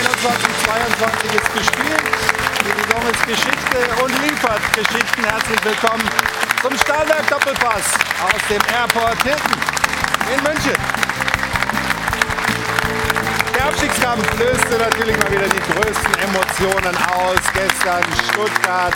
2021 ist gespielt. Die Saison ist Geschichte und liefert Geschichten. Herzlich willkommen zum Stahlwerk Doppelpass aus dem Airport Hilton in München. Der Abstiegskampf löste natürlich mal wieder die größten Emotionen aus. Gestern Stuttgart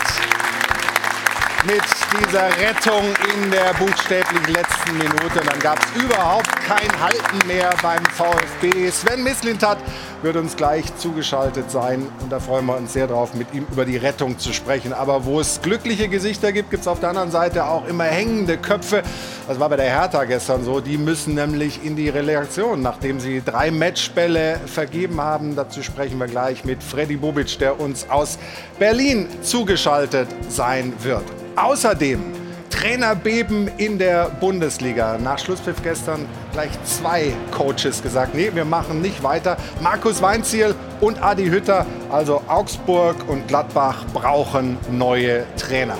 mit dieser Rettung in der buchstäblich letzten Minute. Und dann gab es überhaupt kein Halten mehr beim VfB. Sven Mislintat wird uns gleich zugeschaltet sein. Und da freuen wir uns sehr drauf, mit ihm über die Rettung zu sprechen. Aber wo es glückliche Gesichter gibt, gibt es auf der anderen Seite auch immer hängende Köpfe. Das war bei der Hertha gestern so. Die müssen nämlich in die Relegation, nachdem sie drei Matchbälle vergeben haben. Dazu sprechen wir gleich mit Freddy Bobic, der uns aus Berlin zugeschaltet sein wird. Außerdem Trainerbeben in der Bundesliga. Nach Schlusspfiff gestern gleich zwei Coaches gesagt, nee, wir machen nicht weiter. Markus Weinziel und Adi Hütter, also Augsburg und Gladbach brauchen neue Trainer.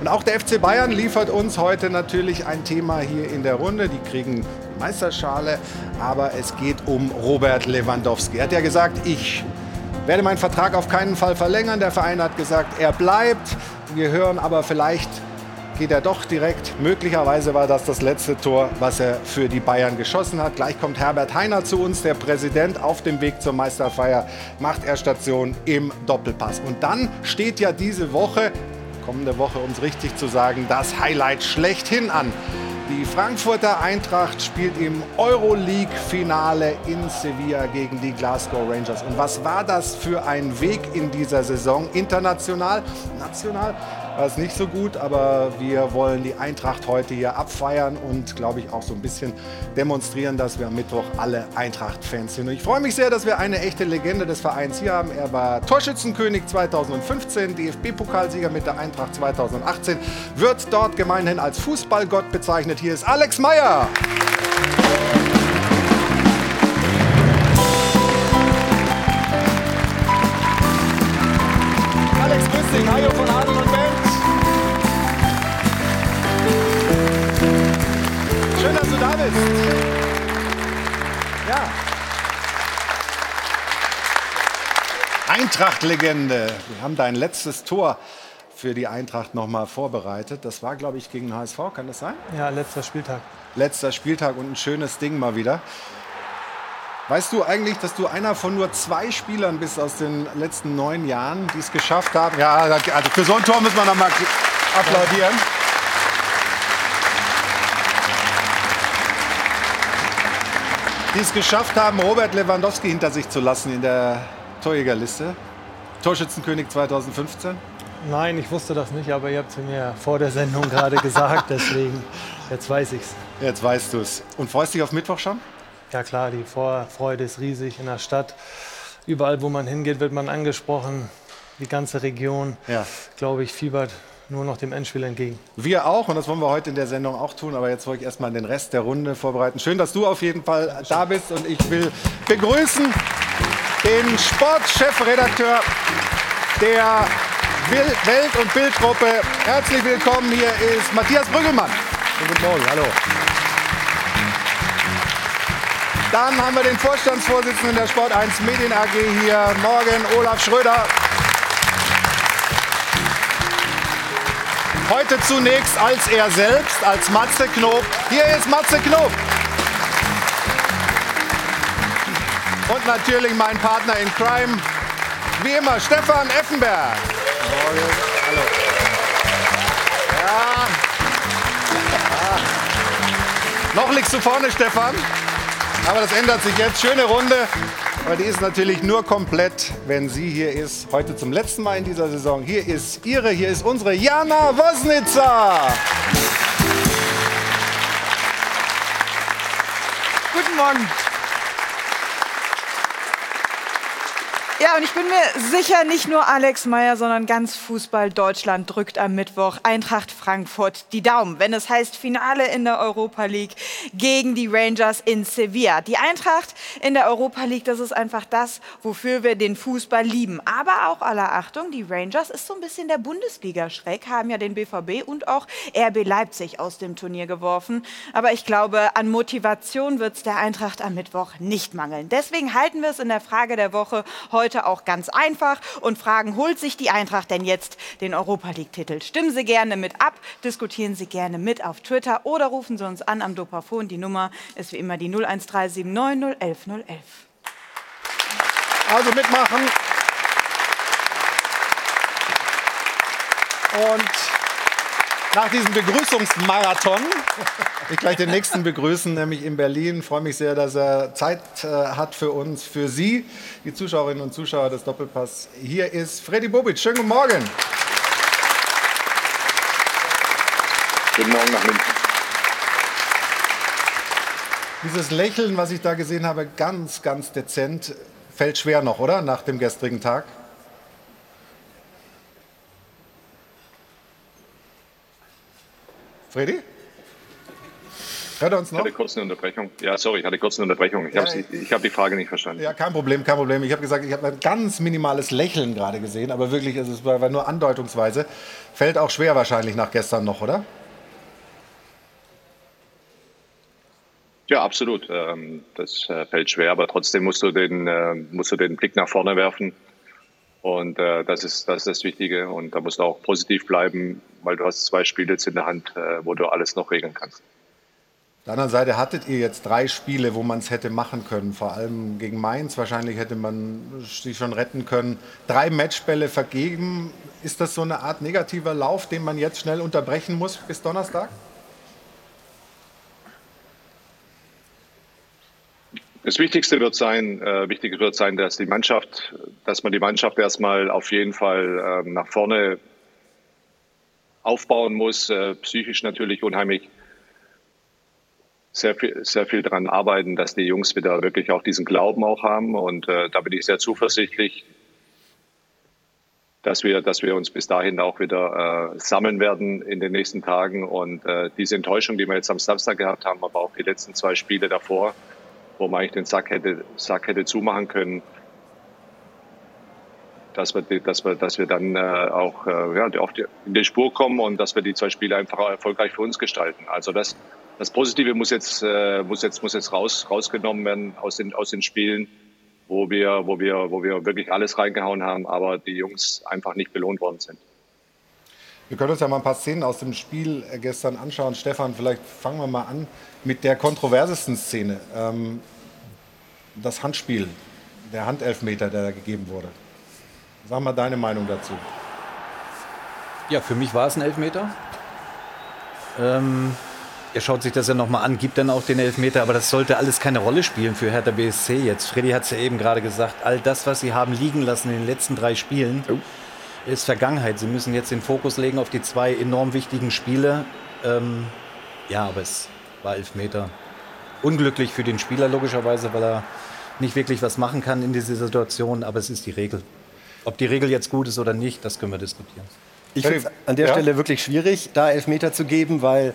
Und auch der FC Bayern liefert uns heute natürlich ein Thema hier in der Runde. Die kriegen Meisterschale, aber es geht um Robert Lewandowski. Er hat ja gesagt, ich werde meinen Vertrag auf keinen Fall verlängern. Der Verein hat gesagt, er bleibt. Wir hören aber vielleicht geht er doch direkt. Möglicherweise war das das letzte Tor, was er für die Bayern geschossen hat. Gleich kommt Herbert Heiner zu uns, der Präsident auf dem Weg zur Meisterfeier, macht er Station im Doppelpass. Und dann steht ja diese Woche, kommende Woche, um es richtig zu sagen, das Highlight schlechthin an. Die Frankfurter Eintracht spielt im Euroleague-Finale in Sevilla gegen die Glasgow Rangers. Und was war das für ein Weg in dieser Saison? International, national? War es nicht so gut, aber wir wollen die Eintracht heute hier abfeiern und, glaube ich, auch so ein bisschen demonstrieren, dass wir am Mittwoch alle Eintracht-Fans sind. Und ich freue mich sehr, dass wir eine echte Legende des Vereins hier haben. Er war Torschützenkönig 2015, DFB-Pokalsieger mit der Eintracht 2018, wird dort gemeinhin als Fußballgott bezeichnet. Hier ist Alex Meyer. Eintracht-Legende. Wir haben dein letztes Tor für die Eintracht noch mal vorbereitet. Das war, glaube ich, gegen HSV. Kann das sein? Ja, letzter Spieltag. Letzter Spieltag und ein schönes Ding mal wieder. Weißt du eigentlich, dass du einer von nur zwei Spielern bist aus den letzten neun Jahren, die es geschafft haben? Ja, also für so ein Tor müssen wir noch mal applaudieren. Die es geschafft haben, Robert Lewandowski hinter sich zu lassen in der Torjägerliste. Torschützenkönig 2015. Nein, ich wusste das nicht, aber ihr habt es mir vor der Sendung gerade gesagt, deswegen jetzt weiß ich's. Jetzt weißt du es. Und freust dich auf Mittwoch schon? Ja klar, die Vorfreude ist riesig in der Stadt. Überall, wo man hingeht, wird man angesprochen. Die ganze Region, Ja. glaube ich, fiebert nur noch dem Endspiel entgegen. Wir auch und das wollen wir heute in der Sendung auch tun. Aber jetzt wollte ich erstmal den Rest der Runde vorbereiten. Schön, dass du auf jeden Fall da bist und ich will begrüßen den Sportchefredakteur der Welt- und Bildgruppe. Herzlich willkommen. Hier ist Matthias Brüggelmann. Guten Morgen, hallo. Dann haben wir den Vorstandsvorsitzenden der Sport 1 Medien AG hier. Morgen Olaf Schröder. Heute zunächst als er selbst, als Matze Knob. Hier ist Matze Knob. Und natürlich mein Partner in Crime, wie immer, Stefan Effenberg. Morgen. Hallo. Ja. ja. Noch liegst du vorne, Stefan. Aber das ändert sich jetzt. Schöne Runde. Aber die ist natürlich nur komplett, wenn sie hier ist. Heute zum letzten Mal in dieser Saison. Hier ist ihre, hier ist unsere Jana Wosnitzer. Guten Morgen. Ja, und ich bin mir sicher, nicht nur Alex Meyer, sondern ganz Fußball Deutschland drückt am Mittwoch Eintracht Frankfurt die Daumen, wenn es heißt Finale in der Europa League gegen die Rangers in Sevilla. Die Eintracht in der Europa League, das ist einfach das, wofür wir den Fußball lieben. Aber auch aller Achtung, die Rangers ist so ein bisschen der Bundesliga-Schreck, haben ja den BVB und auch RB Leipzig aus dem Turnier geworfen. Aber ich glaube, an Motivation wird es der Eintracht am Mittwoch nicht mangeln. Deswegen halten wir es in der Frage der Woche heute heute auch ganz einfach und fragen, holt sich die Eintracht denn jetzt den Europa League-Titel? Stimmen Sie gerne mit ab, diskutieren Sie gerne mit auf Twitter oder rufen Sie uns an am Dopafon. Die Nummer ist wie immer die 01379 011 011. Also mitmachen. Und nach diesem Begrüßungsmarathon ich gleich den nächsten begrüßen, nämlich in Berlin. Ich freue mich sehr, dass er Zeit äh, hat für uns, für Sie, die Zuschauerinnen und Zuschauer des Doppelpass. Hier ist Freddy Bobic. Schönen guten Morgen. Guten Morgen nach München. Dieses Lächeln, was ich da gesehen habe, ganz, ganz dezent, fällt schwer noch, oder? Nach dem gestrigen Tag. Freddy? Hört er uns noch? Ich hatte kurz eine Unterbrechung. Ja, sorry, ich hatte kurz eine Unterbrechung. Ich Ja, habe hab die Frage nicht verstanden. Ja, kein Problem, kein Problem. Ich habe gesagt, ich habe ein ganz minimales Lächeln gerade gesehen, aber wirklich, also es war, nur andeutungsweise. Fällt auch schwer wahrscheinlich nach gestern noch, oder? Ja, absolut. Ähm, Das äh, fällt schwer, aber trotzdem musst du den, äh, musst du den Blick nach vorne werfen. Und äh, das, ist, das ist das Wichtige. Und da musst du auch positiv bleiben, weil du hast zwei Spiele jetzt in der Hand, äh, wo du alles noch regeln kannst. Auf der anderen Seite hattet ihr jetzt drei Spiele, wo man es hätte machen können. Vor allem gegen Mainz. Wahrscheinlich hätte man sich schon retten können. Drei Matchbälle vergeben. Ist das so eine Art negativer Lauf, den man jetzt schnell unterbrechen muss bis Donnerstag? Das Wichtigste wird sein, äh, wichtig wird sein, dass die Mannschaft, dass man die Mannschaft erstmal auf jeden Fall ähm, nach vorne aufbauen muss, äh, psychisch natürlich unheimlich sehr viel, sehr viel daran arbeiten, dass die Jungs wieder wirklich auch diesen Glauben auch haben. Und äh, da bin ich sehr zuversichtlich, dass wir, dass wir uns bis dahin auch wieder äh, sammeln werden in den nächsten Tagen. Und äh, diese Enttäuschung, die wir jetzt am Samstag gehabt haben, aber auch die letzten zwei Spiele davor, wo man eigentlich den Sack hätte, Sack hätte zumachen können, dass wir, dass wir, dass wir dann äh, auch äh, ja, auf die, in die Spur kommen und dass wir die zwei Spiele einfach erfolgreich für uns gestalten. Also das, das Positive muss jetzt, äh, muss jetzt, muss jetzt raus, rausgenommen werden aus den, aus den Spielen, wo wir, wo wir, wo wir wirklich alles reingehauen haben, aber die Jungs einfach nicht belohnt worden sind. Wir können uns ja mal ein paar Szenen aus dem Spiel äh, gestern anschauen. Stefan, vielleicht fangen wir mal an mit der kontroversesten Szene. Ähm, das Handspiel, der Handelfmeter, der da gegeben wurde. Sag mal deine Meinung dazu. Ja, für mich war es ein Elfmeter. Ähm, er schaut sich das ja nochmal an, gibt dann auch den Elfmeter, aber das sollte alles keine Rolle spielen für Hertha BSC jetzt. Freddy hat es ja eben gerade gesagt, all das, was sie haben liegen lassen in den letzten drei Spielen, ist Vergangenheit. Sie müssen jetzt den Fokus legen auf die zwei enorm wichtigen Spiele. Ähm, ja, aber es war Elfmeter. Unglücklich für den Spieler logischerweise, weil er nicht wirklich was machen kann in dieser Situation, aber es ist die Regel. Ob die Regel jetzt gut ist oder nicht, das können wir diskutieren. Ich finde es an der Ja? Stelle wirklich schwierig, da Elfmeter zu geben, weil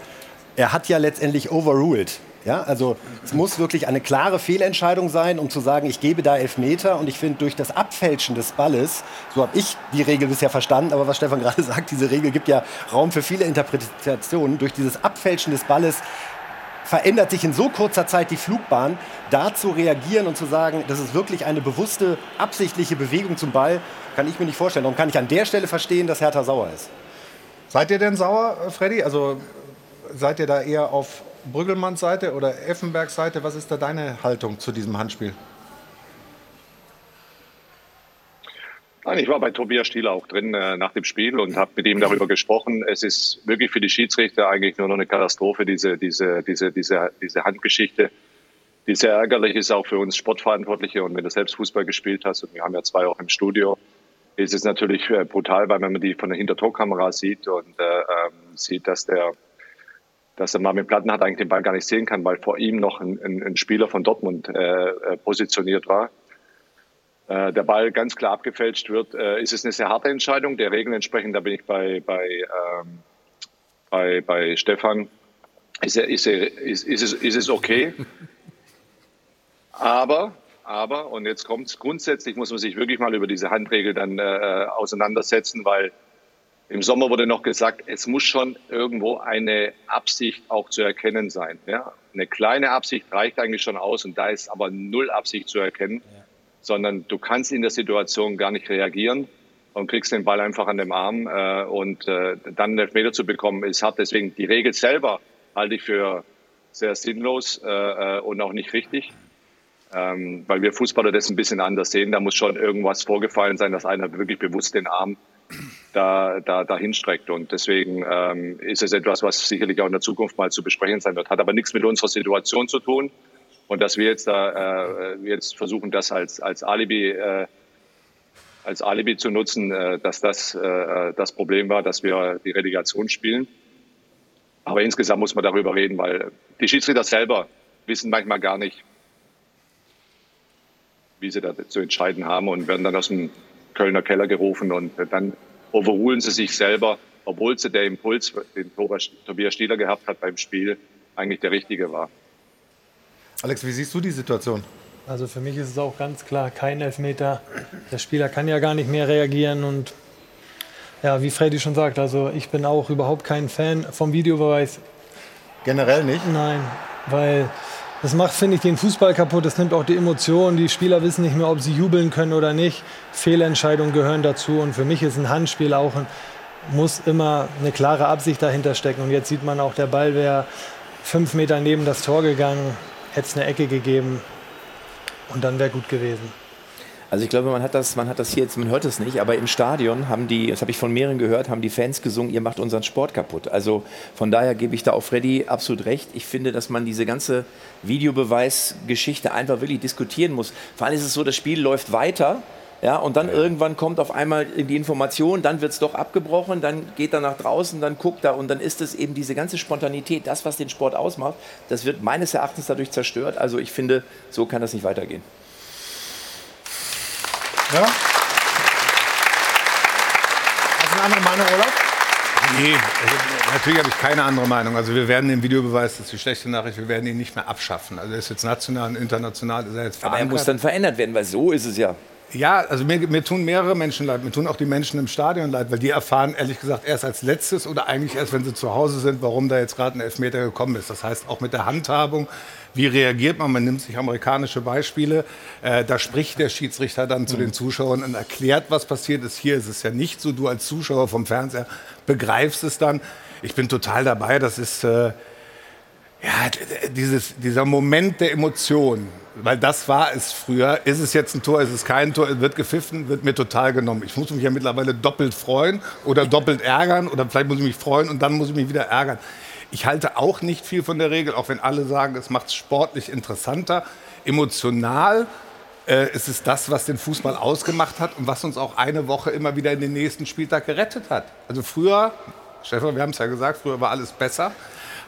er hat ja letztendlich overruled. Ja, also es muss wirklich eine klare Fehlentscheidung sein, um zu sagen, ich gebe da Elfmeter. Und ich finde, durch das Abfälschen des Balles, so habe ich die Regel bisher verstanden, aber was Stefan gerade sagt, diese Regel gibt ja Raum für viele Interpretationen. Durch dieses Abfälschen des Balles verändert sich in so kurzer Zeit die Flugbahn, da zu reagieren und zu sagen, das ist wirklich eine bewusste, absichtliche Bewegung zum Ball, kann ich mir nicht vorstellen. Darum kann ich an der Stelle verstehen, dass Hertha sauer ist. Seid ihr denn sauer, Freddy? Also seid ihr da eher auf Brüggelmanns Seite oder Effenbergs Seite? Was ist da deine Haltung zu diesem Handspiel? Nein, ich war bei Tobias Stieler auch drin äh, nach dem Spiel und habe mit ihm darüber gesprochen. Es ist wirklich für die Schiedsrichter eigentlich nur noch eine Katastrophe, diese, diese, diese, diese, diese Handgeschichte, die sehr ärgerlich ist, auch für uns Sportverantwortliche. Und wenn du selbst Fußball gespielt hast, und wir haben ja zwei auch im Studio, ist es natürlich äh, brutal, weil wenn man die von der Hintertorkamera sieht und äh, ähm, sieht, dass der dass der Marvin Plattenhardt eigentlich den Ball gar nicht sehen kann, weil vor ihm noch ein, ein, ein Spieler von Dortmund äh, äh, positioniert war äh, der Ball ganz klar abgefälscht wird, äh, ist es eine sehr harte Entscheidung. Der Regeln entsprechend, da bin ich bei, bei, ähm, bei, bei Stefan, ist, er- ist, er- ist, ist, es, ist es okay. Aber, aber, und jetzt kommt's, grundsätzlich muss man sich wirklich mal über diese Handregel dann äh, auseinandersetzen, weil im Sommer wurde noch gesagt, es muss schon irgendwo eine Absicht auch zu erkennen sein. Ja? Eine kleine Absicht reicht eigentlich schon aus und da ist aber null Absicht zu erkennen sondern du kannst in der Situation gar nicht reagieren und kriegst den Ball einfach an dem Arm äh, und äh, dann einen Elfmeter zu bekommen ist hart. Deswegen die Regel selber halte ich für sehr sinnlos äh, äh, und auch nicht richtig, ähm, weil wir Fußballer das ein bisschen anders sehen. Da muss schon irgendwas vorgefallen sein, dass einer wirklich bewusst den Arm da, da, da hinstreckt. Und deswegen ähm, ist es etwas, was sicherlich auch in der Zukunft mal zu besprechen sein wird. Hat aber nichts mit unserer Situation zu tun. Und dass wir jetzt da äh, jetzt versuchen, das als, als Alibi äh, als Alibi zu nutzen, äh, dass das äh, das Problem war, dass wir die Relegation spielen. Aber insgesamt muss man darüber reden, weil die Schiedsrichter selber wissen manchmal gar nicht, wie sie da zu entscheiden haben und werden dann aus dem Kölner Keller gerufen und dann overrulen sie sich selber, obwohl sie der Impuls, den Tobias Stieler gehabt hat beim Spiel, eigentlich der richtige war. Alex, wie siehst du die Situation? Also für mich ist es auch ganz klar kein Elfmeter. Der Spieler kann ja gar nicht mehr reagieren und ja, wie Freddy schon sagt, also ich bin auch überhaupt kein Fan vom Videobeweis. Generell nicht? Nein, weil das macht, finde ich, den Fußball kaputt. Das nimmt auch die Emotionen. Die Spieler wissen nicht mehr, ob sie jubeln können oder nicht. Fehlentscheidungen gehören dazu. Und für mich ist ein Handspiel auch ein, muss immer eine klare Absicht dahinter stecken. Und jetzt sieht man auch, der Ball wäre fünf Meter neben das Tor gegangen, hätte es eine Ecke gegeben. Und dann wäre gut gewesen. Also ich glaube, man hat das, man hat das hier jetzt, man hört es nicht, aber im Stadion haben die, das habe ich von mehreren gehört, haben die Fans gesungen, ihr macht unseren Sport kaputt. Also von daher gebe ich da auch Freddy absolut recht. Ich finde, dass man diese ganze Videobeweisgeschichte einfach wirklich diskutieren muss. Vor allem ist es so, das Spiel läuft weiter. Ja, und dann ja. irgendwann kommt auf einmal die Information, dann wird es doch abgebrochen, dann geht er nach draußen, dann guckt er und dann ist es eben diese ganze Spontanität, das, was den Sport ausmacht, das wird meines Erachtens dadurch zerstört. Also ich finde, so kann das nicht weitergehen. Ja? Hast du eine andere Meinung, Olaf? Nee, also, natürlich habe ich keine andere Meinung. Also wir werden den Videobeweis, das ist die schlechte Nachricht, wir werden ihn nicht mehr abschaffen. Also er ist jetzt national und international, ist er jetzt Aber er muss dann verändert werden, weil so ist es ja. Ja, also mir, mir, tun mehrere Menschen leid. Mir tun auch die Menschen im Stadion leid, weil die erfahren, ehrlich gesagt, erst als letztes oder eigentlich erst, wenn sie zu Hause sind, warum da jetzt gerade ein Elfmeter gekommen ist. Das heißt, auch mit der Handhabung, wie reagiert man? Man nimmt sich amerikanische Beispiele. Äh, da spricht der Schiedsrichter dann zu den Zuschauern und erklärt, was passiert ist. Hier ist es ja nicht so. Du als Zuschauer vom Fernseher begreifst es dann. Ich bin total dabei. Das ist äh, ja, dieses, dieser Moment der Emotion, weil das war es früher. Ist es jetzt ein Tor, ist es kein Tor, wird gepfiffen, wird mir total genommen. Ich muss mich ja mittlerweile doppelt freuen oder doppelt ärgern oder vielleicht muss ich mich freuen und dann muss ich mich wieder ärgern. Ich halte auch nicht viel von der Regel, auch wenn alle sagen, es macht es sportlich interessanter. Emotional äh, ist es das, was den Fußball ausgemacht hat und was uns auch eine Woche immer wieder in den nächsten Spieltag gerettet hat. Also früher, Stefan, wir haben es ja gesagt, früher war alles besser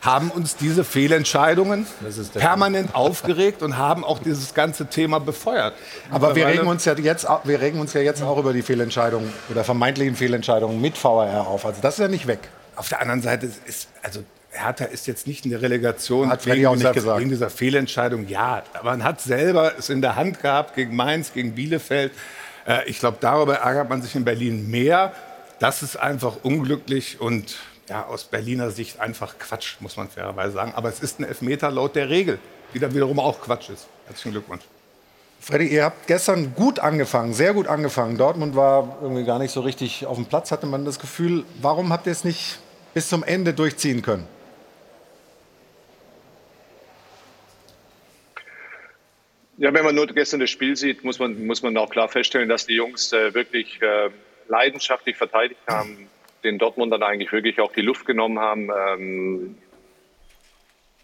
haben uns diese Fehlentscheidungen permanent aufgeregt und haben auch dieses ganze Thema befeuert. Aber wir regen, uns ja jetzt, wir regen uns ja jetzt auch über die Fehlentscheidungen oder vermeintlichen Fehlentscheidungen mit VAR auf. Also das ist ja nicht weg. Auf der anderen Seite ist, also Hertha ist jetzt nicht in der Relegation hat wegen, auch dieser, nicht gesagt. wegen dieser Fehlentscheidung. Ja, man hat selber es in der Hand gehabt gegen Mainz, gegen Bielefeld. Äh, ich glaube, darüber ärgert man sich in Berlin mehr. Das ist einfach unglücklich und ja, aus Berliner Sicht einfach Quatsch, muss man fairerweise sagen. Aber es ist ein Elfmeter laut der Regel, die dann wiederum auch Quatsch ist. Herzlichen Glückwunsch. Freddy, ihr habt gestern gut angefangen, sehr gut angefangen. Dortmund war irgendwie gar nicht so richtig auf dem Platz, hatte man das Gefühl. Warum habt ihr es nicht bis zum Ende durchziehen können? Ja, wenn man nur gestern das Spiel sieht, muss man, muss man auch klar feststellen, dass die Jungs äh, wirklich äh, leidenschaftlich verteidigt haben, den Dortmundern eigentlich wirklich auch die Luft genommen haben, ähm,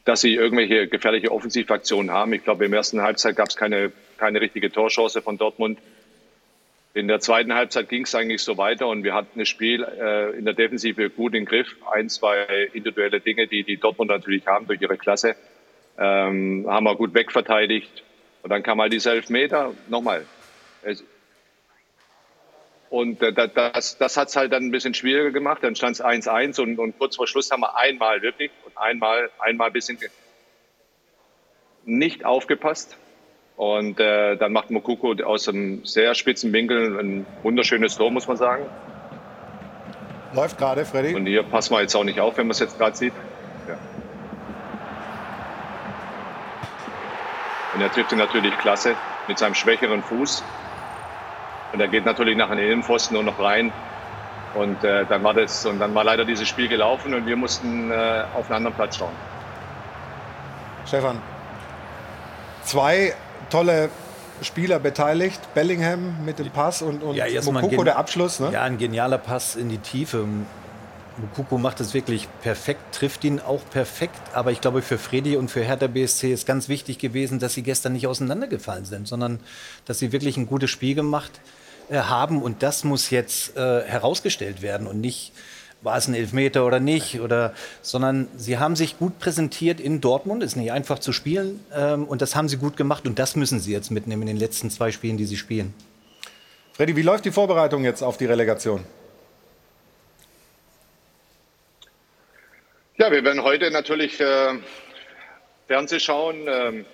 dass sie irgendwelche gefährliche Offensivaktionen haben. Ich glaube, im ersten Halbzeit gab es keine, keine richtige Torchance von Dortmund. In der zweiten Halbzeit ging es eigentlich so weiter und wir hatten das Spiel äh, in der Defensive gut im Griff. Ein, zwei individuelle Dinge, die die Dortmund natürlich haben durch ihre Klasse, ähm, haben wir gut wegverteidigt. Und dann kam mal halt dieser Elfmeter. Nochmal, es, und äh, das, das hat es halt dann ein bisschen schwieriger gemacht. Dann stand es 1-1 und, und kurz vor Schluss haben wir einmal wirklich und einmal, einmal ein bisschen nicht aufgepasst. Und äh, dann macht Mokuko aus einem sehr spitzen Winkel ein wunderschönes Tor, muss man sagen. Läuft gerade, Freddy. Und hier passen wir jetzt auch nicht auf, wenn man es jetzt gerade sieht. Ja. Und er trifft ihn natürlich klasse. mit seinem schwächeren Fuß. Und er geht natürlich nach den Innenpfosten und noch rein. Und äh, dann war das und dann war leider dieses Spiel gelaufen und wir mussten äh, auf einen anderen Platz schauen. Stefan, zwei tolle Spieler beteiligt. Bellingham mit dem Pass und, und Ja, Mokoko der Abschluss. Ne? Ja, ein genialer Pass in die Tiefe. Mukoko macht es wirklich perfekt, trifft ihn auch perfekt. Aber ich glaube, für Freddy und für Hertha BSC ist ganz wichtig gewesen, dass sie gestern nicht auseinandergefallen sind, sondern dass sie wirklich ein gutes Spiel gemacht äh, haben. Und das muss jetzt äh, herausgestellt werden und nicht, war es ein Elfmeter oder nicht, oder, sondern sie haben sich gut präsentiert in Dortmund. Ist nicht einfach zu spielen. Ähm, und das haben sie gut gemacht. Und das müssen sie jetzt mitnehmen in den letzten zwei Spielen, die sie spielen. Freddy, wie läuft die Vorbereitung jetzt auf die Relegation? Ja, wir werden heute natürlich äh, Fernseh schauen. Ähm,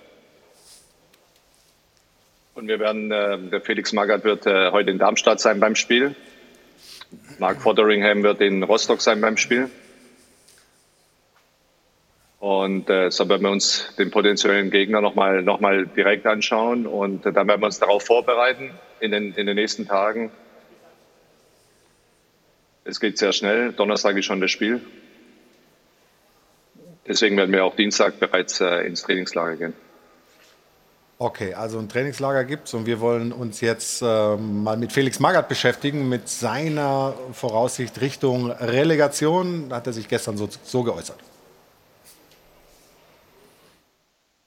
und wir werden, äh, der Felix Magath wird äh, heute in Darmstadt sein beim Spiel. Mark Fotheringham wird in Rostock sein beim Spiel. Und äh, so werden wir uns den potenziellen Gegner nochmal noch mal direkt anschauen. Und äh, dann werden wir uns darauf vorbereiten in den, in den nächsten Tagen. Es geht sehr schnell. Donnerstag ist schon das Spiel. Deswegen werden wir auch Dienstag bereits äh, ins Trainingslager gehen. Okay, also ein Trainingslager gibt es und wir wollen uns jetzt äh, mal mit Felix Magath beschäftigen, mit seiner Voraussicht Richtung Relegation. Da hat er sich gestern so, so geäußert.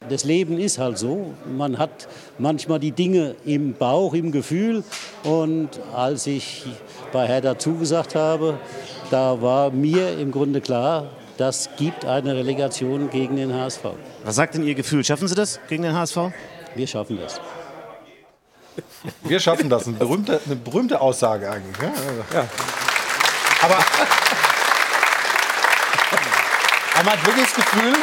Das Leben ist halt so. Man hat manchmal die Dinge im Bauch, im Gefühl. Und als ich bei Hertha zugesagt habe, da war mir im Grunde klar, das gibt eine Relegation gegen den HSV. Was sagt denn Ihr Gefühl? Schaffen Sie das gegen den HSV? Wir schaffen das. Wir schaffen das. Eine berühmte, eine berühmte Aussage eigentlich. Ja. Aber, aber man hat wirklich das Gefühl,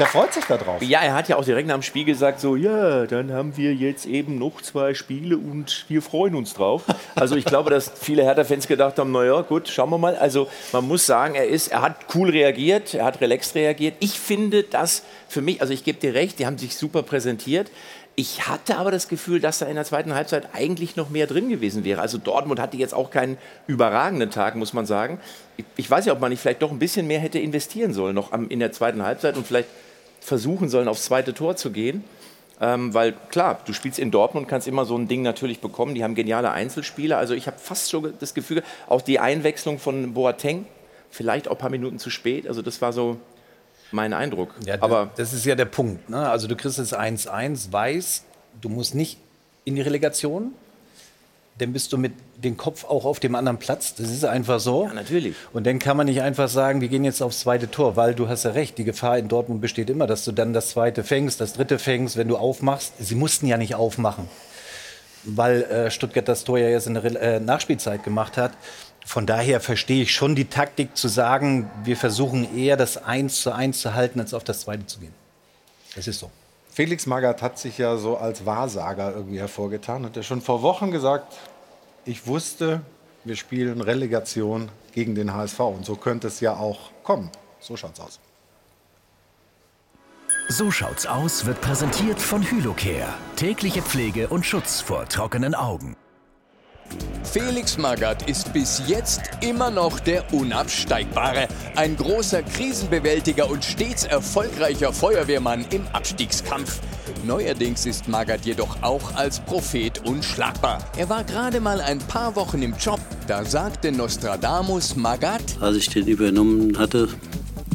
der freut sich da drauf. Ja, er hat ja auch direkt nach dem Spiel gesagt, so, ja, dann haben wir jetzt eben noch zwei Spiele und wir freuen uns drauf. Also ich glaube, dass viele Hertha-Fans gedacht haben, naja, gut, schauen wir mal. Also man muss sagen, er, ist, er hat cool reagiert, er hat relaxed reagiert. Ich finde das für mich, also ich gebe dir recht, die haben sich super präsentiert. Ich hatte aber das Gefühl, dass da in der zweiten Halbzeit eigentlich noch mehr drin gewesen wäre. Also Dortmund hatte jetzt auch keinen überragenden Tag, muss man sagen. Ich, weiß ja, ob man nicht vielleicht doch ein bisschen mehr hätte investieren sollen noch in der zweiten Halbzeit und vielleicht versuchen sollen, aufs zweite Tor zu gehen. Ähm, weil klar, du spielst in Dortmund, kannst immer so ein Ding natürlich bekommen. Die haben geniale Einzelspieler. Also ich habe fast schon das Gefühl, auch die Einwechslung von Boateng, vielleicht auch ein paar Minuten zu spät. Also das war so mein Eindruck. Ja, Aber das ist ja der Punkt. Ne? Also du kriegst es 1-1, weiß, du musst nicht in die Relegation, dann bist du mit dem Kopf auch auf dem anderen Platz. Das ist einfach so. Ja, natürlich. Und dann kann man nicht einfach sagen, wir gehen jetzt aufs zweite Tor, weil du hast ja recht, die Gefahr in Dortmund besteht immer, dass du dann das zweite fängst, das dritte fängst, wenn du aufmachst. Sie mussten ja nicht aufmachen, weil äh, Stuttgart das Tor ja jetzt in der äh, Nachspielzeit gemacht hat. Von daher verstehe ich schon die Taktik zu sagen, wir versuchen eher das 1 zu 1 zu halten, als auf das zweite zu gehen. Das ist so. Felix Magath hat sich ja so als Wahrsager irgendwie hervorgetan. Hat er schon vor Wochen gesagt, ich wusste, wir spielen Relegation gegen den HSV. Und so könnte es ja auch kommen. So schaut's aus. So schaut's aus wird präsentiert von Hylocare. Tägliche Pflege und Schutz vor trockenen Augen. Felix Magath ist bis jetzt immer noch der Unabsteigbare. Ein großer Krisenbewältiger und stets erfolgreicher Feuerwehrmann im Abstiegskampf. Neuerdings ist Magath jedoch auch als Prophet unschlagbar. Er war gerade mal ein paar Wochen im Job. Da sagte Nostradamus Magath, Als ich den übernommen hatte,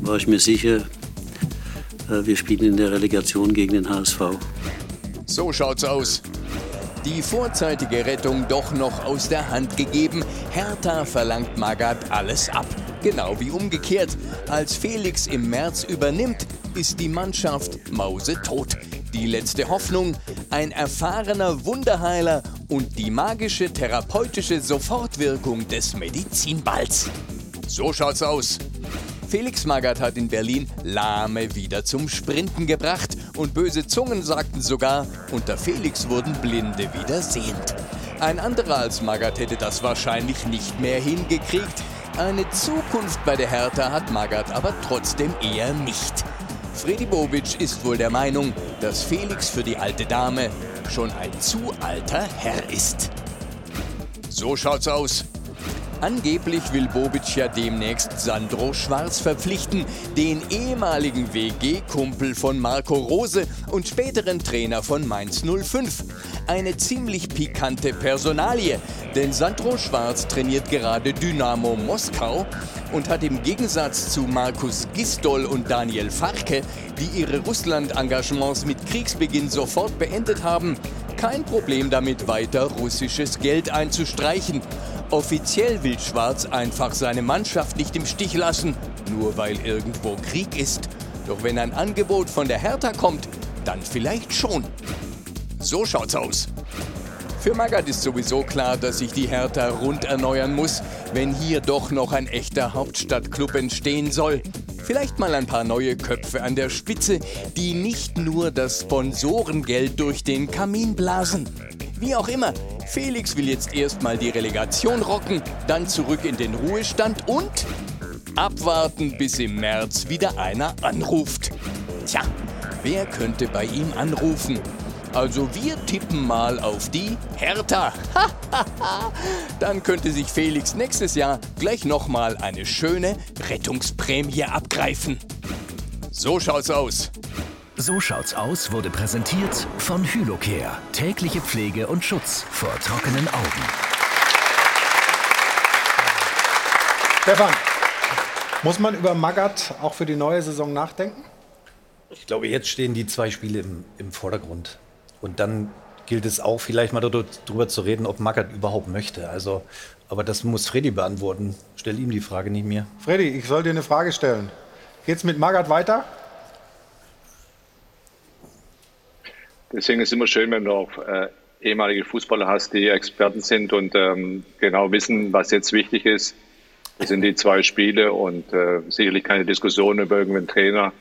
war ich mir sicher, äh, wir spielen in der Relegation gegen den HSV. so schaut's aus. Die vorzeitige Rettung doch noch aus der Hand gegeben. Hertha verlangt Magath alles ab. Genau wie umgekehrt. Als Felix im März übernimmt, ist die Mannschaft mausetot. Die letzte Hoffnung, ein erfahrener Wunderheiler und die magische therapeutische Sofortwirkung des Medizinballs. So schaut's aus. Felix Magath hat in Berlin Lahme wieder zum Sprinten gebracht und böse Zungen sagten sogar, unter Felix wurden Blinde wieder sehend. Ein anderer als Magath hätte das wahrscheinlich nicht mehr hingekriegt. Eine Zukunft bei der Hertha hat Magath aber trotzdem eher nicht. Freddy Bobic ist wohl der Meinung, dass Felix für die alte Dame schon ein zu alter Herr ist. So schaut's aus. Angeblich will Bobic ja demnächst Sandro Schwarz verpflichten, den ehemaligen WG-Kumpel von Marco Rose und späteren Trainer von Mainz 05. Eine ziemlich pikante Personalie, denn Sandro Schwarz trainiert gerade Dynamo Moskau und hat im Gegensatz zu Markus Gistol und Daniel Farke, die ihre Russland-Engagements mit Kriegsbeginn sofort beendet haben, kein Problem damit, weiter russisches Geld einzustreichen. Offiziell will Schwarz einfach seine Mannschaft nicht im Stich lassen, nur weil irgendwo Krieg ist. Doch wenn ein Angebot von der Hertha kommt, dann vielleicht schon. So schaut's aus. Für Magath ist sowieso klar, dass sich die Hertha rund erneuern muss, wenn hier doch noch ein echter Hauptstadtklub entstehen soll. Vielleicht mal ein paar neue Köpfe an der Spitze, die nicht nur das Sponsorengeld durch den Kamin blasen. Wie auch immer, Felix will jetzt erstmal die Relegation rocken, dann zurück in den Ruhestand und abwarten, bis im März wieder einer anruft. Tja, wer könnte bei ihm anrufen? Also wir tippen mal auf die Hertha. Dann könnte sich Felix nächstes Jahr gleich nochmal eine schöne Rettungsprämie abgreifen. So schaut's aus. So schaut's aus wurde präsentiert von Hylocare. Tägliche Pflege und Schutz vor trockenen Augen. Stefan, muss man über Magath auch für die neue Saison nachdenken? Ich glaube, jetzt stehen die zwei Spiele im, im Vordergrund. Und dann gilt es auch vielleicht mal darüber zu reden, ob Magath überhaupt möchte. Also, aber das muss Freddy beantworten. Stell ihm die Frage nicht mehr. Freddy, ich soll dir eine Frage stellen. Geht's mit Magath weiter? Deswegen ist es immer schön, wenn du auch äh, ehemalige Fußballer hast, die Experten sind und ähm, genau wissen, was jetzt wichtig ist. Das sind die zwei Spiele und äh, sicherlich keine Diskussion über irgendeinen Trainer.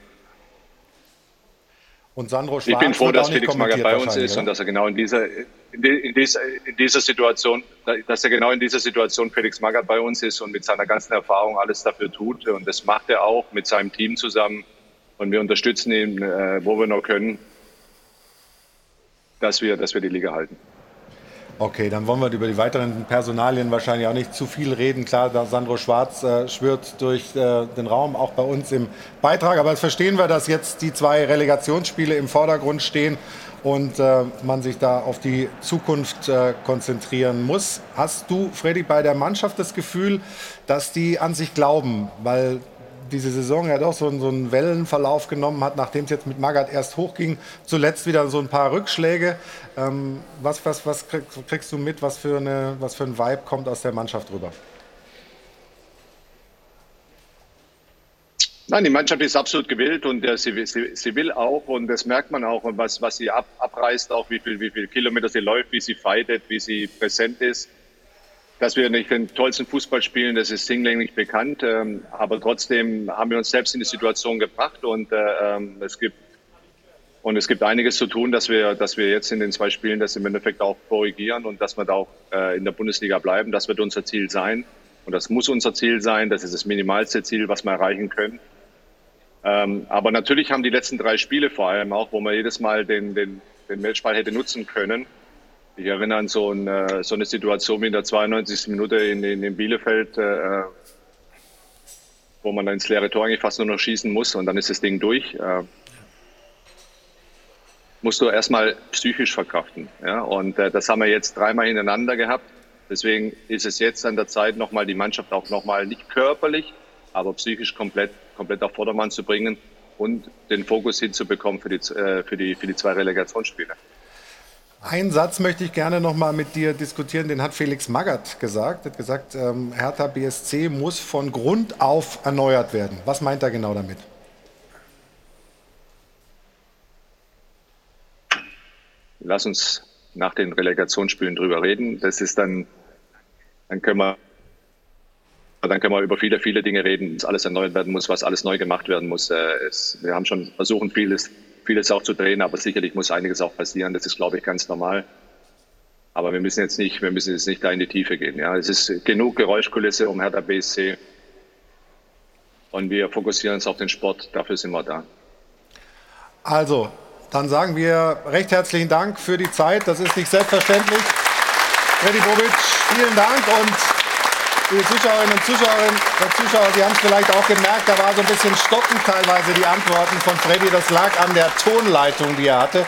Und Sandro Schwarz ich bin froh, dass Felix Magath bei uns ist oder? und dass er genau in dieser, in, dieser, in dieser Situation, dass er genau in dieser Situation Felix Magath bei uns ist und mit seiner ganzen Erfahrung alles dafür tut. Und das macht er auch mit seinem Team zusammen. Und wir unterstützen ihn, äh, wo wir noch können dass wir, dass wir die Liga halten. Okay, dann wollen wir über die weiteren Personalien wahrscheinlich auch nicht zu viel reden. Klar, Sandro Schwarz äh, schwirrt durch äh, den Raum, auch bei uns im Beitrag. Aber jetzt verstehen wir, dass jetzt die zwei Relegationsspiele im Vordergrund stehen und äh, man sich da auf die Zukunft äh, konzentrieren muss. Hast du, Freddy, bei der Mannschaft das Gefühl, dass die an sich glauben? Weil diese Saison ja doch so, so einen Wellenverlauf genommen hat, nachdem es jetzt mit Magath erst hochging. Zuletzt wieder so ein paar Rückschläge. Ähm, was, was, was kriegst, du mit? Was für, eine, was für ein Vibe kommt aus der Mannschaft rüber? Nein, die Mannschaft ist absolut gewillt und äh, sie, sie, sie, will auch und das merkt man auch und was, was sie ab, abreißt, auch wie viel, wie viel Kilometer sie läuft, wie sie fightet, wie sie präsent ist dass wir nicht den tollsten Fußball spielen, das ist hinlänglich bekannt. Ähm, aber trotzdem haben wir uns selbst in die Situation gebracht und äh, ähm, es gibt und es gibt einiges zu tun, dass wir, dass wir jetzt in den zwei Spielen das im Endeffekt auch korrigieren und dass wir da auch äh, in der Bundesliga bleiben. Das wird unser Ziel sein. Und das muss unser Ziel sein. Das ist das minimalste Ziel, was wir erreichen können. Ähm, aber natürlich haben die letzten drei Spiele vor allem auch, wo man jedes Mal den, den, den Matchball hätte nutzen können, ich erinnere an so, ein, äh, so eine Situation wie in der 92. Minute in, in, in Bielefeld, äh, wo man dann ins leere Tor eigentlich fast nur noch schießen muss und dann ist das Ding durch. Äh, musst du erstmal psychisch verkraften. Ja? Und äh, das haben wir jetzt dreimal hintereinander gehabt. Deswegen ist es jetzt an der Zeit, nochmal die Mannschaft auch nochmal nicht körperlich, aber psychisch komplett, komplett auf Vordermann zu bringen und den Fokus hinzubekommen für die, äh, für die, für die zwei Relegationsspiele. Einen Satz möchte ich gerne noch mal mit dir diskutieren, den hat Felix Magath gesagt. Er hat gesagt, ähm, Hertha BSC muss von Grund auf erneuert werden. Was meint er genau damit? Lass uns nach den Relegationsspielen drüber reden. Das ist dann, dann können wir, dann können wir über viele, viele Dinge reden, was alles erneuert werden muss, was alles neu gemacht werden muss. Äh, es, wir haben schon versucht, vieles vieles auch zu drehen, aber sicherlich muss einiges auch passieren. Das ist, glaube ich, ganz normal. Aber wir müssen jetzt nicht, wir müssen jetzt nicht da in die Tiefe gehen. Ja, es ist genug Geräuschkulisse um Hertha BSC. Und wir fokussieren uns auf den Sport. Dafür sind wir da. Also, dann sagen wir recht herzlichen Dank für die Zeit. Das ist nicht selbstverständlich. Freddy Bobic, vielen Dank und liebe Zuschauerinnen und Zuschauerinnen, Zuschauer, Sie haben es vielleicht auch gemerkt, da war so ein bisschen stockend teilweise die Antworten von Freddy. Das lag an der Tonleitung, die er hatte.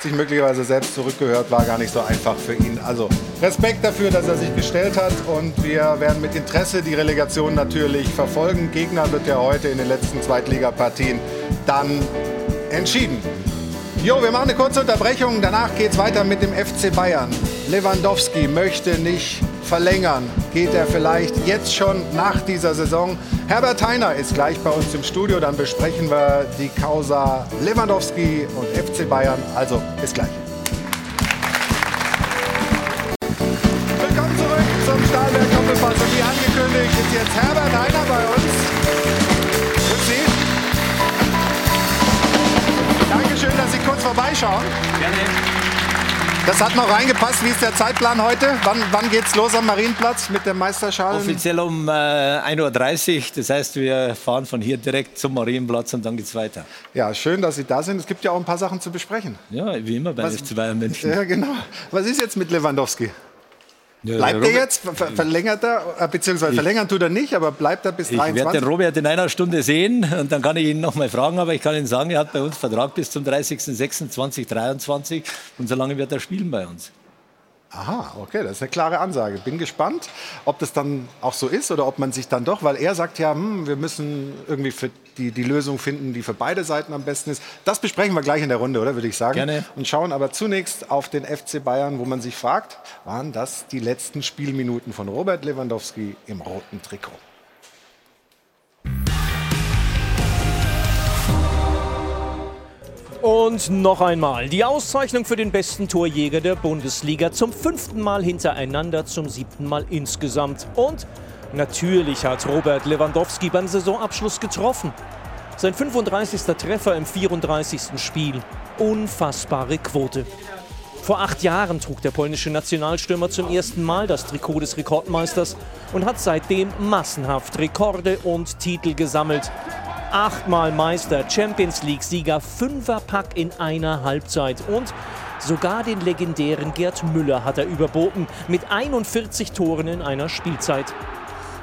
Sich möglicherweise selbst zurückgehört, war gar nicht so einfach für ihn. Also Respekt dafür, dass er sich gestellt hat und wir werden mit Interesse die Relegation natürlich verfolgen. Gegner wird ja heute in den letzten Zweitligapartien dann entschieden. Jo, wir machen eine kurze Unterbrechung. Danach geht es weiter mit dem FC Bayern. Lewandowski möchte nicht verlängern. Geht er vielleicht jetzt schon nach dieser Saison? Herbert Heiner ist gleich bei uns im Studio. Dann besprechen wir die Causa Lewandowski und FC Bayern. Also bis gleich. Willkommen zurück zum Stahlberg Doppelpass. Und wie angekündigt ist jetzt Herbert Heiner bei uns. Grüß Sie. Dankeschön, dass Sie kurz vorbeischauen. Gerne. Das hat noch reingepasst. Wie ist der Zeitplan heute? Wann, wann geht's los am Marienplatz mit der Meisterschale? Offiziell um äh, 1.30 Uhr. Das heißt, wir fahren von hier direkt zum Marienplatz und dann geht's weiter. Ja, schön, dass Sie da sind. Es gibt ja auch ein paar Sachen zu besprechen. Ja, wie immer bei Was- FC Bayern München. Ja, genau. Was ist jetzt mit Lewandowski? Ja, Bleibt er Robert- jetzt? Ver verlängert er? Äh, Beziehungsweise Ich- verlängern tut er nicht, aber bleibt er bis Ich werde 23? den Robert in einer Stunde sehen und dann kann ich ihn noch mal fragen. Aber ich kann Ihnen sagen, er hat bei uns Vertrag bis zum 30.06.2023 und so lange wird er spielen bei uns. Aha, okay, das ist eine klare Ansage. Bin gespannt, ob das dann auch so ist oder ob man sich dann doch, weil er sagt ja, hm, wir müssen irgendwie für die, die Lösung finden, die für beide Seiten am besten ist. Das besprechen wir gleich in der Runde, oder würde ich sagen? Gerne. Und schauen aber zunächst auf den FC Bayern, wo man sich fragt, waren das die letzten Spielminuten von Robert Lewandowski im roten Trikot? Und noch einmal die Auszeichnung für den besten Torjäger der Bundesliga. Zum fünften Mal hintereinander, zum siebten Mal insgesamt. Und natürlich hat Robert Lewandowski beim Saisonabschluss getroffen. Sein 35. Treffer im 34. Spiel. Unfassbare Quote. Vor acht Jahren trug der polnische Nationalstürmer zum ersten Mal das Trikot des Rekordmeisters und hat seitdem massenhaft Rekorde und Titel gesammelt. Achtmal Meister, Champions League-Sieger, Fünferpack in einer Halbzeit und sogar den legendären Gerd Müller hat er überboten mit 41 Toren in einer Spielzeit.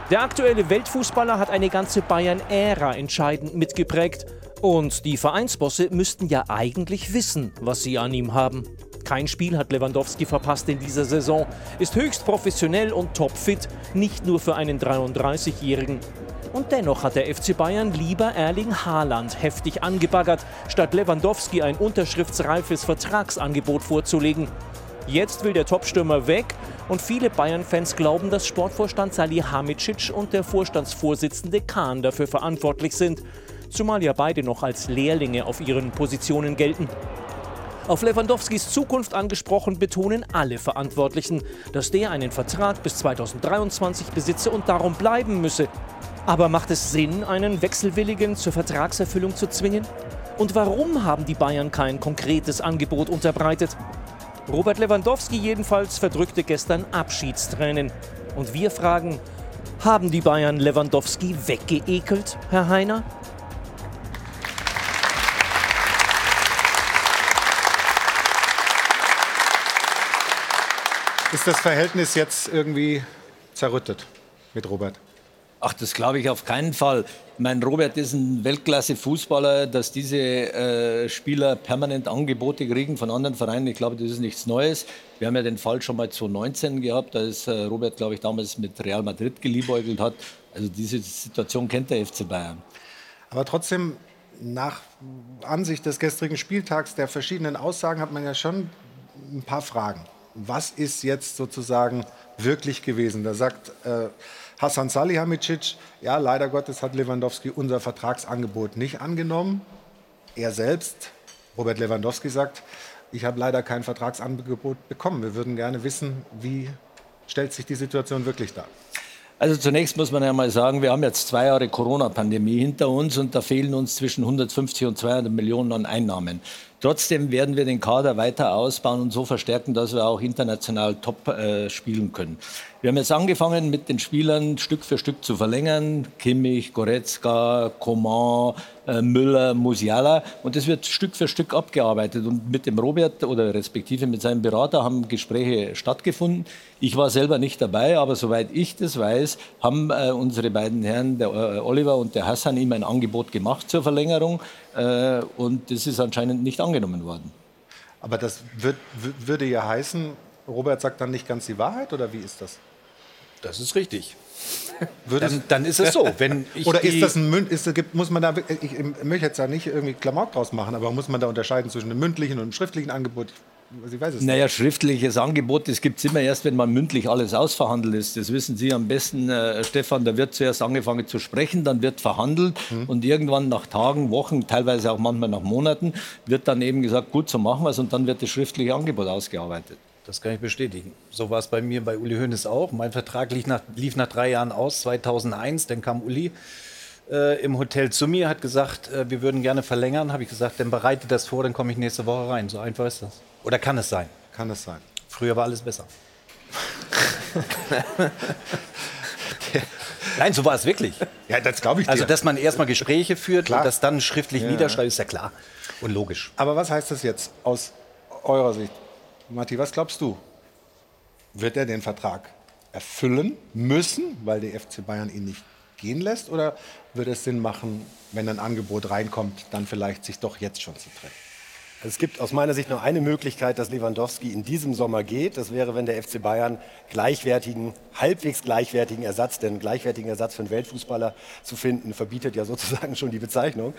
Der aktuelle Weltfußballer hat eine ganze Bayern-Ära entscheidend mitgeprägt. Und die Vereinsbosse müssten ja eigentlich wissen, was sie an ihm haben. Kein Spiel hat Lewandowski verpasst in dieser Saison, ist höchst professionell und topfit, nicht nur für einen 33-Jährigen. Und dennoch hat der FC Bayern lieber Erling Haaland heftig angebaggert, statt Lewandowski ein unterschriftsreifes Vertragsangebot vorzulegen. Jetzt will der Topstürmer weg und viele Bayern-Fans glauben, dass Sportvorstand Salihamidzic und der Vorstandsvorsitzende Kahn dafür verantwortlich sind. Zumal ja beide noch als Lehrlinge auf ihren Positionen gelten. Auf Lewandowskis Zukunft angesprochen betonen alle Verantwortlichen, dass der einen Vertrag bis 2023 besitze und darum bleiben müsse. Aber macht es Sinn, einen Wechselwilligen zur Vertragserfüllung zu zwingen? Und warum haben die Bayern kein konkretes Angebot unterbreitet? Robert Lewandowski jedenfalls verdrückte gestern Abschiedstränen. Und wir fragen, haben die Bayern Lewandowski weggeekelt, Herr Heiner? Ist das Verhältnis jetzt irgendwie zerrüttet mit Robert? Ach, das glaube ich auf keinen Fall. Mein Robert ist ein Weltklasse-Fußballer, dass diese äh, Spieler permanent Angebote kriegen von anderen Vereinen. Ich glaube, das ist nichts Neues. Wir haben ja den Fall schon mal 2019 gehabt, da ist äh, Robert, glaube ich, damals mit Real Madrid geliebäugelt hat. Also diese Situation kennt der FC Bayern. Aber trotzdem, nach Ansicht des gestrigen Spieltags, der verschiedenen Aussagen, hat man ja schon ein paar Fragen. Was ist jetzt sozusagen wirklich gewesen? Da sagt äh, Hassan Salihamidzic, ja, leider Gottes hat Lewandowski unser Vertragsangebot nicht angenommen. Er selbst, Robert Lewandowski, sagt, ich habe leider kein Vertragsangebot bekommen. Wir würden gerne wissen, wie stellt sich die Situation wirklich dar? Also zunächst muss man ja mal sagen, wir haben jetzt zwei Jahre Corona-Pandemie hinter uns und da fehlen uns zwischen 150 und 200 Millionen an Einnahmen. Trotzdem werden wir den Kader weiter ausbauen und so verstärken, dass wir auch international top äh, spielen können. Wir haben jetzt angefangen, mit den Spielern Stück für Stück zu verlängern. Kimmich, Goretzka, Coman, äh, Müller, Musiala. Und das wird Stück für Stück abgearbeitet. Und mit dem Robert oder respektive mit seinem Berater haben Gespräche stattgefunden. Ich war selber nicht dabei, aber soweit ich das weiß, haben äh, unsere beiden Herren, der äh, Oliver und der Hassan, ihm ein Angebot gemacht zur Verlängerung. Und das ist anscheinend nicht angenommen worden. Aber das wird, würde ja heißen, Robert sagt dann nicht ganz die Wahrheit oder wie ist das? Das ist richtig. Dann, dann, ist es so. Wenn Oder ist das ein Münd, ist, gibt, muss man da, ich, ich möchte jetzt da nicht irgendwie Klamauk draus machen, aber muss man da unterscheiden zwischen einem mündlichen und einem schriftlichen Angebot? Ich weiß es naja, nicht. schriftliches Angebot, das gibt es immer erst, wenn man mündlich alles ausverhandelt ist. Das wissen Sie am besten, äh, Stefan. Da wird zuerst angefangen zu sprechen, dann wird verhandelt mhm. und irgendwann nach Tagen, Wochen, teilweise auch manchmal nach Monaten, wird dann eben gesagt, gut, so machen wir es und dann wird das schriftliche Angebot ausgearbeitet. Das kann ich bestätigen. So war es bei mir bei Uli Hoeneß auch. Mein Vertrag lief nach, lief nach drei Jahren aus, 2001. Dann kam Uli äh, im Hotel zu mir, hat gesagt, äh, wir würden gerne verlängern. Habe ich gesagt, dann bereite das vor, dann komme ich nächste Woche rein. So einfach ist das. Oder kann es sein? Kann es sein. Früher war alles besser. Nein, so war es wirklich. Ja, das glaube ich also, dir. Also, dass man erstmal Gespräche führt klar. und das dann schriftlich ja. niederschreibt, ist ja klar und logisch. Aber was heißt das jetzt aus eurer Sicht? Matti, was glaubst du? Wird er den Vertrag erfüllen müssen, weil der FC Bayern ihn nicht gehen lässt? Oder würde es Sinn machen, wenn ein Angebot reinkommt, dann vielleicht sich doch jetzt schon zu trennen? Es gibt aus meiner Sicht nur eine Möglichkeit, dass Lewandowski in diesem Sommer geht. Das wäre, wenn der FC Bayern gleichwertigen, halbwegs gleichwertigen Ersatz, denn gleichwertigen Ersatz für einen Weltfußballer zu finden, verbietet ja sozusagen schon die Bezeichnung.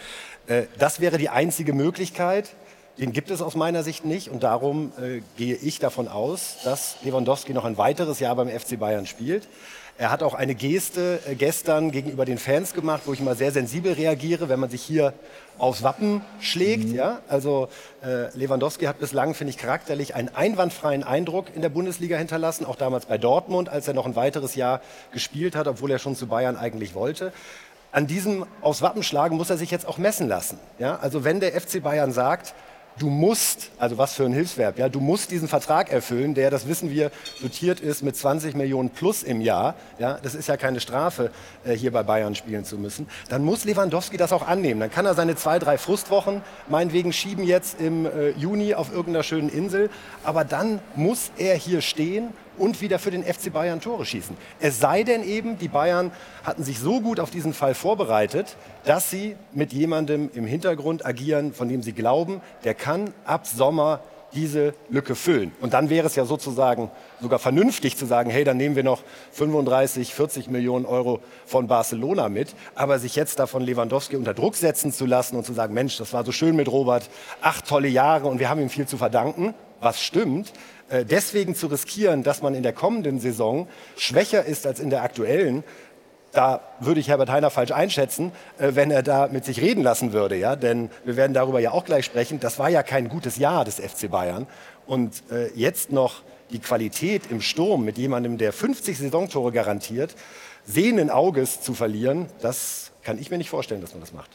Äh, das wäre die einzige Möglichkeit. Den gibt es aus meiner Sicht nicht und darum äh, gehe ich davon aus, dass Lewandowski noch ein weiteres Jahr beim FC Bayern spielt. Er hat auch eine Geste äh, gestern gegenüber den Fans gemacht, wo ich immer sehr sensibel reagiere, wenn man sich hier aufs Wappen schlägt. Mhm. Ja? Also äh, Lewandowski hat bislang, finde ich, charakterlich einen einwandfreien Eindruck in der Bundesliga hinterlassen, auch damals bei Dortmund, als er noch ein weiteres Jahr gespielt hat, obwohl er schon zu Bayern eigentlich wollte an diesem aufs Wappen schlagen muss er sich jetzt auch messen lassen. Ja? Also wenn der FC Bayern sagt, du musst, also was für ein Hilfsverb, ja, du musst diesen Vertrag erfüllen, der, das wissen wir, dotiert ist mit 20 Millionen plus im Jahr. Ja, das ist ja keine Strafe, äh, hier bei Bayern spielen zu müssen. Dann muss Lewandowski das auch annehmen. Dann kann er seine zwei, drei Frustwochen meinetwegen schieben jetzt im äh, Juni auf irgendeiner schönen Insel. Aber dann muss er hier stehen und wieder für den FC Bayern Tore schießen. Es sei denn eben, die Bayern hatten sich so gut auf diesen Fall vorbereitet, dass sie mit jemandem im Hintergrund agieren, von dem sie glauben, der kann ab Sommer diese Lücke füllen. Und dann wäre es ja sozusagen sogar vernünftig zu sagen, hey, dann nehmen wir noch 35, 40 Millionen Euro von Barcelona mit. Aber sich jetzt davon Lewandowski unter Druck setzen zu lassen und zu sagen, Mensch, das war so schön mit Robert, acht tolle Jahre und wir haben ihm viel zu verdanken, was stimmt, deswegen zu riskieren, dass man in der kommenden Saison schwächer ist als in der aktuellen, da würde ich Herbert Heiner falsch einschätzen, äh, wenn er da mit sich reden lassen würde. Ja? Denn wir werden darüber ja auch gleich sprechen. Das war ja kein gutes Jahr des FC Bayern. Und äh, jetzt noch die Qualität im Sturm mit jemandem, der 50 Saisontore garantiert, sehenden Auges zu verlieren, das kann ich mir nicht vorstellen, dass man das macht.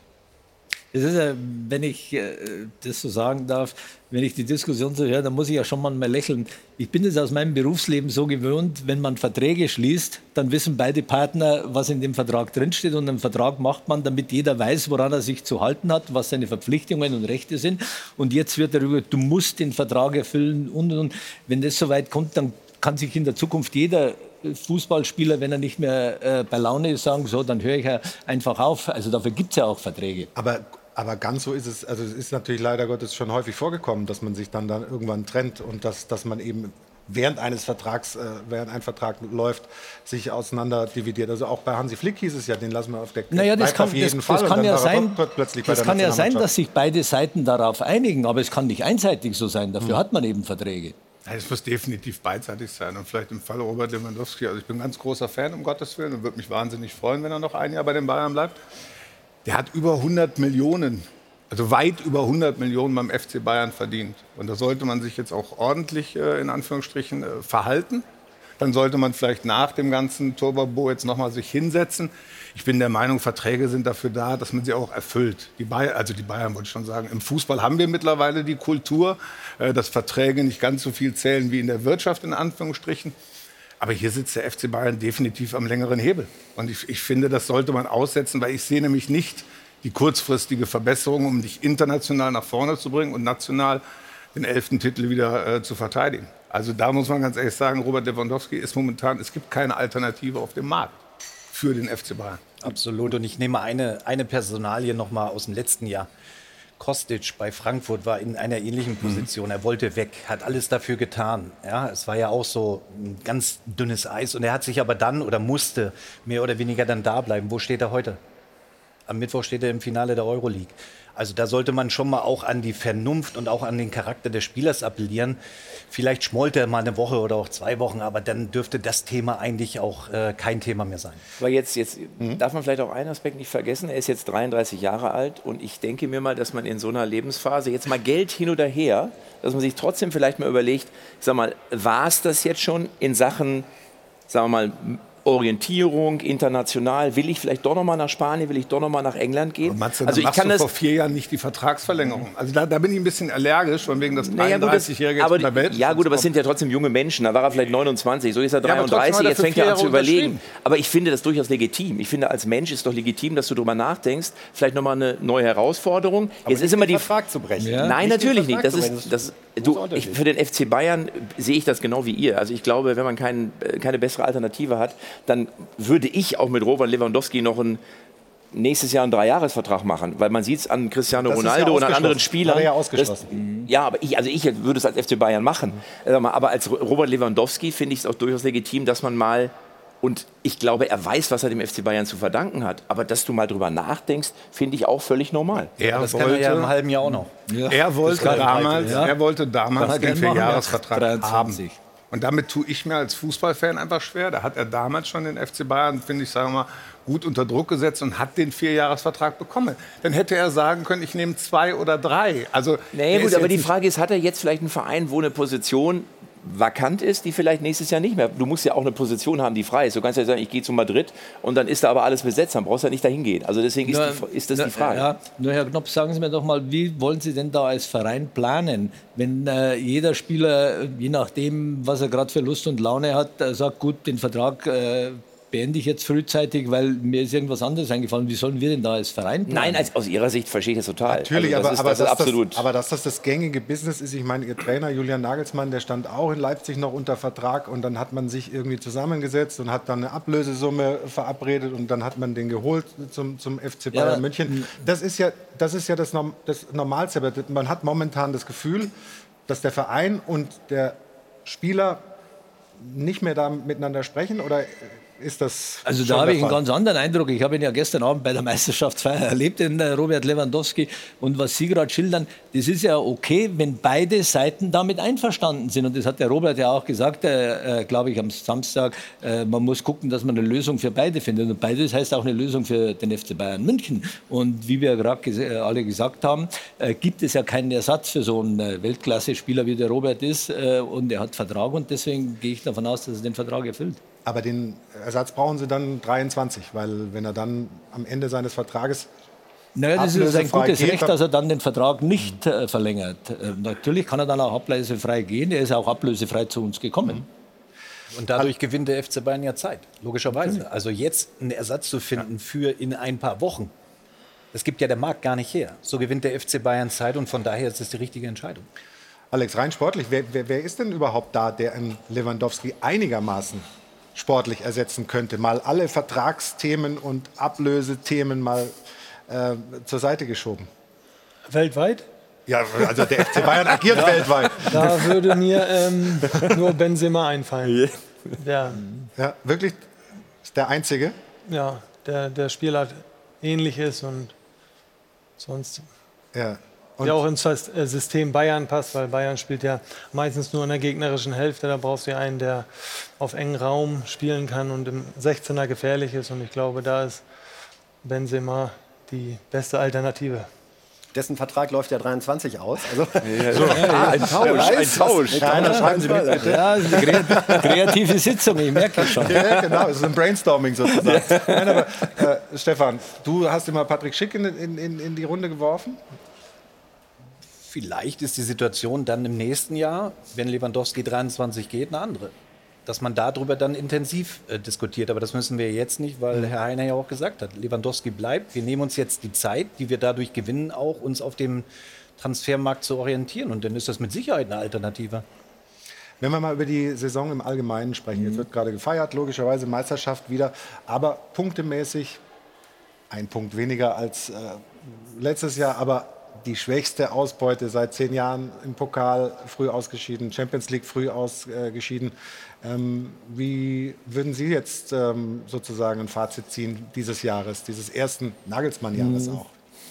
Es ist ja, wenn ich äh, das so sagen darf, wenn ich die Diskussion so höre, dann muss ich ja schon mal lächeln. Ich bin es aus meinem Berufsleben so gewöhnt, wenn man Verträge schließt, dann wissen beide Partner, was in dem Vertrag drinsteht. Und einen Vertrag macht man, damit jeder weiß, woran er sich zu halten hat, was seine Verpflichtungen und Rechte sind. Und jetzt wird darüber, du musst den Vertrag erfüllen und, und. Wenn das so weit kommt, dann kann sich in der Zukunft jeder Fußballspieler, wenn er nicht mehr äh, bei Laune ist, sagen, so, dann höre ich ja einfach auf. Also dafür gibt es ja auch Verträge. Aber aber ganz so ist es, also es ist natürlich leider Gottes schon häufig vorgekommen, dass man sich dann, dann irgendwann trennt und dass, dass man eben während eines Vertrags, äh, während ein Vertrag läuft, sich auseinander dividiert. Also auch bei Hansi Flick hieß es ja, den lassen wir auf der naja, das kann, auf jeden das, Fall. Das kann ja sein, das kann ja sein, dass sich beide Seiten darauf einigen, aber es kann nicht einseitig so sein. Dafür hm. hat man eben Verträge. Es muss definitiv beidseitig sein und vielleicht im Fall Robert Lewandowski. Also ich bin ein ganz großer Fan, um Gottes Willen, und würde mich wahnsinnig freuen, wenn er noch ein Jahr bei den Bayern bleibt. Der hat über 100 Millionen, also weit über 100 Millionen beim FC Bayern verdient. Und da sollte man sich jetzt auch ordentlich, äh, in Anführungsstrichen, äh, verhalten. Dann sollte man vielleicht nach dem ganzen Turbo jetzt nochmal sich hinsetzen. Ich bin der Meinung, Verträge sind dafür da, dass man sie auch erfüllt. Die Bayern, also die Bayern wollte ich schon sagen. Im Fußball haben wir mittlerweile die Kultur, äh, dass Verträge nicht ganz so viel zählen wie in der Wirtschaft, in Anführungsstrichen. Aber hier sitzt der FC Bayern definitiv am längeren Hebel. Und ich, ich finde, das sollte man aussetzen, weil ich sehe nämlich nicht die kurzfristige Verbesserung, um dich international nach vorne zu bringen und national den elften Titel wieder äh, zu verteidigen. Also da muss man ganz ehrlich sagen, Robert Lewandowski ist momentan, es gibt keine Alternative auf dem Markt für den FC Bayern. Absolut. Und ich nehme eine, eine Personalie noch mal aus dem letzten Jahr. Kostic bei Frankfurt war in einer ähnlichen Position. Er wollte weg, hat alles dafür getan. Ja, es war ja auch so ein ganz dünnes Eis. Und er hat sich aber dann oder musste mehr oder weniger dann da bleiben. Wo steht er heute? Am Mittwoch steht er im Finale der Euroleague. Also da sollte man schon mal auch an die Vernunft und auch an den Charakter des Spielers appellieren. Vielleicht schmollt er mal eine Woche oder auch zwei Wochen, aber dann dürfte das Thema eigentlich auch äh, kein Thema mehr sein. Aber jetzt, jetzt darf man vielleicht auch einen Aspekt nicht vergessen. Er ist jetzt 33 Jahre alt und ich denke mir mal, dass man in so einer Lebensphase jetzt mal Geld hin oder her, dass man sich trotzdem vielleicht mal überlegt, ich sag mal, war es das jetzt schon in Sachen, sagen wir mal, Orientierung international, will ich vielleicht doch noch mal nach Spanien, will ich doch noch mal nach England gehen? Matze, also ich kann das vor vier Jahren nicht die Vertragsverlängerung. Also da, da bin ich ein bisschen allergisch, von wegen das Naja, das- 33-Jährige aber jetzt mit der Welt. Ja gut, aber es sind ja trotzdem junge Menschen. Da war er vielleicht 29, so ist er Ja, aber trotzdem 33, hat er jetzt fängt er an zu überlegen. Aber ich finde das durchaus legitim. Ich finde, als Mensch ist doch legitim, dass du darüber nachdenkst, vielleicht nochmal eine neue Herausforderung. jetzt ist immer die Vertrag zu brechen. Nein, Nicht natürlich nicht. Das ist, das, du, ich, für den FC Bayern sehe ich das genau wie ihr. Also ich glaube, wenn man kein, äh, keine bessere Alternative hat, dann würde ich auch mit Robert Lewandowski noch ein nächstes Jahr einen Dreijahresvertrag machen, weil man sieht es an Cristiano Das ist ja Ronaldo und an anderen Spielern. Er ja ausgeschlossen. ja, aber ich, also ich würde es als FC Bayern machen. Mal, Aber als Robert Lewandowski finde ich es auch durchaus legitim, dass man mal und ich glaube, er weiß, was er dem FC Bayern zu verdanken hat. Aber dass du mal drüber nachdenkst, finde ich auch völlig normal. Er das kann er ja wollte- im halben Jahr auch noch. Er wollte damals, ja. er wollte damals den Vierjahresvertrag ja. haben. 23. Und damit tue ich mir als Fußballfan einfach schwer. Da hat er damals schon den FC Bayern, finde ich, sagen wir mal, gut unter Druck gesetzt und hat den Vierjahresvertrag bekommen. Dann hätte er sagen können, ich nehme zwei oder drei. Also, Nee, gut, aber die Frage ist, hat er jetzt vielleicht einen Verein, wo eine Position vakant ist, die vielleicht nächstes Jahr nicht mehr. Du musst ja auch eine Position haben, die frei ist. Du kannst ja sagen, ich gehe zu Madrid und dann ist da aber alles besetzt, dann brauchst du ja nicht dahin gehen. Also deswegen ist, Nur- die, ist das nur- die Frage. Ja, nur Herr Knopf, sagen Sie mir doch mal, wie wollen Sie denn da als Verein planen, wenn äh, jeder Spieler, je nachdem, was er gerade für Lust und Laune hat, äh, sagt, gut, den Vertrag äh, beende ich jetzt frühzeitig, weil mir ist irgendwas anderes eingefallen. Wie sollen wir denn da als Verein planen? Nein, als, aus Ihrer Sicht verstehe ich das total. Natürlich, also das aber, ist, aber, das ist dass absolut. Das, aber dass das das gängige Business ist, ich meine, Ihr Trainer Julian Nagelsmann, der stand auch in Leipzig noch unter Vertrag und dann hat man sich irgendwie zusammengesetzt und hat dann eine Ablösesumme verabredet und dann hat man den geholt zum, zum FC Bayern Ja. München. Das ist ja das, ist ja das, Norm- das Normalste. aber Man hat momentan das Gefühl, dass der Verein und der Spieler nicht mehr da miteinander sprechen oder ist das Also da habe ich einen ganz anderen Eindruck. Ich habe ihn ja gestern Abend bei der Meisterschaftsfeier erlebt, den Robert Lewandowski. Und was Sie gerade schildern, das ist ja okay, wenn beide Seiten damit einverstanden sind. Und das hat der Robert ja auch gesagt, äh, äh, glaube ich, am Samstag. Äh, man muss gucken, dass man eine Lösung für beide findet. Und beides heißt auch eine Lösung für den FC Bayern München. Und wie wir gerade ges äh, alle gesagt haben, äh, gibt es ja keinen Ersatz für so einen äh, Weltklasse-Spieler, wie der Robert ist. Und er hat Vertrag und deswegen gehe ich davon aus, dass er den Vertrag erfüllt. Aber den Ersatz brauchen sie dann 23, weil wenn er dann am Ende seines Vertrages Naja, das ist ein gutes geht, Recht, dass er dann den Vertrag nicht äh, verlängert. Äh, natürlich kann er dann auch ablösefrei gehen. Er ist auch ablösefrei zu uns gekommen. Und dadurch gewinnt der FC Bayern ja Zeit, logischerweise. Also jetzt einen Ersatz zu finden für in ein paar Wochen, das gibt ja der Markt gar nicht her. So gewinnt der FC Bayern Zeit und von daher ist es die richtige Entscheidung. Alex, rein sportlich, wer, wer, wer ist denn überhaupt da, der einen Lewandowski einigermaßen sportlich ersetzen könnte? Mal alle Vertragsthemen und Ablösethemen mal äh, zur Seite geschoben. Weltweit? Ja, also der FC Bayern agiert weltweit. Da würde mir ähm, nur Benzema einfallen. Der, Ja, wirklich ist der Einzige. ja, der, der Spieler ähnlich ist und sonst Ja. Und der auch ins Sys- System Bayern passt, weil Bayern spielt ja meistens nur in der gegnerischen Hälfte. Da brauchst du ja einen, der auf engen Raum spielen kann und im 16er gefährlich ist. Und ich glaube, da ist Benzema die beste Alternative. Dessen Vertrag läuft ja 23 aus. Also, Ah, ein Tausch, ein Tausch. Keiner schreiben Sie mit, bitte. Ja, das ist eine kre- kreative Sitzung, ich merke es schon. Ja, genau, es ist ein Brainstorming sozusagen. Nein, aber äh, Stefan, du hast immer Patrick Schick in, in, in die Runde geworfen. Vielleicht ist die Situation dann im nächsten Jahr, wenn Lewandowski 23 geht, eine andere. dass man darüber dann intensiv äh, diskutiert. Aber das müssen wir jetzt nicht, weil Herr Heiner ja auch gesagt hat, Lewandowski bleibt. Wir nehmen uns jetzt die Zeit, die wir dadurch gewinnen, auch uns auf dem Transfermarkt zu orientieren. Und dann ist das mit Sicherheit eine Alternative. Wenn wir mal über die Saison im Allgemeinen sprechen, jetzt wird gerade gefeiert, logischerweise Meisterschaft wieder, aber punktemäßig ein Punkt weniger als äh, letztes Jahr, aber die schwächste Ausbeute seit zehn Jahren im Pokal früh ausgeschieden, Champions League früh ausgeschieden. Ähm, wie würden Sie jetzt ähm, sozusagen ein Fazit ziehen dieses Jahres, dieses ersten Nagelsmann-Jahres auch?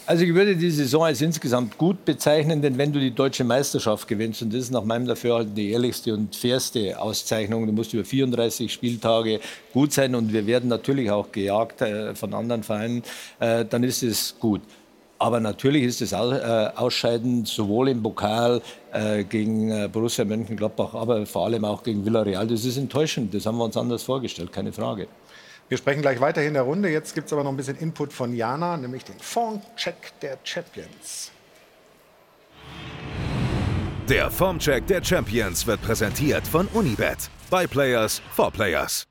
Also ich würde die Saison als insgesamt gut bezeichnen, denn wenn du die deutsche Meisterschaft gewinnst, und das ist nach meinem Dafürhalten die ehrlichste und fairste Auszeichnung, du musst über 34 Spieltage gut sein und wir werden natürlich auch gejagt äh, von anderen Vereinen, äh, dann ist es gut. Aber natürlich ist das äh, Ausscheiden sowohl im Pokal äh, gegen äh, Borussia Mönchengladbach, aber vor allem auch gegen Villarreal, das ist enttäuschend. Das haben wir uns anders vorgestellt, keine Frage. Wir sprechen gleich weiter in der Runde. Jetzt gibt es aber noch ein bisschen Input von Jana, nämlich den Formcheck der Champions. Der Formcheck der Champions wird präsentiert von Unibet. By Players for Players.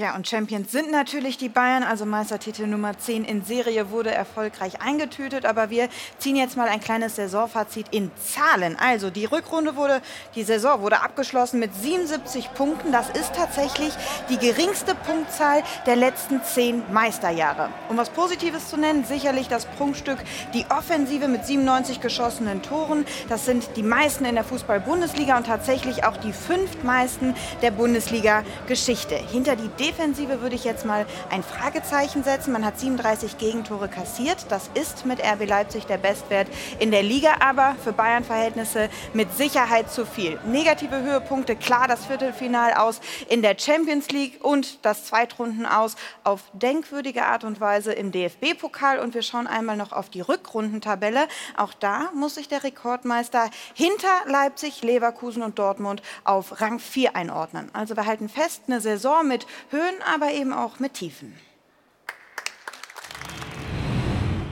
Ja, und Champions sind natürlich die Bayern, also Meistertitel Nummer 10 in Serie wurde erfolgreich eingetütet, aber wir ziehen jetzt mal ein kleines Saisonfazit in Zahlen. Also die Rückrunde wurde, die Saison wurde abgeschlossen mit 77 Punkten. Das ist tatsächlich die geringste Punktzahl der letzten zehn Meisterjahre. Um was Positives zu nennen, sicherlich das Prunkstück, die Offensive mit 97 geschossenen Toren. Das sind die meisten in der Fußball-Bundesliga und tatsächlich auch die fünftmeisten der Bundesliga-Geschichte. Hinter die Defensive würde ich jetzt mal ein Fragezeichen setzen. Man hat 37 Gegentore kassiert. Das ist mit RB Leipzig der Bestwert in der Liga, aber für Bayern-Verhältnisse mit Sicherheit zu viel. Negative Höhepunkte, klar das Viertelfinal aus in der Champions League und das Zweitrunden aus auf denkwürdige Art und Weise im DFB-Pokal. Und wir schauen einmal noch auf die Rückrundentabelle. Auch da muss sich der Rekordmeister hinter Leipzig, Leverkusen und Dortmund auf Rang 4 einordnen. Also wir halten fest, eine Saison mit Höhen, aber eben auch mit Tiefen.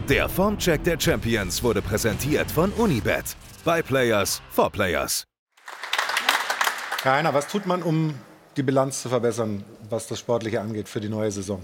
Der Formcheck der Champions wurde präsentiert von Unibet. By Players for Players. Herr Heiner, was tut man, um die Bilanz zu verbessern, was das Sportliche angeht für die neue Saison?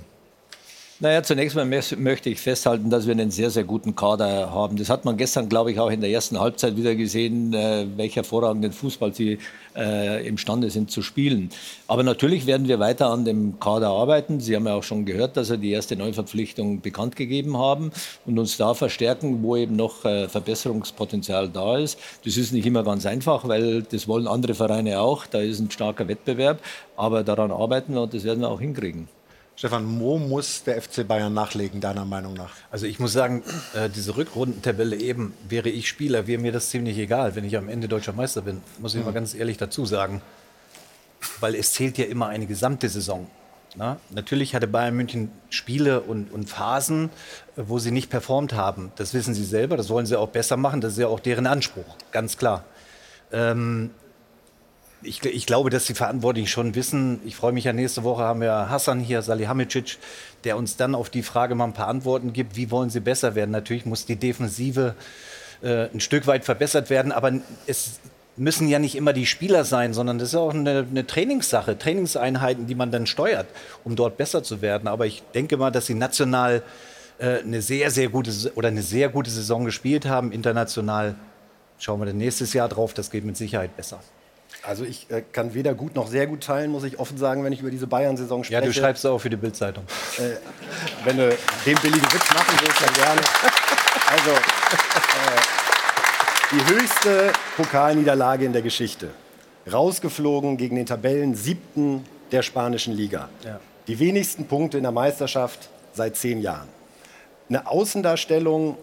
Naja, zunächst mal möchte ich festhalten, dass wir einen sehr, sehr guten Kader haben. Das hat man gestern, glaube ich, auch in der ersten Halbzeit wieder gesehen, äh, welch hervorragenden Fußball sie äh, imstande sind zu spielen. Aber natürlich werden wir weiter an dem Kader arbeiten. Sie haben ja auch schon gehört, dass wir die erste Neuverpflichtung bekannt gegeben haben und uns da verstärken, wo eben noch äh, Verbesserungspotenzial da ist. Das ist nicht immer ganz einfach, weil das wollen andere Vereine auch. Da ist ein starker Wettbewerb. Aber daran arbeiten wir und das werden wir auch hinkriegen. Stefan, wo muss der FC Bayern nachlegen, deiner Meinung nach? Also ich muss sagen, äh, diese Rückrundentabelle eben, wäre ich Spieler, wäre mir das ziemlich egal, wenn ich am Ende deutscher Meister bin, muss ich mhm. mal ganz ehrlich dazu sagen. Weil es zählt ja immer eine gesamte Saison. Na? Natürlich hatte Bayern München Spiele und, und Phasen, äh, wo sie nicht performt haben. Das wissen sie selber, das wollen sie auch besser machen, das ist ja auch deren Anspruch, ganz klar. Ähm, ich, ich, glaube, dass die Verantwortlichen schon wissen. Ich freue mich ja, nächste Woche haben wir Hassan hier, Salihamidzic, der uns dann auf die Frage mal ein paar Antworten gibt. Wie wollen sie besser werden? Natürlich muss die Defensive äh, ein Stück weit verbessert werden, aber es müssen ja nicht immer die Spieler sein, sondern das ist auch eine, eine Trainingssache, Trainingseinheiten, die man dann steuert, um dort besser zu werden. Aber ich denke mal, dass sie national äh, eine sehr, sehr gute oder eine sehr gute Saison gespielt haben. International schauen wir dann nächstes Jahr drauf. Das geht mit Sicherheit besser. Also ich äh, kann weder gut noch sehr gut teilen, muss ich offen sagen, wenn ich über diese Bayern-Saison spreche. Ja, du schreibst auch für die Bildzeitung. Äh, wenn du den billigen Witz machen willst, dann gerne. Also äh, die höchste Pokalniederlage in der Geschichte. Rausgeflogen gegen den Tabellen siebten der spanischen Liga. Ja. Die wenigsten Punkte in der Meisterschaft seit zehn Jahren. Eine Außendarstellung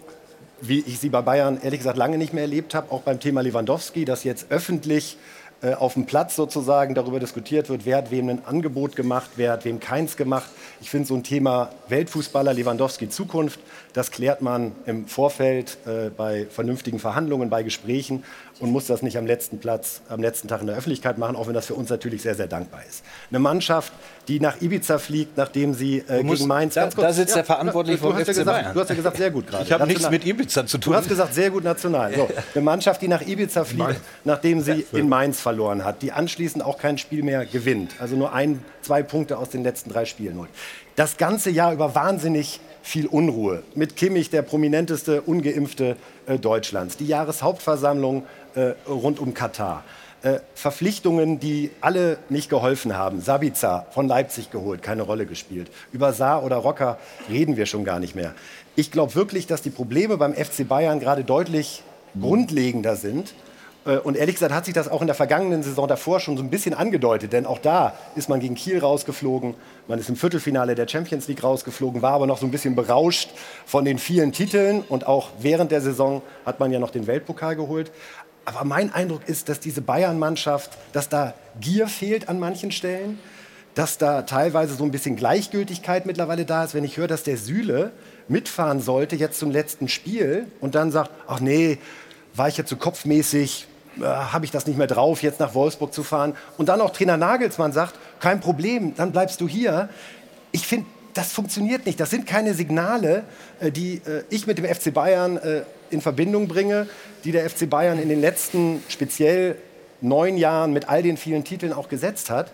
wie ich sie bei Bayern ehrlich gesagt lange nicht mehr erlebt habe, auch beim Thema Lewandowski, dass jetzt öffentlich äh, auf dem Platz sozusagen darüber diskutiert wird, wer hat wem ein Angebot gemacht, wer hat wem keins gemacht. Ich finde so ein Thema Weltfußballer Lewandowski Zukunft, das klärt man im Vorfeld äh, bei vernünftigen Verhandlungen, bei Gesprächen und muss das nicht am letzten Platz, am letzten Tag in der Öffentlichkeit machen, auch wenn das für uns natürlich sehr, sehr dankbar ist. Eine Mannschaft, die nach Ibiza fliegt, nachdem sie äh, gegen Mainz... Da, da sitzt ja, der Verantwortliche vom FC gesagt, Bayern. Du hast ja gesagt, sehr gut gerade. Ich habe nichts mit Ibiza zu tun. Du hast gesagt, sehr gut national. So, eine Mannschaft, die nach Ibiza fliegt, nachdem sie in Mainz verliert verloren hat, die anschließend auch kein Spiel mehr gewinnt, also nur ein, zwei Punkte aus den letzten drei Spielen holt. Das ganze Jahr über wahnsinnig viel Unruhe. Mit Kimmich, der prominenteste Ungeimpfte äh, Deutschlands. Die Jahreshauptversammlung äh, rund um Katar. Äh, Verpflichtungen, die alle nicht geholfen haben. Sabitzer von Leipzig geholt, keine Rolle gespielt. Über Saar oder Rocker reden wir schon gar nicht mehr. Ich glaube wirklich, dass die Probleme beim FC Bayern gerade deutlich grundlegender sind. Äh, Und ehrlich gesagt hat sich das auch in der vergangenen Saison davor schon so ein bisschen angedeutet, denn auch da ist man gegen Kiel rausgeflogen, man ist im Viertelfinale der Champions League rausgeflogen, war aber noch so ein bisschen berauscht von den vielen Titeln und auch während der Saison hat man ja noch den Weltpokal geholt. Aber mein Eindruck ist, dass diese Bayern-Mannschaft, dass da Gier fehlt an manchen Stellen, dass da teilweise so ein bisschen Gleichgültigkeit mittlerweile da ist. Wenn ich höre, dass der Süle mitfahren sollte jetzt zum letzten Spiel und dann sagt, ach nee, war ich jetzt so kopfmäßig, äh, habe ich das nicht mehr drauf, jetzt nach Wolfsburg zu fahren. Und dann auch Trainer Nagelsmann sagt, kein Problem, dann bleibst du hier. Ich finde, das funktioniert nicht. Das sind keine Signale, äh, die äh, ich mit dem FC Bayern in Verbindung bringe, die der FC Bayern in den letzten speziell neun Jahren mit all den vielen Titeln auch gesetzt hat.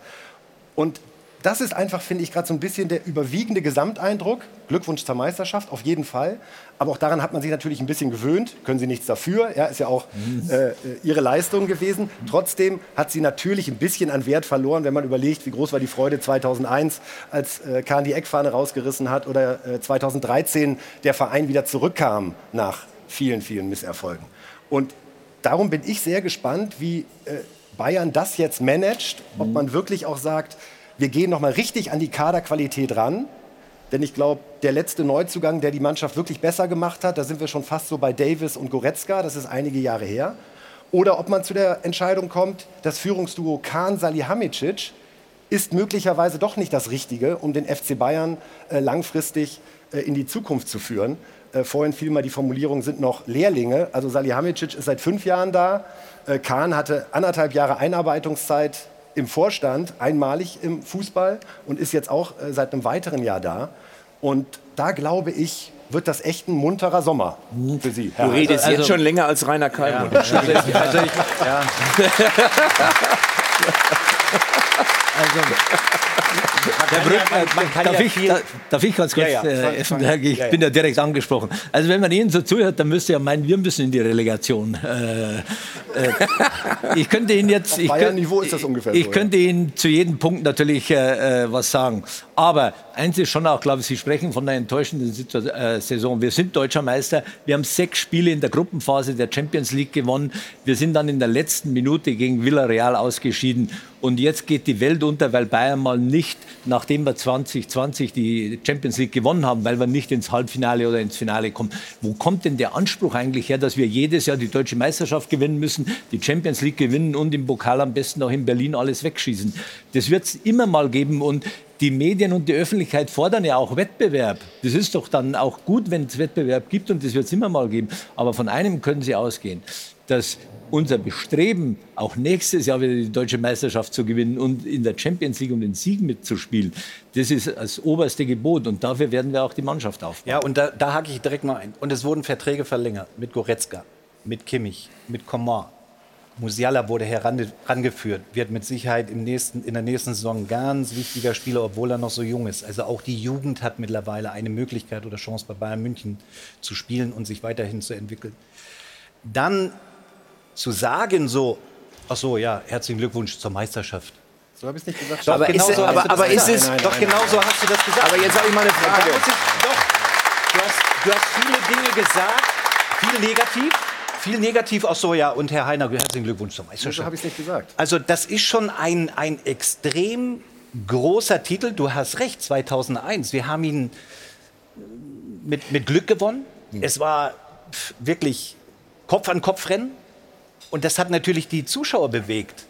Und das ist einfach, finde ich, gerade so ein bisschen der überwiegende Gesamteindruck. Glückwunsch zur Meisterschaft, auf jeden Fall. Aber auch daran hat man sich natürlich ein bisschen gewöhnt. Können Sie nichts dafür. Ja, ist ja auch äh, Ihre Leistung gewesen. Trotzdem hat sie natürlich ein bisschen an Wert verloren, wenn man überlegt, wie groß war die Freude 2001, als äh, Kahn die Eckfahne rausgerissen hat oder äh, 2013 der Verein wieder zurückkam nach vielen, vielen Misserfolgen. Und darum bin ich sehr gespannt, wie äh, Bayern das jetzt managt, ob man wirklich auch sagt, wir gehen noch mal richtig an die Kaderqualität ran. Denn ich glaube, der letzte Neuzugang, der die Mannschaft wirklich besser gemacht hat, da sind wir schon fast so bei Davis und Goretzka, das ist einige Jahre her. Oder ob man zu der Entscheidung kommt, das Führungsduo Kahn-Salihamidzic ist möglicherweise doch nicht das Richtige, um den FC Bayern äh, langfristig äh, in die Zukunft zu führen. Äh, vorhin fiel mal die Formulierung, sind noch Lehrlinge. Also Salihamidzic ist seit fünf Jahren da. Äh, Kahn hatte anderthalb Jahre Einarbeitungszeit im Vorstand, einmalig im Fußball und ist jetzt auch äh, seit einem weiteren Jahr da. Und da glaube ich, wird das echt ein munterer Sommer für Sie. Du redest jetzt schon länger als Rainer Kalmund. Also ich, ja. Also, Herr Brück, man kann darf, ja ich, viel- da- darf ich ganz kurz, Ja, ja, äh, fang- Effenberg, ich ja, ja. bin ja direkt angesprochen. Also wenn man Ihnen so zuhört, dann müsste ja meinen, wir müssen in die Relegation. Äh, äh, ich könnte Ihnen jetzt... Auf ich könnt- Bayern-Niveau ist das ungefähr Ich so, ja. könnte Ihnen zu jedem Punkt natürlich äh, äh, was sagen. Aber eins ist schon auch, glaube ich, Sie sprechen von einer enttäuschenden äh, Saison. Wir sind deutscher Meister. Wir haben sechs Spiele in der Gruppenphase der Champions League gewonnen. Wir sind dann in der letzten Minute gegen Villarreal ausgeschieden. Und jetzt geht die Welt unter, weil Bayern mal nicht, nachdem wir 2020 die Champions League gewonnen haben, weil wir nicht ins Halbfinale oder ins Finale kommen. Wo kommt denn der Anspruch eigentlich her, dass wir jedes Jahr die deutsche Meisterschaft gewinnen müssen, die Champions League gewinnen und im Pokal am besten auch in Berlin alles wegschießen? Das wird es immer mal geben und die Medien und die Öffentlichkeit fordern ja auch Wettbewerb. Das ist doch dann auch gut, wenn es Wettbewerb gibt und das wird es immer mal geben. Aber von einem können Sie ausgehen, dass unser Bestreben, auch nächstes Jahr wieder die deutsche Meisterschaft zu gewinnen und in der Champions League um den Sieg mitzuspielen, das ist das oberste Gebot und dafür werden wir auch die Mannschaft aufbauen. Ja, und da, da hake ich direkt mal ein. Und es wurden Verträge verlängert mit Goretzka, mit Kimmich, mit Coman. Musiala wurde herangeführt, wird mit Sicherheit im nächsten, in der nächsten Saison ein ganz wichtiger Spieler, obwohl er noch so jung ist. Also auch die Jugend hat mittlerweile eine Möglichkeit oder Chance bei Bayern München zu spielen und sich weiterhin zu entwickeln. Dann zu sagen so, ach so, ja, herzlichen Glückwunsch zur Meisterschaft. So habe ich es nicht gesagt. Doch, Aber genau ist- so aber- aber ist es- Nein, nein, Doch genau so hast du das gesagt. Aber jetzt habe ich mal eine Frage. Ich- Doch, du hast, du hast viele Dinge gesagt, viel negativ, viel negativ. Ach so, ja, und Herr Heiner, herzlichen Glückwunsch So Meisterschaft. habe ich es nicht gesagt. Also das ist schon ein, ein extrem großer Titel. Du hast recht, 2001. Wir haben ihn mit, mit Glück gewonnen. Es war wirklich Kopf an Kopf rennen. Und das hat natürlich die Zuschauer bewegt.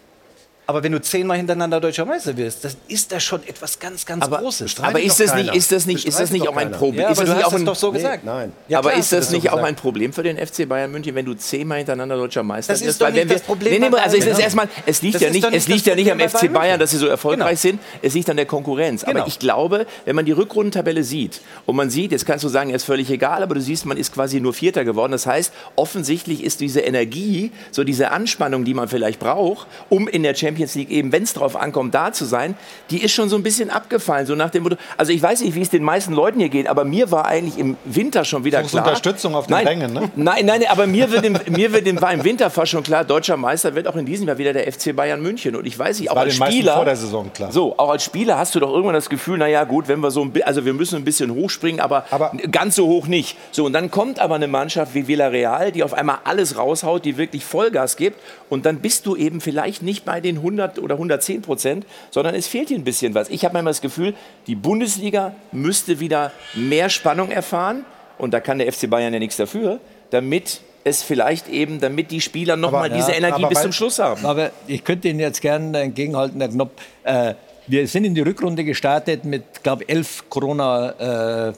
Aber wenn du zehnmal hintereinander deutscher Meister wirst, dann ist das schon etwas ganz, ganz Aber- Großes. aber ist das nicht- ist das nicht- ist das nicht auch ein Problem? Ja, Ist aber das du hast es ein- doch so Nee, gesagt. Nein. Ja, aber klar ist das so nicht auch ein Problem für den FC Bayern München, wenn du zehnmal hintereinander deutscher Meister Das ist wirst? doch nicht das Problem Nee, nee, also es Bayern. ist erstmal, es liegt Das ja nicht, es liegt das ja nicht am FC Bayern dass sie so erfolgreich Genau. sind. Es liegt an der Konkurrenz. Genau. Aber ich glaube, wenn man die Rückrundentabelle sieht und man sieht, jetzt kannst du sagen, er ist völlig egal, aber du siehst, man ist quasi nur Vierter geworden. Das heißt, offensichtlich ist diese Energie, so diese Anspannung, die man vielleicht braucht, um in der Champions League eben, wenn es drauf ankommt, da zu sein, die ist schon so ein bisschen abgefallen. So nach dem Motto, also ich weiß nicht, wie es den meisten Leuten hier geht, aber mir war eigentlich im Winter schon wieder klar. Unterstützung auf den nein, Rängen, ne? Nein, nein, aber mir, wird im, mir wird im, war im Winter fast schon klar, deutscher Meister wird auch in diesem Jahr wieder der FC Bayern München. Und ich weiß nicht, auch als Spieler. vor der Saison klar. So, auch als Spieler hast du doch irgendwann das Gefühl, naja, gut, wenn wir so ein also wir müssen ein bisschen hochspringen, aber, ganz so hoch nicht. So, und dann kommt aber eine Mannschaft wie Villarreal, die auf einmal alles raushaut, die wirklich Vollgas gibt. Und dann bist du eben vielleicht nicht bei den 100 oder 110 Prozent, sondern es fehlt dir ein bisschen was. Ich habe manchmal das Gefühl, die Bundesliga müsste wieder mehr Spannung erfahren. Und da kann der FC Bayern ja nichts dafür, damit es vielleicht eben, damit die Spieler nochmal diese Energie bis zum Schluss haben. Aber ich könnte Ihnen jetzt gerne entgegenhalten, Herr Knopp. Äh, wir sind in die Rückrunde gestartet mit, glaube ich, elf Corona.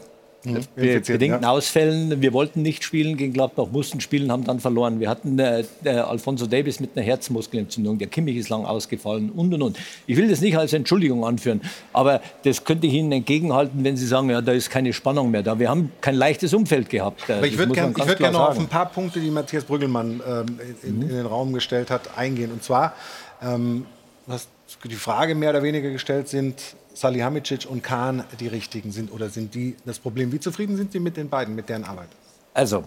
Infizierten, bedingten ja. Ausfällen. Wir wollten nicht spielen gegen Gladbach, mussten spielen, haben dann verloren. Wir hatten äh, Alfonso Davis mit einer Herzmuskelentzündung, der Kimmich ist lang ausgefallen und und und. Ich will das nicht als Entschuldigung anführen, aber das könnte ich Ihnen entgegenhalten, wenn Sie sagen, ja, da ist keine Spannung mehr da. Wir haben kein leichtes Umfeld gehabt. Äh, Aber ich würde gerne würd gern noch auf ein paar Punkte, die Matthias Brüggelmann ähm, in, in den Raum gestellt hat, eingehen. Und zwar, ähm, was die Frage mehr oder weniger gestellt sind, Salihamidzic und Kahn die richtigen sind oder sind die das Problem? Wie zufrieden sind Sie mit den beiden, mit deren Arbeit? Also,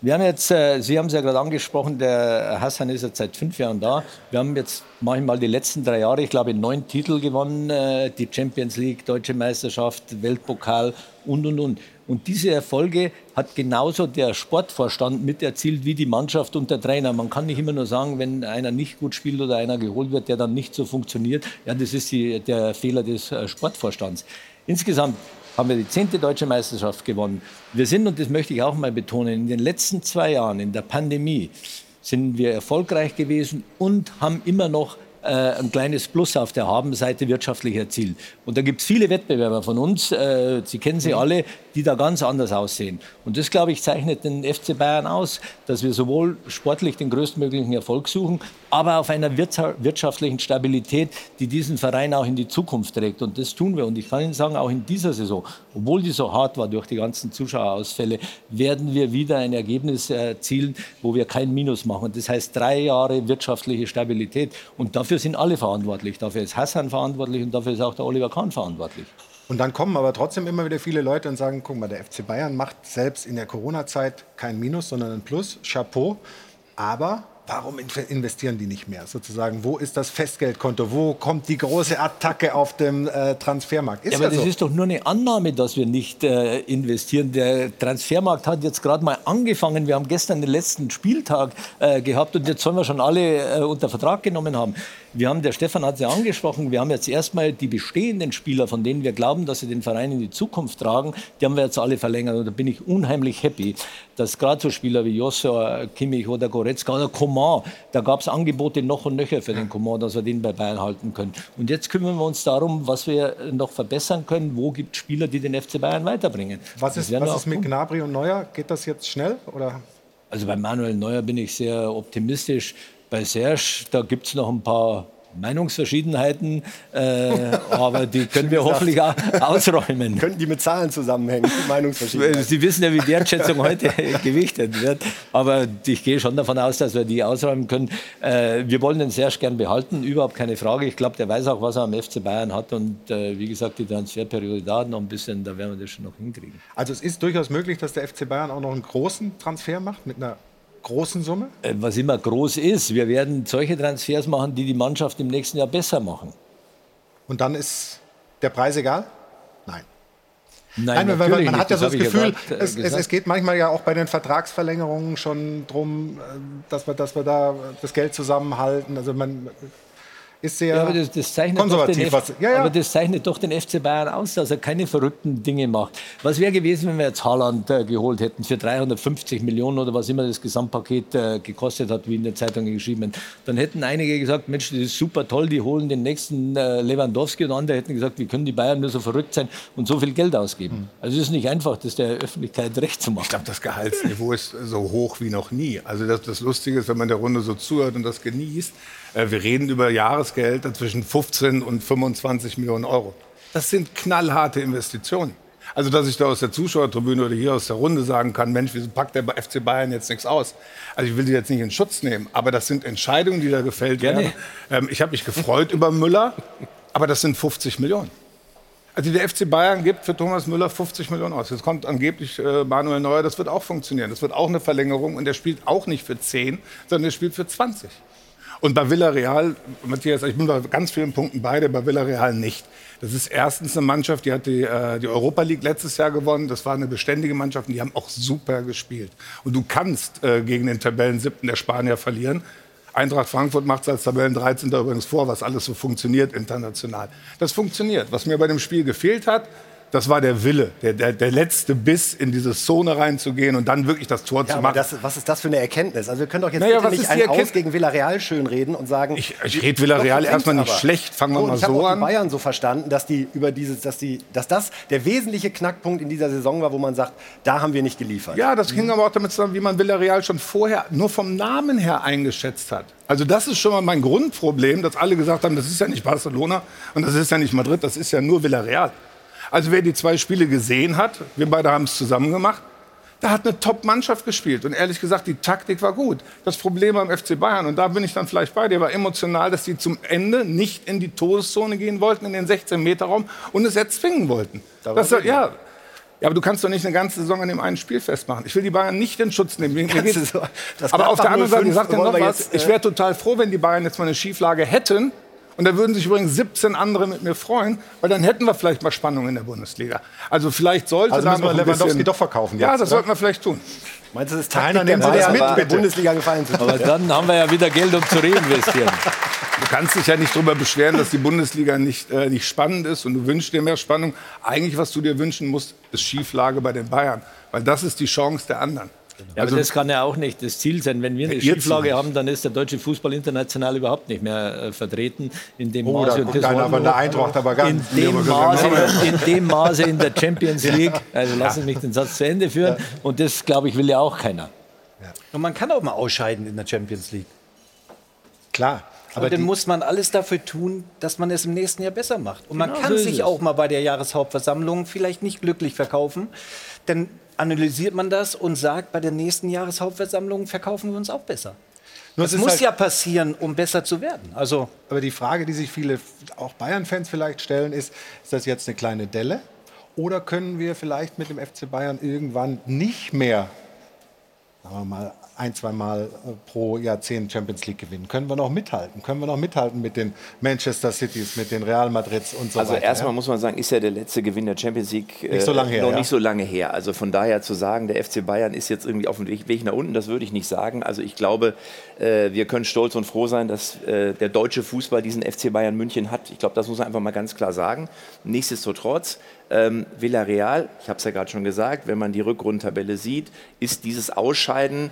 wir haben jetzt, äh, Sie haben es ja gerade angesprochen, der Hassan ist jetzt seit fünf Jahren da. Wir haben jetzt manchmal die letzten drei Jahre, ich glaube, neun Titel gewonnen, äh, die Champions League, Deutsche Meisterschaft, Weltpokal und, und, und. Und diese Erfolge hat genauso der Sportvorstand mit erzielt wie die Mannschaft und der Trainer. Man kann nicht immer nur sagen, wenn einer nicht gut spielt oder einer geholt wird, der dann nicht so funktioniert. Ja, das ist die, der Fehler des äh, Sportvorstands. Insgesamt haben wir die zehnte deutsche Meisterschaft gewonnen. Wir sind, und das möchte ich auch mal betonen, in den letzten zwei Jahren in der Pandemie sind wir erfolgreich gewesen und haben immer noch äh, ein kleines Plus auf der Habenseite wirtschaftlich erzielt. Und da gibt es viele Wettbewerber von uns, äh, Sie kennen sie alle, die da ganz anders aussehen. Und das, glaube ich, zeichnet den FC Bayern aus, dass wir sowohl sportlich den größtmöglichen Erfolg suchen, aber auf einer wirtscha- wirtschaftlichen Stabilität, die diesen Verein auch in die Zukunft trägt. Und das tun wir. Und ich kann Ihnen sagen, auch in dieser Saison, obwohl die so hart war durch die ganzen Zuschauerausfälle, werden wir wieder ein Ergebnis erzielen, wo wir kein Minus machen. Das heißt drei Jahre wirtschaftliche Stabilität. Und dafür sind alle verantwortlich. Dafür ist Hassan verantwortlich und dafür ist auch der Oliver Kahn verantwortlich. Und dann kommen aber trotzdem immer wieder viele Leute und sagen, guck mal, der FC Bayern macht selbst in der Corona-Zeit kein Minus, sondern ein Plus. Chapeau. Aber warum in- investieren die nicht mehr? Sozusagen, wo ist das Festgeldkonto? Wo kommt die große Attacke auf dem äh, Transfermarkt? Ist ja, aber das so. ist doch nur eine Annahme, dass wir nicht äh, investieren. Der Transfermarkt hat jetzt gerade mal angefangen. Wir haben gestern den letzten Spieltag äh, gehabt und jetzt sollen wir schon alle äh, unter Vertrag genommen haben. Wir haben, der Stefan hat es ja angesprochen, wir haben jetzt erstmal die bestehenden Spieler, von denen wir glauben, dass sie den Verein in die Zukunft tragen, die haben wir jetzt alle verlängert. Und da bin ich unheimlich happy, dass gerade so Spieler wie Joshua Kimmich oder Goretzka oder Coman, da gab es Angebote noch und nöcher für den Coman, dass wir den bei Bayern halten können. Und jetzt kümmern wir uns darum, was wir noch verbessern können. Wo gibt es Spieler, die den FC Bayern weiterbringen? Was ist, was ist mit. Gnabry und Neuer? Geht das jetzt schnell? Oder? Also bei Manuel Neuer bin ich sehr optimistisch. Bei Serge, da gibt es noch ein paar Meinungsverschiedenheiten, äh, aber die können wir hoffentlich auch ausräumen. Könnten die mit Zahlen zusammenhängen, Meinungsverschiedenheiten? Sie wissen ja, wie Wertschätzung heute gewichtet wird. Aber ich gehe schon davon aus, dass wir die ausräumen können. Äh, wir wollen den Serge gern behalten, überhaupt keine Frage. Ich glaube, der weiß auch, was er am FC Bayern hat. Und äh, wie gesagt, die Transferperiode dauert noch ein bisschen, da werden wir das schon noch hinkriegen. Also es ist durchaus möglich, dass der FC Bayern auch noch einen großen Transfer macht mit einer großen Summe. Äh, Was immer groß ist, wir werden solche Transfers machen, die die Mannschaft im nächsten Jahr besser machen. Und dann ist der Preis egal? Nein. Nein, weil man, man hat ja nicht. so das Gefühl, äh, es, es, gesagt. es geht manchmal ja auch bei den Vertragsverlängerungen schon darum, dass wir, dass wir da das Geld zusammenhalten. Also man, ist sehr Ja, aber das, das zeichnet konservativ. Doch Was, ja, ja. Aber das zeichnet doch den FC Bayern aus, dass er keine verrückten Dinge macht. Was wäre gewesen, wenn wir jetzt Haaland äh, geholt hätten für 350 Millionen oder was immer das Gesamtpaket äh, gekostet hat, wie in der Zeitung geschrieben wird? Dann hätten einige gesagt, Mensch, das ist super toll, die holen den nächsten äh, Lewandowski und andere hätten gesagt, wie können die Bayern nur so verrückt sein und so viel Geld ausgeben? Also es ist nicht einfach, das der Öffentlichkeit recht zu machen. Ich glaube, das Gehaltsniveau ist so hoch wie noch nie. Also das, das Lustige ist, wenn man der Runde so zuhört und das genießt, wir reden über Jahresgehälter zwischen 15 und 25 Millionen Euro. Das sind knallharte Investitionen. Also, dass ich da aus der Zuschauertribüne oder hier aus der Runde sagen kann, Mensch, wieso packt der FC Bayern jetzt nichts aus? Also, ich will die jetzt nicht in Schutz nehmen, aber das sind Entscheidungen, die da gefällt werden. Ähm, ich habe mich gefreut über Müller, aber das sind 50 Millionen. Also der FC Bayern gibt für Thomas Müller 50 Millionen aus. Jetzt kommt angeblich äh, Manuel Neuer, das wird auch funktionieren. Das wird auch eine Verlängerung und der spielt auch nicht für 10, sondern der spielt für 20. Und bei Villarreal, Matthias, ich bin bei ganz vielen Punkten beide, bei Villarreal nicht. Das ist erstens eine Mannschaft, die hat die, äh, die Europa League letztes Jahr gewonnen. Das war eine beständige Mannschaft und die haben auch super gespielt. Und du kannst äh, gegen den Tabellen siebten der Spanier verlieren. Eintracht Frankfurt macht es als Tabellen 13. übrigens vor, was alles so funktioniert international. Das funktioniert. Was mir bei dem Spiel gefehlt hat, das war der Wille, der, der, der letzte Biss, in diese Zone reinzugehen und dann wirklich das Tor Ja, zu machen. das, was ist das für eine Erkenntnis? Also wir können doch jetzt Naja, nicht ein Aus gegen Villarreal schönreden und sagen... Ich, ich rede Villarreal erstmal nicht aber. schlecht. Fangen wir So, mal ich habe so an. die Bayern so verstanden, dass die über dieses, dass die, dass das der wesentliche Knackpunkt in dieser Saison war, wo man sagt, da haben wir nicht geliefert. Ja, das hing aber auch damit zusammen, wie man Villarreal schon vorher nur vom Namen her eingeschätzt hat. Also das ist schon mal mein Grundproblem, dass alle gesagt haben, das ist ja nicht Barcelona und das ist ja nicht Madrid, das ist ja nur Villarreal. Also wer die zwei Spiele gesehen hat, wir beide haben es zusammen gemacht, da hat eine Top-Mannschaft gespielt. Und ehrlich gesagt, die Taktik war gut. Das Problem beim FC Bayern, und da bin ich dann vielleicht bei dir, war emotional, dass die zum Ende nicht in die Todeszone gehen wollten, in den 16-Meter-Raum und es erzwingen wollten. Da Das, ja, ja, aber du kannst doch nicht eine ganze Saison an dem einen Spiel festmachen. Ich will die Bayern nicht in Schutz nehmen. Aber auf der anderen Seite, 05 ich sag dir noch was, jetzt, ich äh, wäre total froh, wenn die Bayern jetzt mal eine Schieflage hätten. Und da würden sich übrigens 17 andere mit mir freuen, weil dann hätten wir vielleicht mal Spannung in der Bundesliga. Also vielleicht sollte Also da müssen wir noch Lewandowski bisschen, doch verkaufen Ja, jetzt, das oder? sollten wir vielleicht tun. Meinst du, das ist Taktik der nehmen Sie das Bayern, mit, der bitte. Bundesliga gefallen zu? Aber dann haben wir ja wieder Geld, um zu reinvestieren. Du kannst dich ja nicht darüber beschweren, dass die Bundesliga nicht, äh, nicht spannend ist und du wünschst dir mehr Spannung. Eigentlich, was du dir wünschen musst, ist Schieflage bei den Bayern, weil das ist die Chance der anderen. Ja, aber das kann ja auch nicht das Ziel sein. Wenn wir eine Also Schieflage haben, dann ist der deutsche Fußball international überhaupt nicht mehr äh, vertreten. In dem Oh, da Maße. guckt einer von der Eintracht aber ganz in dem, Maße, in dem Maße in der Champions League. Also lassen Sie mich den Satz zu Ende führen. Und das, glaube ich, will ja auch keiner. Und man kann auch mal ausscheiden in der Champions League. Klar. Aber dann muss man alles dafür tun, dass man es im nächsten Jahr besser macht. Und man Genau kann so sich es. auch mal bei der Jahreshauptversammlung vielleicht nicht glücklich verkaufen. Dann analysiert man das und sagt, bei der nächsten Jahreshauptversammlung verkaufen wir uns auch besser. Nur Das muss halt- ja passieren, um besser zu werden. Also Aber die Frage, die sich viele, auch Bayern-Fans vielleicht stellen, ist, ist das jetzt eine kleine Delle? Oder können wir vielleicht mit dem FC Bayern irgendwann nicht mehr, sagen wir mal, ein, zwei Mal äh, pro Jahrzehnt Champions League gewinnen? Können wir noch mithalten? Können wir noch mithalten mit den Manchester Cities, mit den Real Madrids und so Also weiter? erstmal ja? muss man sagen, ist ja der letzte Gewinn der Champions League äh, Nicht so lange her, noch ja. nicht so lange her. Also von daher zu sagen, der FC Bayern ist jetzt irgendwie auf dem Weg, nach unten, das würde ich nicht sagen. Also ich glaube, äh, wir können stolz und froh sein, dass der deutsche Fußball diesen FC Bayern München hat. Ich glaube, das muss man einfach mal ganz klar sagen. Nichtsdestotrotz, ähm, Villarreal, ich habe es ja gerade schon gesagt, wenn man die Rückrundentabelle sieht, ist dieses Ausscheiden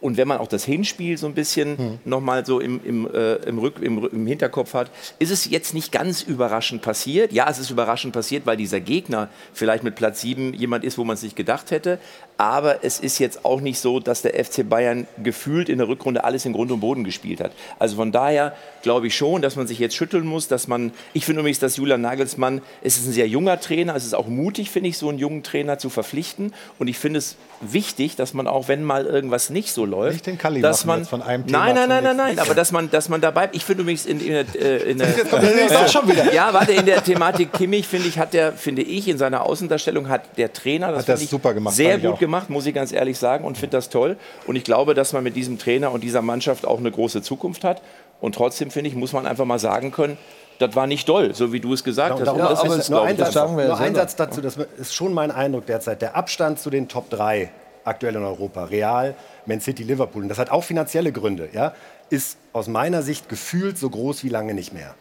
und wenn man auch das Hinspiel so ein bisschen Hm. nochmal so im, im, äh, im, Rück, im, im Hinterkopf hat, ist es jetzt nicht ganz überraschend passiert. Ja, es ist überraschend passiert, weil dieser Gegner vielleicht mit Platz 7 jemand ist, wo man es nicht gedacht hätte. Aber es ist jetzt auch nicht so, dass der FC Bayern gefühlt in der Rückrunde alles in Grund und Boden gespielt hat. Also von daher glaube ich schon, dass man sich jetzt schütteln muss, dass man, ich finde übrigens, dass Julian Nagelsmann, es ist ein sehr junger Trainer, es ist auch mutig, finde ich, so einen jungen Trainer zu verpflichten. Und ich finde es wichtig, dass man auch, wenn mal irgendwas nicht so läuft, Nicht den Kalli dass man von einem Thema nein, nein, nein, nein, nein, aber dass man, dass man dabei, ich finde übrigens in, in, der, äh, in der, schon wieder. ja, warte, in der Thematik Kimmich finde ich, hat der, finde ich, in seiner Außendarstellung hat der Trainer das, Hat das super gemacht, sehr gut auch. Gemacht, muss ich ganz ehrlich sagen, und finde das toll. Und ich glaube, dass man mit diesem Trainer und dieser Mannschaft auch eine große Zukunft hat. Und trotzdem finde ich, muss man einfach mal sagen können, das war nicht doll, so wie du es gesagt hast. Darum, Und das aber ist es, nur ein Satz, ja nur ein selber. Satz dazu, das ist schon mein Eindruck derzeit. Der Abstand zu den Top 3 aktuell in Europa, Real, Man City, Liverpool, und das hat auch finanzielle Gründe. Ja? ist aus meiner Sicht gefühlt so groß wie lange nicht mehr.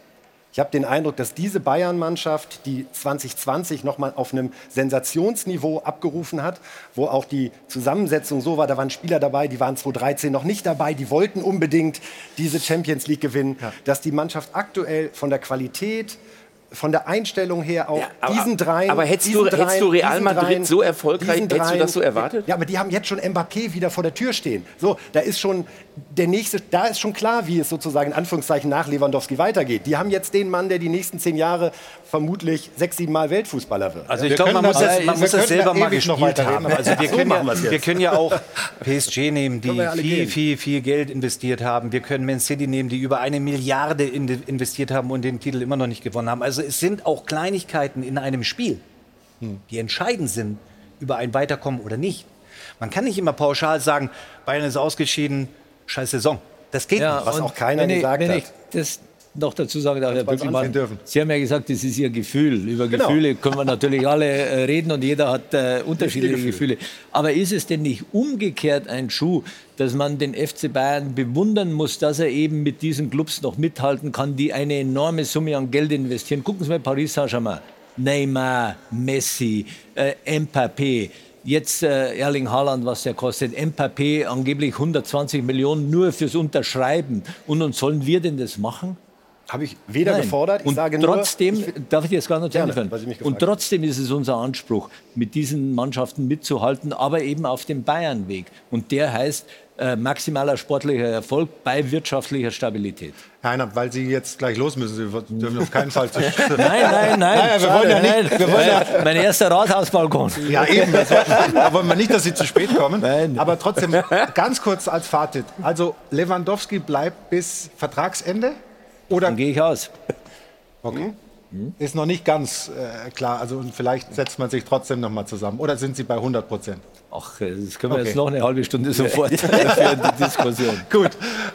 Ich habe den Eindruck, dass diese Bayern-Mannschaft, die 2020 noch mal auf einem Sensationsniveau abgerufen hat, wo auch die Zusammensetzung so war, da waren Spieler dabei, die waren 2013 noch nicht dabei, die wollten unbedingt diese Champions League gewinnen, ja. dass die Mannschaft aktuell von der Qualität, von der Einstellung her auch ja, aber, diesen dreien. Aber hättest, du, dreien, hättest du Real Madrid dreien, so erfolgreich, hättest dreien, du das so erwartet? Ja, aber die haben jetzt schon Mbappé wieder vor der Tür stehen. So, da ist schon der nächste, da ist schon klar, wie es sozusagen in Anführungszeichen nach Lewandowski weitergeht. Die haben jetzt den Mann, der die nächsten zehn Jahre vermutlich sechs, sieben Mal Weltfußballer wird. Also ich glaube, man muss das, man muss das selber mal gespielt haben. Also wir, können ja, wir können ja auch PSG nehmen, die viel, viel, viel, viel Geld investiert haben. Wir können Man City nehmen, die über eine Milliarde investiert haben und den Titel immer noch nicht gewonnen haben. Also es sind auch Kleinigkeiten in einem Spiel, die entscheidend sind über ein Weiterkommen oder nicht. Man kann nicht immer pauschal sagen, Bayern ist ausgeschieden, scheiß Saison. Das geht ja, nicht. Was auch keiner gesagt ich, hat. Ich das noch dazu sagen darf, Herr Bückelmann, Sie haben ja gesagt, das ist Ihr Gefühl. Über genau. Gefühle können wir natürlich alle äh, reden und jeder hat äh, unterschiedliche Gefühle. Gefühle. Aber ist es denn nicht umgekehrt ein Schuh, dass man den FC Bayern bewundern muss, dass er eben mit diesen Clubs noch mithalten kann, die eine enorme Summe an Geld investieren? Gucken Sie mal Paris Saint-Germain. Neymar, Messi, äh, Mbappé, Jetzt äh, Erling Haaland, was der kostet. Mbappé angeblich 120 Millionen nur fürs Unterschreiben. Und, und sollen wir denn das machen? Habe ich weder Nein. gefordert. Ich und sage trotzdem, nur, ich darf ich jetzt gar nicht gerne, Und trotzdem ist es unser Anspruch, mit diesen Mannschaften mitzuhalten, aber eben auf dem Bayernweg. Und der heißt äh, maximaler sportlicher Erfolg bei wirtschaftlicher Stabilität. Herr Heiner, weil Sie jetzt gleich los müssen, Sie dürfen auf keinen Fall zu Nein, nein, nein. nein wir wollen ja nicht. Wir wollen ja, mein erster Rathausbalkon. Ja, eben. da wollen wir nicht, dass Sie zu spät kommen. Nein. Aber trotzdem, ganz kurz als Fazit. Also Lewandowski bleibt bis Vertragsende? Oder? Dann gehe ich aus. Okay. Mhm. Ist noch nicht ganz äh, klar. Also vielleicht setzt man sich trotzdem noch mal zusammen. Oder sind Sie bei 100 Prozent? Ach, äh, das können wir okay. jetzt noch eine halbe Stunde sofort für die Diskussion. Gut,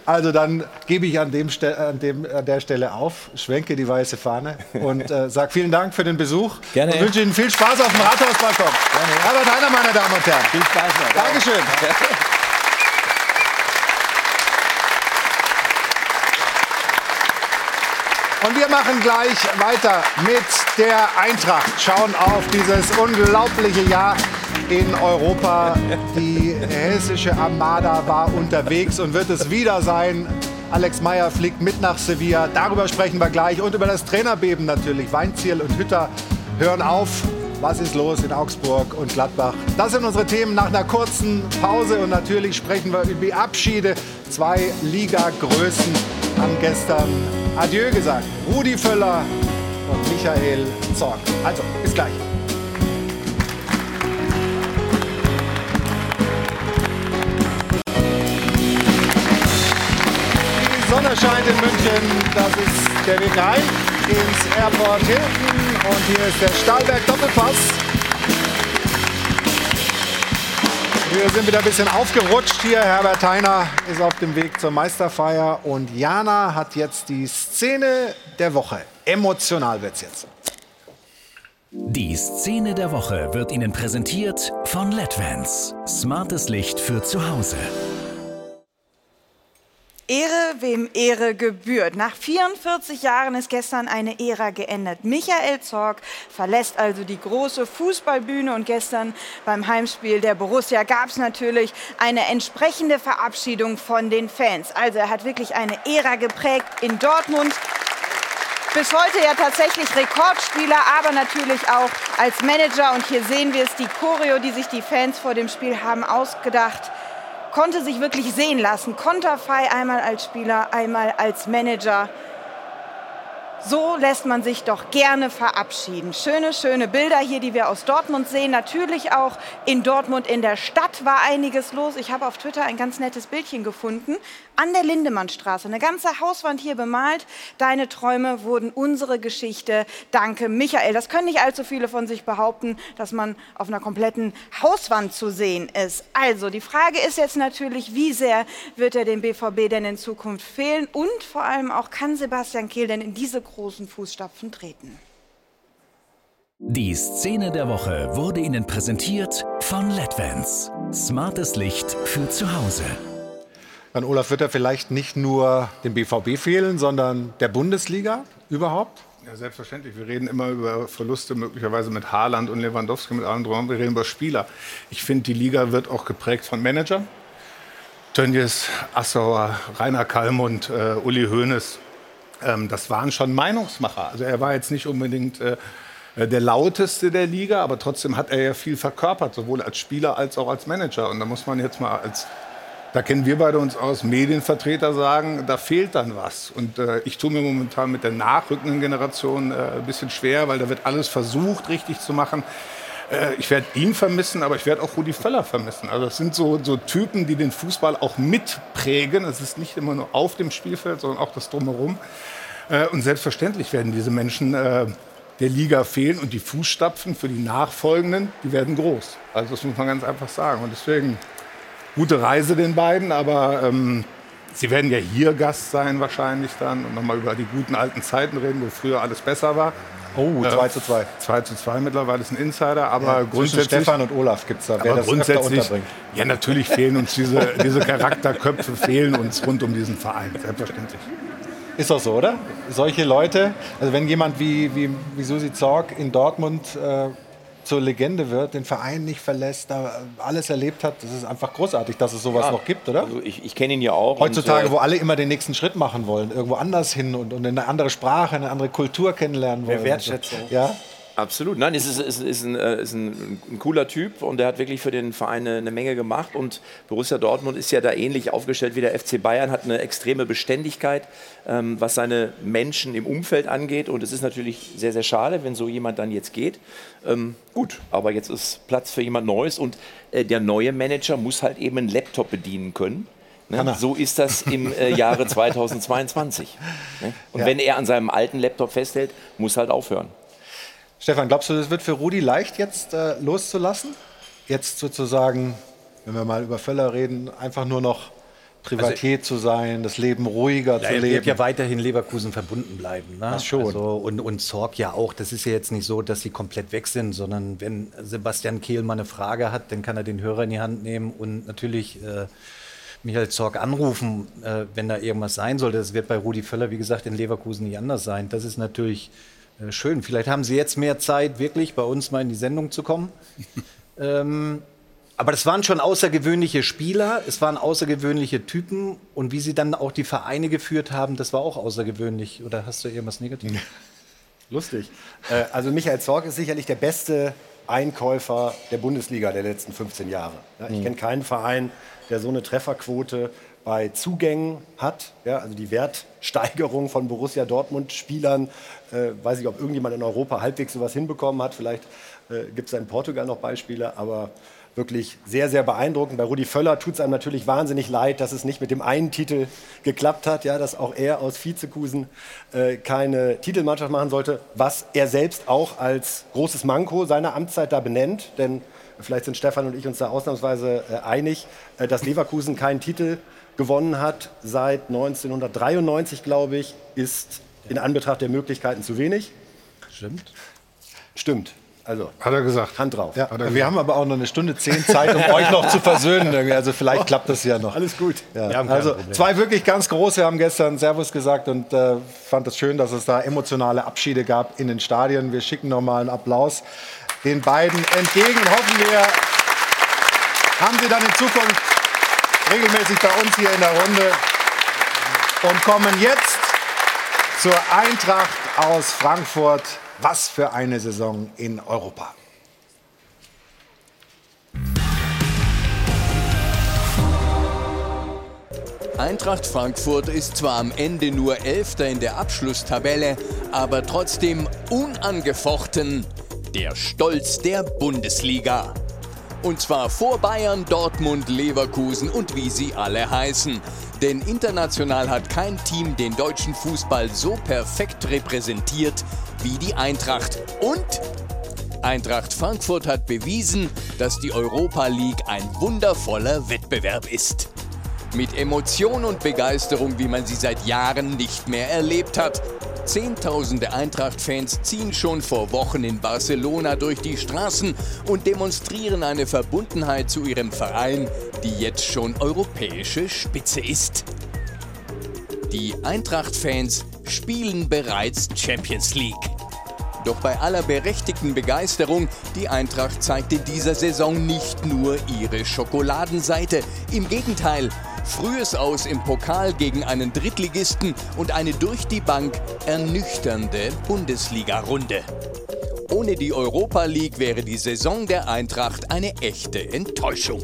also dann gebe ich an, dem an, dem, an der Stelle auf, schwenke die weiße Fahne und äh, sage vielen Dank für den Besuch. Gerne. Und wünsche Ihnen viel Spaß auf dem Rathausbalkon. Gerne. Herbert Heiner, meine Damen und Herren. Viel Spaß noch. Dankeschön. Und wir machen gleich weiter mit der Eintracht. Schauen auf dieses unglaubliche Jahr in Europa. Die hessische Armada war unterwegs und wird es wieder sein. Alex Meyer fliegt mit nach Sevilla. Darüber sprechen wir gleich. Und über das Trainerbeben natürlich. Weinziel und Hütter hören auf. Was ist los in Augsburg und Gladbach? Das sind unsere Themen nach einer kurzen Pause. Und natürlich sprechen wir über die Abschiede. Zwei Liga-Größen haben gestern Adieu gesagt. Rudi Völler und Michael Zorg. Also, bis gleich. Die Sonne scheint in München. Das ist der Weg rein ins Airport Hilton. Und hier ist der Stahlberg Doppelpass. Wir sind wieder ein bisschen aufgerutscht hier. Herbert Heiner ist auf dem Weg zur Meisterfeier und Jana hat jetzt die Szene der Woche. Emotional wird's jetzt. Die Szene der Woche wird Ihnen präsentiert von LEDVANCE. Smartes Licht für zu Hause. Ehre, wem Ehre gebührt. Nach 44 Jahren ist gestern eine Ära geendet. Michael Zorg verlässt also die große Fußballbühne und gestern beim Heimspiel der Borussia gab es natürlich eine entsprechende Verabschiedung von den Fans. Also er hat wirklich eine Ära geprägt in Dortmund. Bis heute ja tatsächlich Rekordspieler, aber natürlich auch als Manager. Und hier sehen wir es, die Choreo, die sich die Fans vor dem Spiel haben ausgedacht konnte sich wirklich sehen lassen. Konterfei einmal als Spieler, einmal als Manager. So lässt man sich doch gerne verabschieden. Schöne, schöne Bilder hier, die wir aus Dortmund sehen. Natürlich auch in Dortmund in der Stadt war einiges los. Ich habe auf Twitter ein ganz nettes Bildchen gefunden. An der Lindemannstraße, eine ganze Hauswand hier bemalt. Deine Träume wurden unsere Geschichte. Danke, Michael. Das können nicht allzu viele von sich behaupten, dass man auf einer kompletten Hauswand zu sehen ist. Also, die Frage ist jetzt natürlich, wie sehr wird er dem BVB denn in Zukunft fehlen? Und vor allem auch, kann Sebastian Kehl denn in diese großen Fußstapfen treten. Die Szene der Woche wurde Ihnen präsentiert von LEDVANCE. Smartes Licht für zu Hause. Dann Olaf wird er vielleicht nicht nur dem BVB fehlen, sondern der Bundesliga überhaupt? Ja, selbstverständlich. Wir reden immer über Verluste möglicherweise mit Haaland und Lewandowski, mit allen drum. Wir reden über Spieler. Ich finde, die Liga wird auch geprägt von Managern. Tönnies, Assauer, Rainer Kallmund, äh, Uli Hoeneß. Ähm, das waren schon Meinungsmacher. Also er war jetzt nicht unbedingt äh, der lauteste der Liga, aber trotzdem hat er ja viel verkörpert, sowohl als Spieler als auch als Manager. Und da muss man jetzt mal als da kennen wir beide uns aus, Medienvertreter sagen, da fehlt dann was. Und äh, ich tue mir momentan mit der nachrückenden Generation äh, ein bisschen schwer, weil da wird alles versucht, richtig zu machen. Äh, ich werde ihn vermissen, aber ich werde auch Rudi Völler vermissen. Also das sind so, so Typen, die den Fußball auch mitprägen. Es ist nicht immer nur auf dem Spielfeld, sondern auch das Drumherum. Äh, und selbstverständlich werden diese Menschen äh, der Liga fehlen und die Fußstapfen für die Nachfolgenden, die werden groß. Also das muss man ganz einfach sagen. Und deswegen gute Reise den beiden, aber ähm, sie werden ja hier Gast sein wahrscheinlich dann und nochmal über die guten alten Zeiten reden, wo früher alles besser war. Oh, 2 äh, zu 2. 2 zu 2 mittlerweile ist ein Insider, aber ja, grundsätzlich. Stefan und Olaf gibt es da, wer das grundsätzlich, Ja, natürlich fehlen uns diese, diese Charakterköpfe, fehlen uns rund um diesen Verein, selbstverständlich. Ist doch so, oder? Solche Leute, also wenn jemand wie, wie, wie Susi Zorg in Dortmund äh, zur Legende wird, den Verein nicht verlässt, da alles erlebt hat. Das ist einfach großartig, dass es sowas ja, noch gibt, oder? Also ich, ich kenne ihn ja auch. Heutzutage, und, äh, wo alle immer den nächsten Schritt machen wollen, irgendwo anders hin und, und eine andere Sprache, eine andere Kultur kennenlernen wollen. Mehr Wertschätzung. Ja. Absolut. Nein, es ist, ist, ist, ein, äh, ist ein, ein, cooler Typ und der hat wirklich für den Verein eine, eine, Menge gemacht. Und Borussia Dortmund ist ja da ähnlich aufgestellt wie der FC Bayern, hat eine extreme Beständigkeit, ähm, was seine Menschen im Umfeld angeht. Und es ist natürlich sehr, sehr schade, wenn so jemand dann jetzt geht. Ähm, gut, aber jetzt ist Platz für jemand Neues und äh, der neue Manager muss halt eben einen Laptop bedienen können. Ne? So ist das im äh, Jahre 2022. Ne? Und ja. wenn er an seinem alten Laptop festhält, muss halt aufhören. Stefan, glaubst du, das wird für Rudi leicht jetzt äh, loszulassen? Jetzt sozusagen, wenn wir mal über Völler reden, einfach nur noch Privatier also, zu sein, das Leben ruhiger ja, zu leben. Er wird ja weiterhin Leverkusen verbunden bleiben. Ne? Das schon. Also, und, und Zorg ja auch. Das ist ja jetzt nicht so, dass sie komplett weg sind, sondern wenn Sebastian Kehl mal eine Frage hat, dann kann er den Hörer in die Hand nehmen und natürlich äh, Michael Zorg anrufen, äh, wenn da irgendwas sein sollte. Das wird bei Rudi Völler, wie gesagt, in Leverkusen nicht anders sein. Das ist natürlich äh, schön. Vielleicht haben Sie jetzt mehr Zeit, wirklich bei uns mal in die Sendung zu kommen. ähm, aber das waren schon außergewöhnliche Spieler, es waren außergewöhnliche Typen und wie sie dann auch die Vereine geführt haben, das war auch außergewöhnlich. Oder hast du irgendwas Negatives? Lustig. Äh, also Michael Zorg ist sicherlich der beste Einkäufer der Bundesliga der letzten 15 Jahre. ich mhm. kenne keinen Verein, der so eine Trefferquote bei Zugängen hat. Ja, also die Wertsteigerung von Borussia Dortmund-Spielern. Äh, weiß ich, ob irgendjemand in Europa halbwegs sowas hinbekommen hat. Vielleicht äh, gibt es in Portugal noch Beispiele, aber wirklich sehr, sehr beeindruckend. Bei Rudi Völler tut es einem natürlich wahnsinnig leid, dass es nicht mit dem einen Titel geklappt hat, ja, dass auch er aus Vizekusen äh, keine Titelmannschaft machen sollte, was er selbst auch als großes Manko seiner Amtszeit da benennt. Denn vielleicht sind Stefan und ich uns da ausnahmsweise äh, einig, äh, dass Leverkusen keinen Titel gewonnen hat seit 1993, glaube ich, ist in Anbetracht der Möglichkeiten zu wenig. Stimmt. Stimmt. Also, hat er gesagt. Hand drauf. Ja, wir gesagt. haben aber auch noch eine Stunde zehn Zeit, um euch noch zu versöhnen. Also vielleicht klappt das ja noch. Alles gut. Ja. Also zwei wirklich ganz große haben gestern Servus gesagt und äh, fand es schön, dass es da emotionale Abschiede gab in den Stadien. Wir schicken noch mal einen Applaus den beiden entgegen. Hoffen wir, haben sie dann in Zukunft regelmäßig bei uns hier in der Runde und kommen jetzt zur Eintracht aus Frankfurt. Was für eine Saison in Europa. Eintracht Frankfurt ist zwar am Ende nur Elfter in der Abschlusstabelle, aber trotzdem unangefochten der Stolz der Bundesliga. Und zwar vor Bayern, Dortmund, Leverkusen und wie sie alle heißen. Denn international hat kein Team den deutschen Fußball so perfekt repräsentiert wie die Eintracht. Und Eintracht Frankfurt hat bewiesen, dass die Europa League ein wundervoller Wettbewerb ist. Mit Emotion und Begeisterung, wie man sie seit Jahren nicht mehr erlebt hat. Zehntausende Eintracht-Fans ziehen schon vor Wochen in Barcelona durch die Straßen und demonstrieren eine Verbundenheit zu ihrem Verein, die jetzt schon europäische Spitze ist. Die Eintracht-Fans spielen bereits Champions League. Doch bei aller berechtigten Begeisterung, die Eintracht zeigt in dieser Saison nicht nur ihre Schokoladenseite. Im Gegenteil, frühes Aus im Pokal gegen einen Drittligisten und eine durch die Bank ernüchternde Bundesliga-Runde. Ohne die Europa League wäre die Saison der Eintracht eine echte Enttäuschung.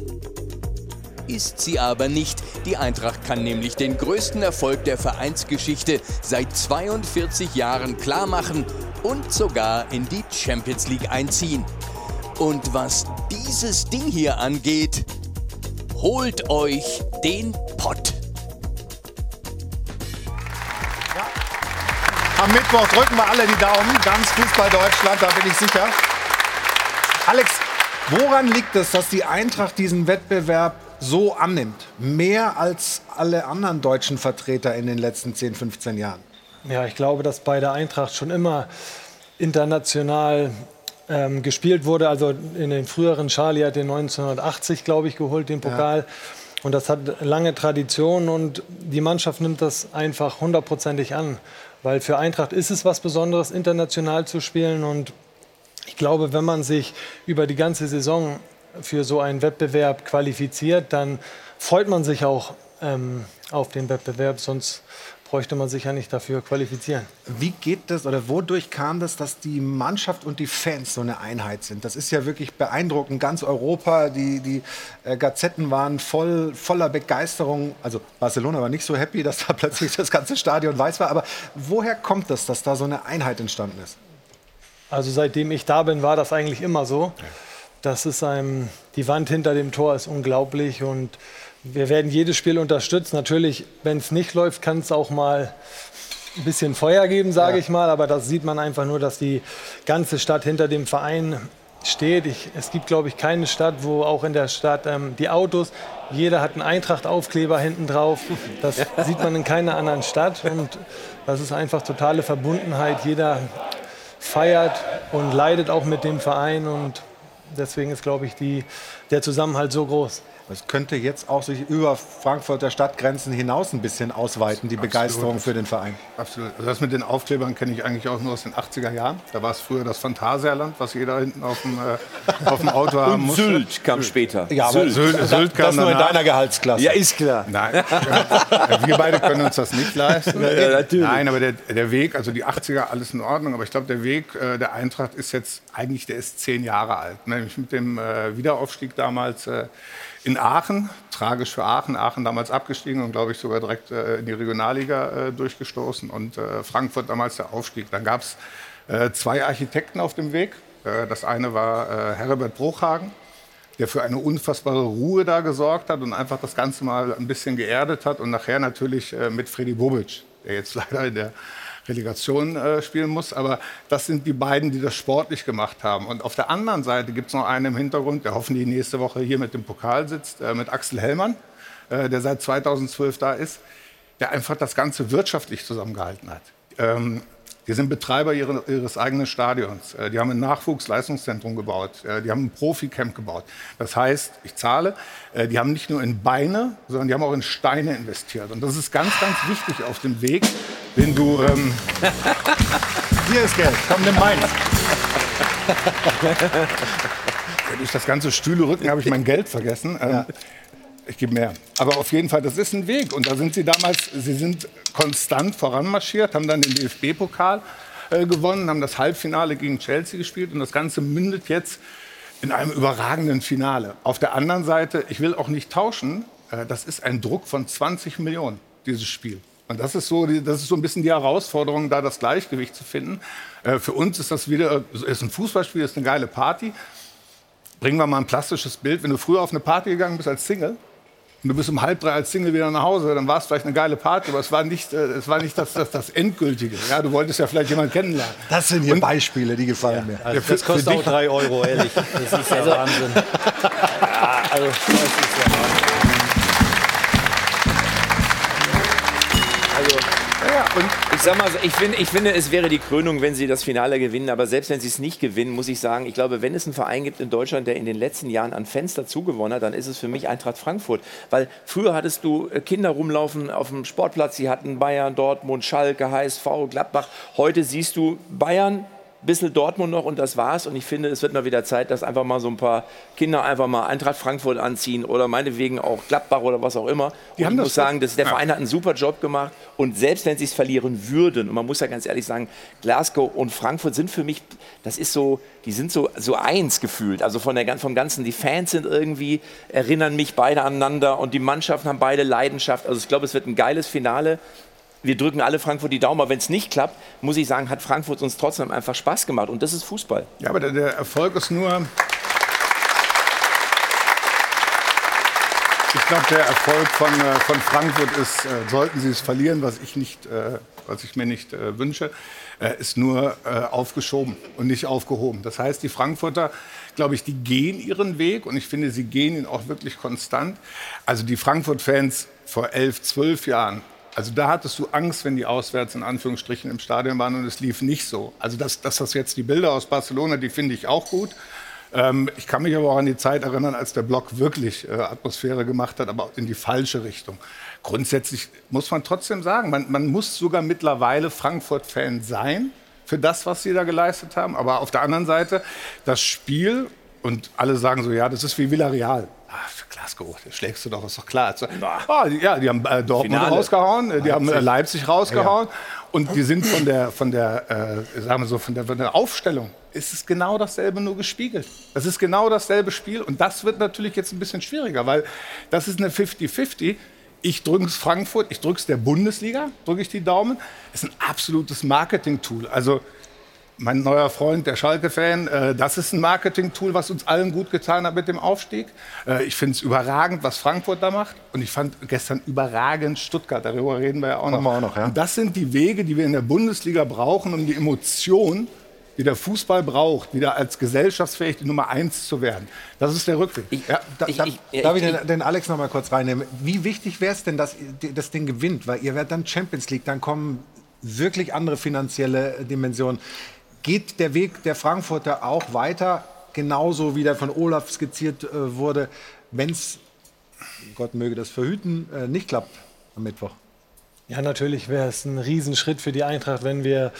Ist sie aber nicht. Die Eintracht kann nämlich den größten Erfolg der Vereinsgeschichte seit 42 Jahren klarmachen und sogar in die Champions League einziehen. Und was dieses Ding hier angeht, holt euch den Pott. Am Mittwoch drücken wir alle die Daumen. Ganz Fußball Deutschland, da bin ich sicher. Alex, woran liegt es, dass die Eintracht diesen Wettbewerb so annimmt? Mehr als alle anderen deutschen Vertreter in den letzten 10, 15 Jahren. Ja, ich glaube, dass bei der Eintracht schon immer international ähm, gespielt wurde. Also in den früheren Charlie hat den 1980, glaube ich, geholt, den Pokal. Ja. Und das hat lange Tradition und die Mannschaft nimmt das einfach hundertprozentig an. Weil für Eintracht ist es was Besonderes, international zu spielen. Und ich glaube, wenn man sich über die ganze Saison für so einen Wettbewerb qualifiziert, dann freut man sich auch ähm, auf den Wettbewerb. Sonst bräuchte man sich ja nicht dafür qualifizieren. Wie geht das oder wodurch kam das, dass die Mannschaft und die Fans so eine Einheit sind? Das ist ja wirklich beeindruckend. Ganz Europa, die, die äh, Gazetten waren voll, voller Begeisterung. Also Barcelona war nicht so happy, dass da plötzlich das ganze Stadion weiß war. Aber woher kommt das, dass da so eine Einheit entstanden ist? Also seitdem ich da bin, war das eigentlich immer so. Das ist einem, die Wand hinter dem Tor ist unglaublich und wir werden jedes Spiel unterstützen. Natürlich, wenn es nicht läuft, kann es auch mal ein bisschen Feuer geben, sage ja. ich mal. Aber das sieht man einfach nur, dass die ganze Stadt hinter dem Verein steht. Ich, es gibt, glaube ich, keine Stadt, wo auch in der Stadt ähm, die Autos, jeder hat einen Eintracht-Aufkleber hinten drauf. Das sieht man in keiner anderen Stadt. Und das ist einfach totale Verbundenheit. Jeder feiert und leidet auch mit dem Verein. Und deswegen ist, glaube ich, die, der Zusammenhalt so groß. Es könnte jetzt auch sich über Frankfurter Stadtgrenzen hinaus ein bisschen ausweiten, die Absolut. Begeisterung für den Verein. Absolut. Also das mit den Aufklebern kenne ich eigentlich auch nur aus den 80er Jahren. Da war es früher das Phantasialand, was jeder hinten auf dem, äh, auf dem Auto haben musste. Und Sylt kam später. Ja, aber Sylt, Sylt, Sylt kam Das nur in deiner Gehaltsklasse. Ja, ist klar. Nein, wir beide können uns das nicht leisten. Ja, natürlich. Nein, aber der, der Weg, also die 80er, alles in Ordnung. Aber ich glaube, der Weg äh, der Eintracht ist jetzt eigentlich, der ist zehn Jahre alt. Nämlich mit dem äh, Wiederaufstieg damals äh, in Aachen, tragisch für Aachen, Aachen damals abgestiegen und glaube ich sogar direkt äh, in die Regionalliga äh, durchgestoßen und äh, Frankfurt damals der Aufstieg. Dann gab es äh, zwei Architekten auf dem Weg. Äh, das eine war äh, Herbert Bruchhagen, der für eine unfassbare Ruhe da gesorgt hat und einfach das Ganze mal ein bisschen geerdet hat und nachher natürlich mit Freddy Bobic, der jetzt leider in der Relegation äh, spielen muss. Aber das sind die beiden, die das sportlich gemacht haben. Und auf der anderen Seite gibt es noch einen im Hintergrund, der hoffentlich nächste Woche hier mit dem Pokal sitzt, äh, mit Axel Hellmann, äh, der seit 2012 da ist, der einfach das Ganze wirtschaftlich zusammengehalten hat. Ähm, die sind Betreiber ihres eigenen Stadions. Äh, die haben ein Nachwuchsleistungszentrum gebaut. Äh, die haben ein Profi-Camp gebaut. Das heißt, ich zahle, äh, die haben nicht nur in Beine, sondern die haben auch in Steine investiert. Und das ist ganz, ganz wichtig auf dem Weg, den du... Ähm Hier ist Geld, komm, nimm meins. Durch das ganze Stühle-Rücken habe ich mein Geld vergessen. Ähm, ja. Ich gebe mehr. Aber auf jeden Fall, das ist ein Weg. Und da sind sie damals, sie sind konstant voranmarschiert, haben dann den DFB-Pokal äh, gewonnen, haben das Halbfinale gegen Chelsea gespielt und das Ganze mündet jetzt in einem überragenden Finale. Auf der anderen Seite, ich will auch nicht tauschen, äh, das ist ein Druck von 20 Millionen, dieses Spiel. Und das ist, so, das ist so ein bisschen die Herausforderung, da das Gleichgewicht zu finden. Äh, für uns ist das wieder, ist ein Fußballspiel, ist eine geile Party. Bringen wir mal ein plastisches Bild. Wenn du früher auf eine Party gegangen bist als Single, und du bist um halb drei als Single wieder nach Hause, dann war es vielleicht eine geile Party, aber es war nicht, äh, es war nicht das, das, das Endgültige. Ja, du wolltest ja vielleicht jemanden kennenlernen. Das sind hier und, Beispiele, die gefallen ja, mir. Also das kostet auch drei Euro, ehrlich. Das ist ja also, Wahnsinn. ja, also. Also, sag mal, ich, find, ich finde, es wäre die Krönung, wenn sie das Finale gewinnen. Aber selbst wenn sie es nicht gewinnen, muss ich sagen, ich glaube, wenn es einen Verein gibt in Deutschland, der in den letzten Jahren an Fans dazugewonnen hat, dann ist es für mich Eintracht Frankfurt. Weil früher hattest du äh, Kinder rumlaufen auf dem Sportplatz, die hatten Bayern, Dortmund, Schalke, HSV, Gladbach. Heute siehst du Bayern, bisschen Dortmund noch und das war's. Und ich finde, es wird mal wieder Zeit, dass einfach mal so ein paar Kinder einfach mal Eintracht Frankfurt anziehen oder meinetwegen auch Gladbach oder was auch immer. Die und haben ich das muss sagen, dass der ja. Verein hat einen super Job gemacht und selbst wenn sie es verlieren würden, und man muss ja ganz ehrlich sagen, Glasgow und Frankfurt sind für mich, das ist so, die sind so, so eins gefühlt. Also von der, vom Ganzen, die Fans sind irgendwie, erinnern mich beide aneinander und die Mannschaften haben beide Leidenschaft. Also ich glaube, es wird ein geiles Finale. Wir drücken alle Frankfurt die Daumen, aber wenn es nicht klappt, muss ich sagen, hat Frankfurt uns trotzdem einfach Spaß gemacht. Und das ist Fußball. Ja, aber der, der Erfolg ist nur. Ich glaube, der Erfolg von, äh, von Frankfurt ist, äh, sollten sie es verlieren, was ich, nicht, äh, was ich mir nicht äh, wünsche, äh, ist nur äh, aufgeschoben und nicht aufgehoben. Das heißt, die Frankfurter, glaube ich, die gehen ihren Weg und ich finde, sie gehen ihn auch wirklich konstant. Also die Frankfurt-Fans vor elf, zwölf Jahren, also da hattest du Angst, wenn die auswärts in Anführungsstrichen im Stadion waren und es lief nicht so. Also das, das, das jetzt die Bilder aus Barcelona, die finde ich auch gut. Ähm, ich kann mich aber auch an die Zeit erinnern, als der Block wirklich äh, Atmosphäre gemacht hat, aber in die falsche Richtung. Grundsätzlich muss man trotzdem sagen, man, man muss sogar mittlerweile Frankfurt-Fan sein für das, was sie da geleistet haben. Aber auf der anderen Seite, das Spiel, und alle sagen so, ja, das ist wie Villarreal. Für Glasgow, das schlägst du doch, ist doch klar. So, ah, die- ja, die haben äh, Dortmund Finale. rausgehauen, äh, die haben äh, Leipzig. Rausgehauen. Und die sind von der, von der, äh, sagen wir so, von der, von der Aufstellung ist es genau dasselbe nur gespiegelt. Das ist genau dasselbe Spiel und das wird natürlich jetzt ein bisschen schwieriger, weil das ist eine 50-50. Ich drücke es Frankfurt, ich drücke es der Bundesliga, drücke ich die Daumen. Es ist ein absolutes Marketing-Tool. Also mein neuer Freund, der Schalke-Fan, äh, das ist ein Marketing-Tool, was uns allen gut getan hat mit dem Aufstieg. Äh, ich finde es überragend, was Frankfurt da macht. Und ich fand gestern überragend Stuttgart. Darüber reden wir ja auch noch. Auch noch, ja. Und das sind die Wege, die wir in der Bundesliga brauchen, um die Emotion, die der Fußball braucht, wieder als gesellschaftsfähig die Nummer eins zu werden. Das ist der Rückweg. ja. Da, da, darf ich den, den Alex noch mal kurz reinnehmen? Wie wichtig wäre es denn, dass das Ding gewinnt? Weil ihr werdet dann Champions League, dann kommen wirklich andere finanzielle Dimensionen. Geht der Weg der Frankfurter auch weiter, genauso wie der von Olaf skizziert äh, wurde, wenn es, Gott möge das verhüten, äh, nicht klappt am Mittwoch? Ja, natürlich wäre es ein Riesenschritt für die Eintracht, wenn wir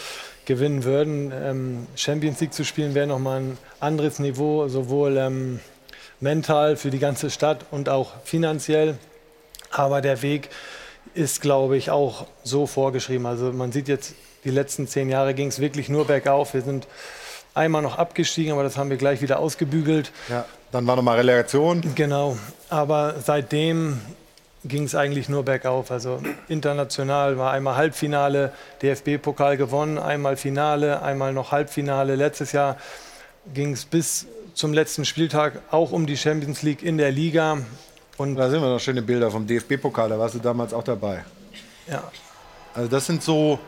gewinnen würden. Ähm, Champions League zu spielen wäre nochmal ein anderes Niveau, sowohl ähm, mental für die ganze Stadt und auch finanziell. Aber der Weg ist, glaube ich, auch so vorgeschrieben. Also man sieht jetzt, die letzten zehn Jahre ging es wirklich nur bergauf. Wir sind einmal noch abgestiegen, aber das haben wir gleich wieder ausgebügelt. Ja, dann war nochmal Relegation. Genau, aber seitdem ging es eigentlich nur bergauf. Also international war einmal Halbfinale, DFB-Pokal gewonnen, einmal Finale, einmal noch Halbfinale. Letztes Jahr ging es bis zum letzten Spieltag auch um die Champions League in der Liga. Und da sehen wir noch schöne Bilder vom DFB-Pokal, da warst du damals auch dabei. Ja. Also das sind so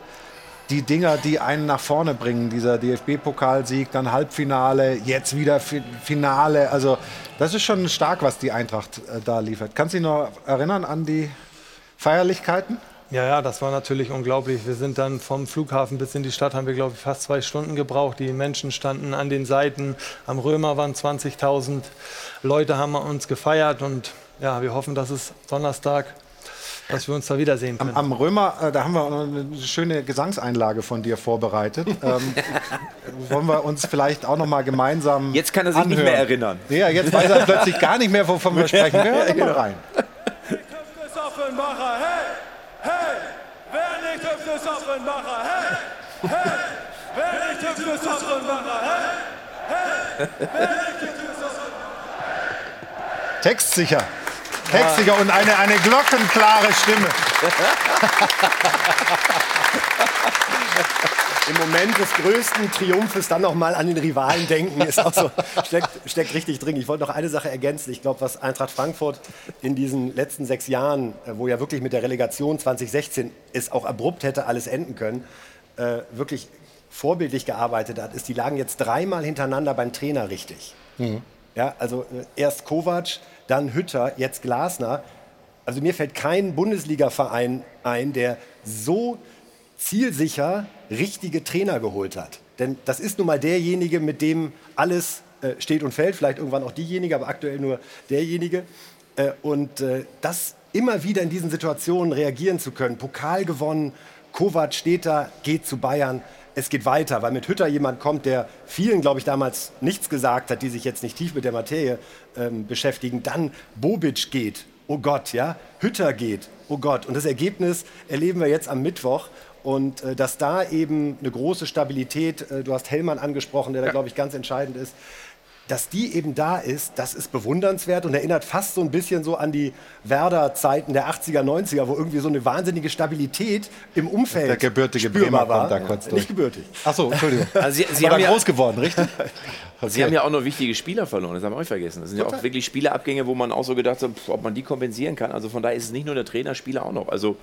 die Dinger, die einen nach vorne bringen. Dieser DFB-Pokalsieg, dann Halbfinale, jetzt wieder Fi- Finale. Also das ist schon stark, was die Eintracht äh, da liefert. Kannst du dich noch erinnern an die Feierlichkeiten? Ja, ja, das war natürlich unglaublich. Wir sind dann vom Flughafen bis in die Stadt, haben wir, glaube ich, fast zwei Stunden gebraucht. Die Menschen standen an den Seiten. Am Römer waren 20.000 Leute, haben uns gefeiert. Und ja, wir hoffen, dass es Donnerstag, dass wir uns da wiedersehen können. Am Römer, äh, da haben wir auch noch eine schöne Gesangseinlage von dir vorbereitet. ähm, wollen wir uns vielleicht auch noch mal gemeinsam Jetzt kann er sich nicht anhören. mehr erinnern. Ja, jetzt weiß er plötzlich gar nicht mehr, wovon wir sprechen. Wir hören mal rein. ist Offenbacher, hey, hey, wer nicht hüpft, ist Offenbacher, hey, hey, wer nicht hüpft, ist Offenbacher, hey, hey, wer nicht hüpft, ist Offenbacher. Textsicher. Textsicher und eine, eine glockenklare Stimme. Im Moment des größten Triumphes dann noch mal an den Rivalen denken, ist auch so, steckt, steckt richtig drin. Ich wollte noch eine Sache ergänzen. Ich glaube, was Eintracht Frankfurt in diesen letzten sechs Jahren, äh, wo ja wirklich mit der Relegation 2016 es auch abrupt hätte alles enden können, äh, wirklich vorbildlich gearbeitet hat, ist, die lagen jetzt dreimal hintereinander beim Trainer richtig. Ja, also äh, erst Kovac, dann Hütter, jetzt Glasner. Also mir fällt kein Bundesliga-Verein ein, der so zielsicher richtige Trainer geholt hat. Denn das ist nun mal derjenige, mit dem alles äh, steht und fällt, vielleicht irgendwann auch diejenige, aber aktuell nur derjenige. Äh, und äh, das immer wieder in diesen Situationen reagieren zu können. Pokal gewonnen, Kovac steht da, geht zu Bayern. Es geht weiter, weil mit Hütter jemand kommt, der vielen, glaube ich, damals nichts gesagt hat, die sich jetzt nicht tief mit der Materie ähm, beschäftigen. Dann Bobic geht, oh Gott, ja. Hütter geht, oh Gott. Und das Ergebnis erleben wir jetzt am Mittwoch. Und äh, dass da eben eine große Stabilität, äh, du hast Hellmann angesprochen, der da, glaube ich, ganz entscheidend ist, dass die eben da ist, das ist bewundernswert und erinnert fast so ein bisschen so an die Werder-Zeiten der 80er, 90er, wo irgendwie so eine wahnsinnige Stabilität im Umfeld Der gebürtige spürbar Bremer war. kommt da kurz durch. Nicht gebürtig. Ach so, Entschuldigung. Also Sie, Sie Aber haben ja, groß geworden, richtig? Sie haben ja auch noch wichtige Spieler verloren, das haben wir auch vergessen. Das sind ja auch Total. wirklich Spielerabgänge, wo man auch so gedacht hat, ob man die kompensieren kann. Also von daher ist es nicht nur der Trainer, Spieler auch noch. Also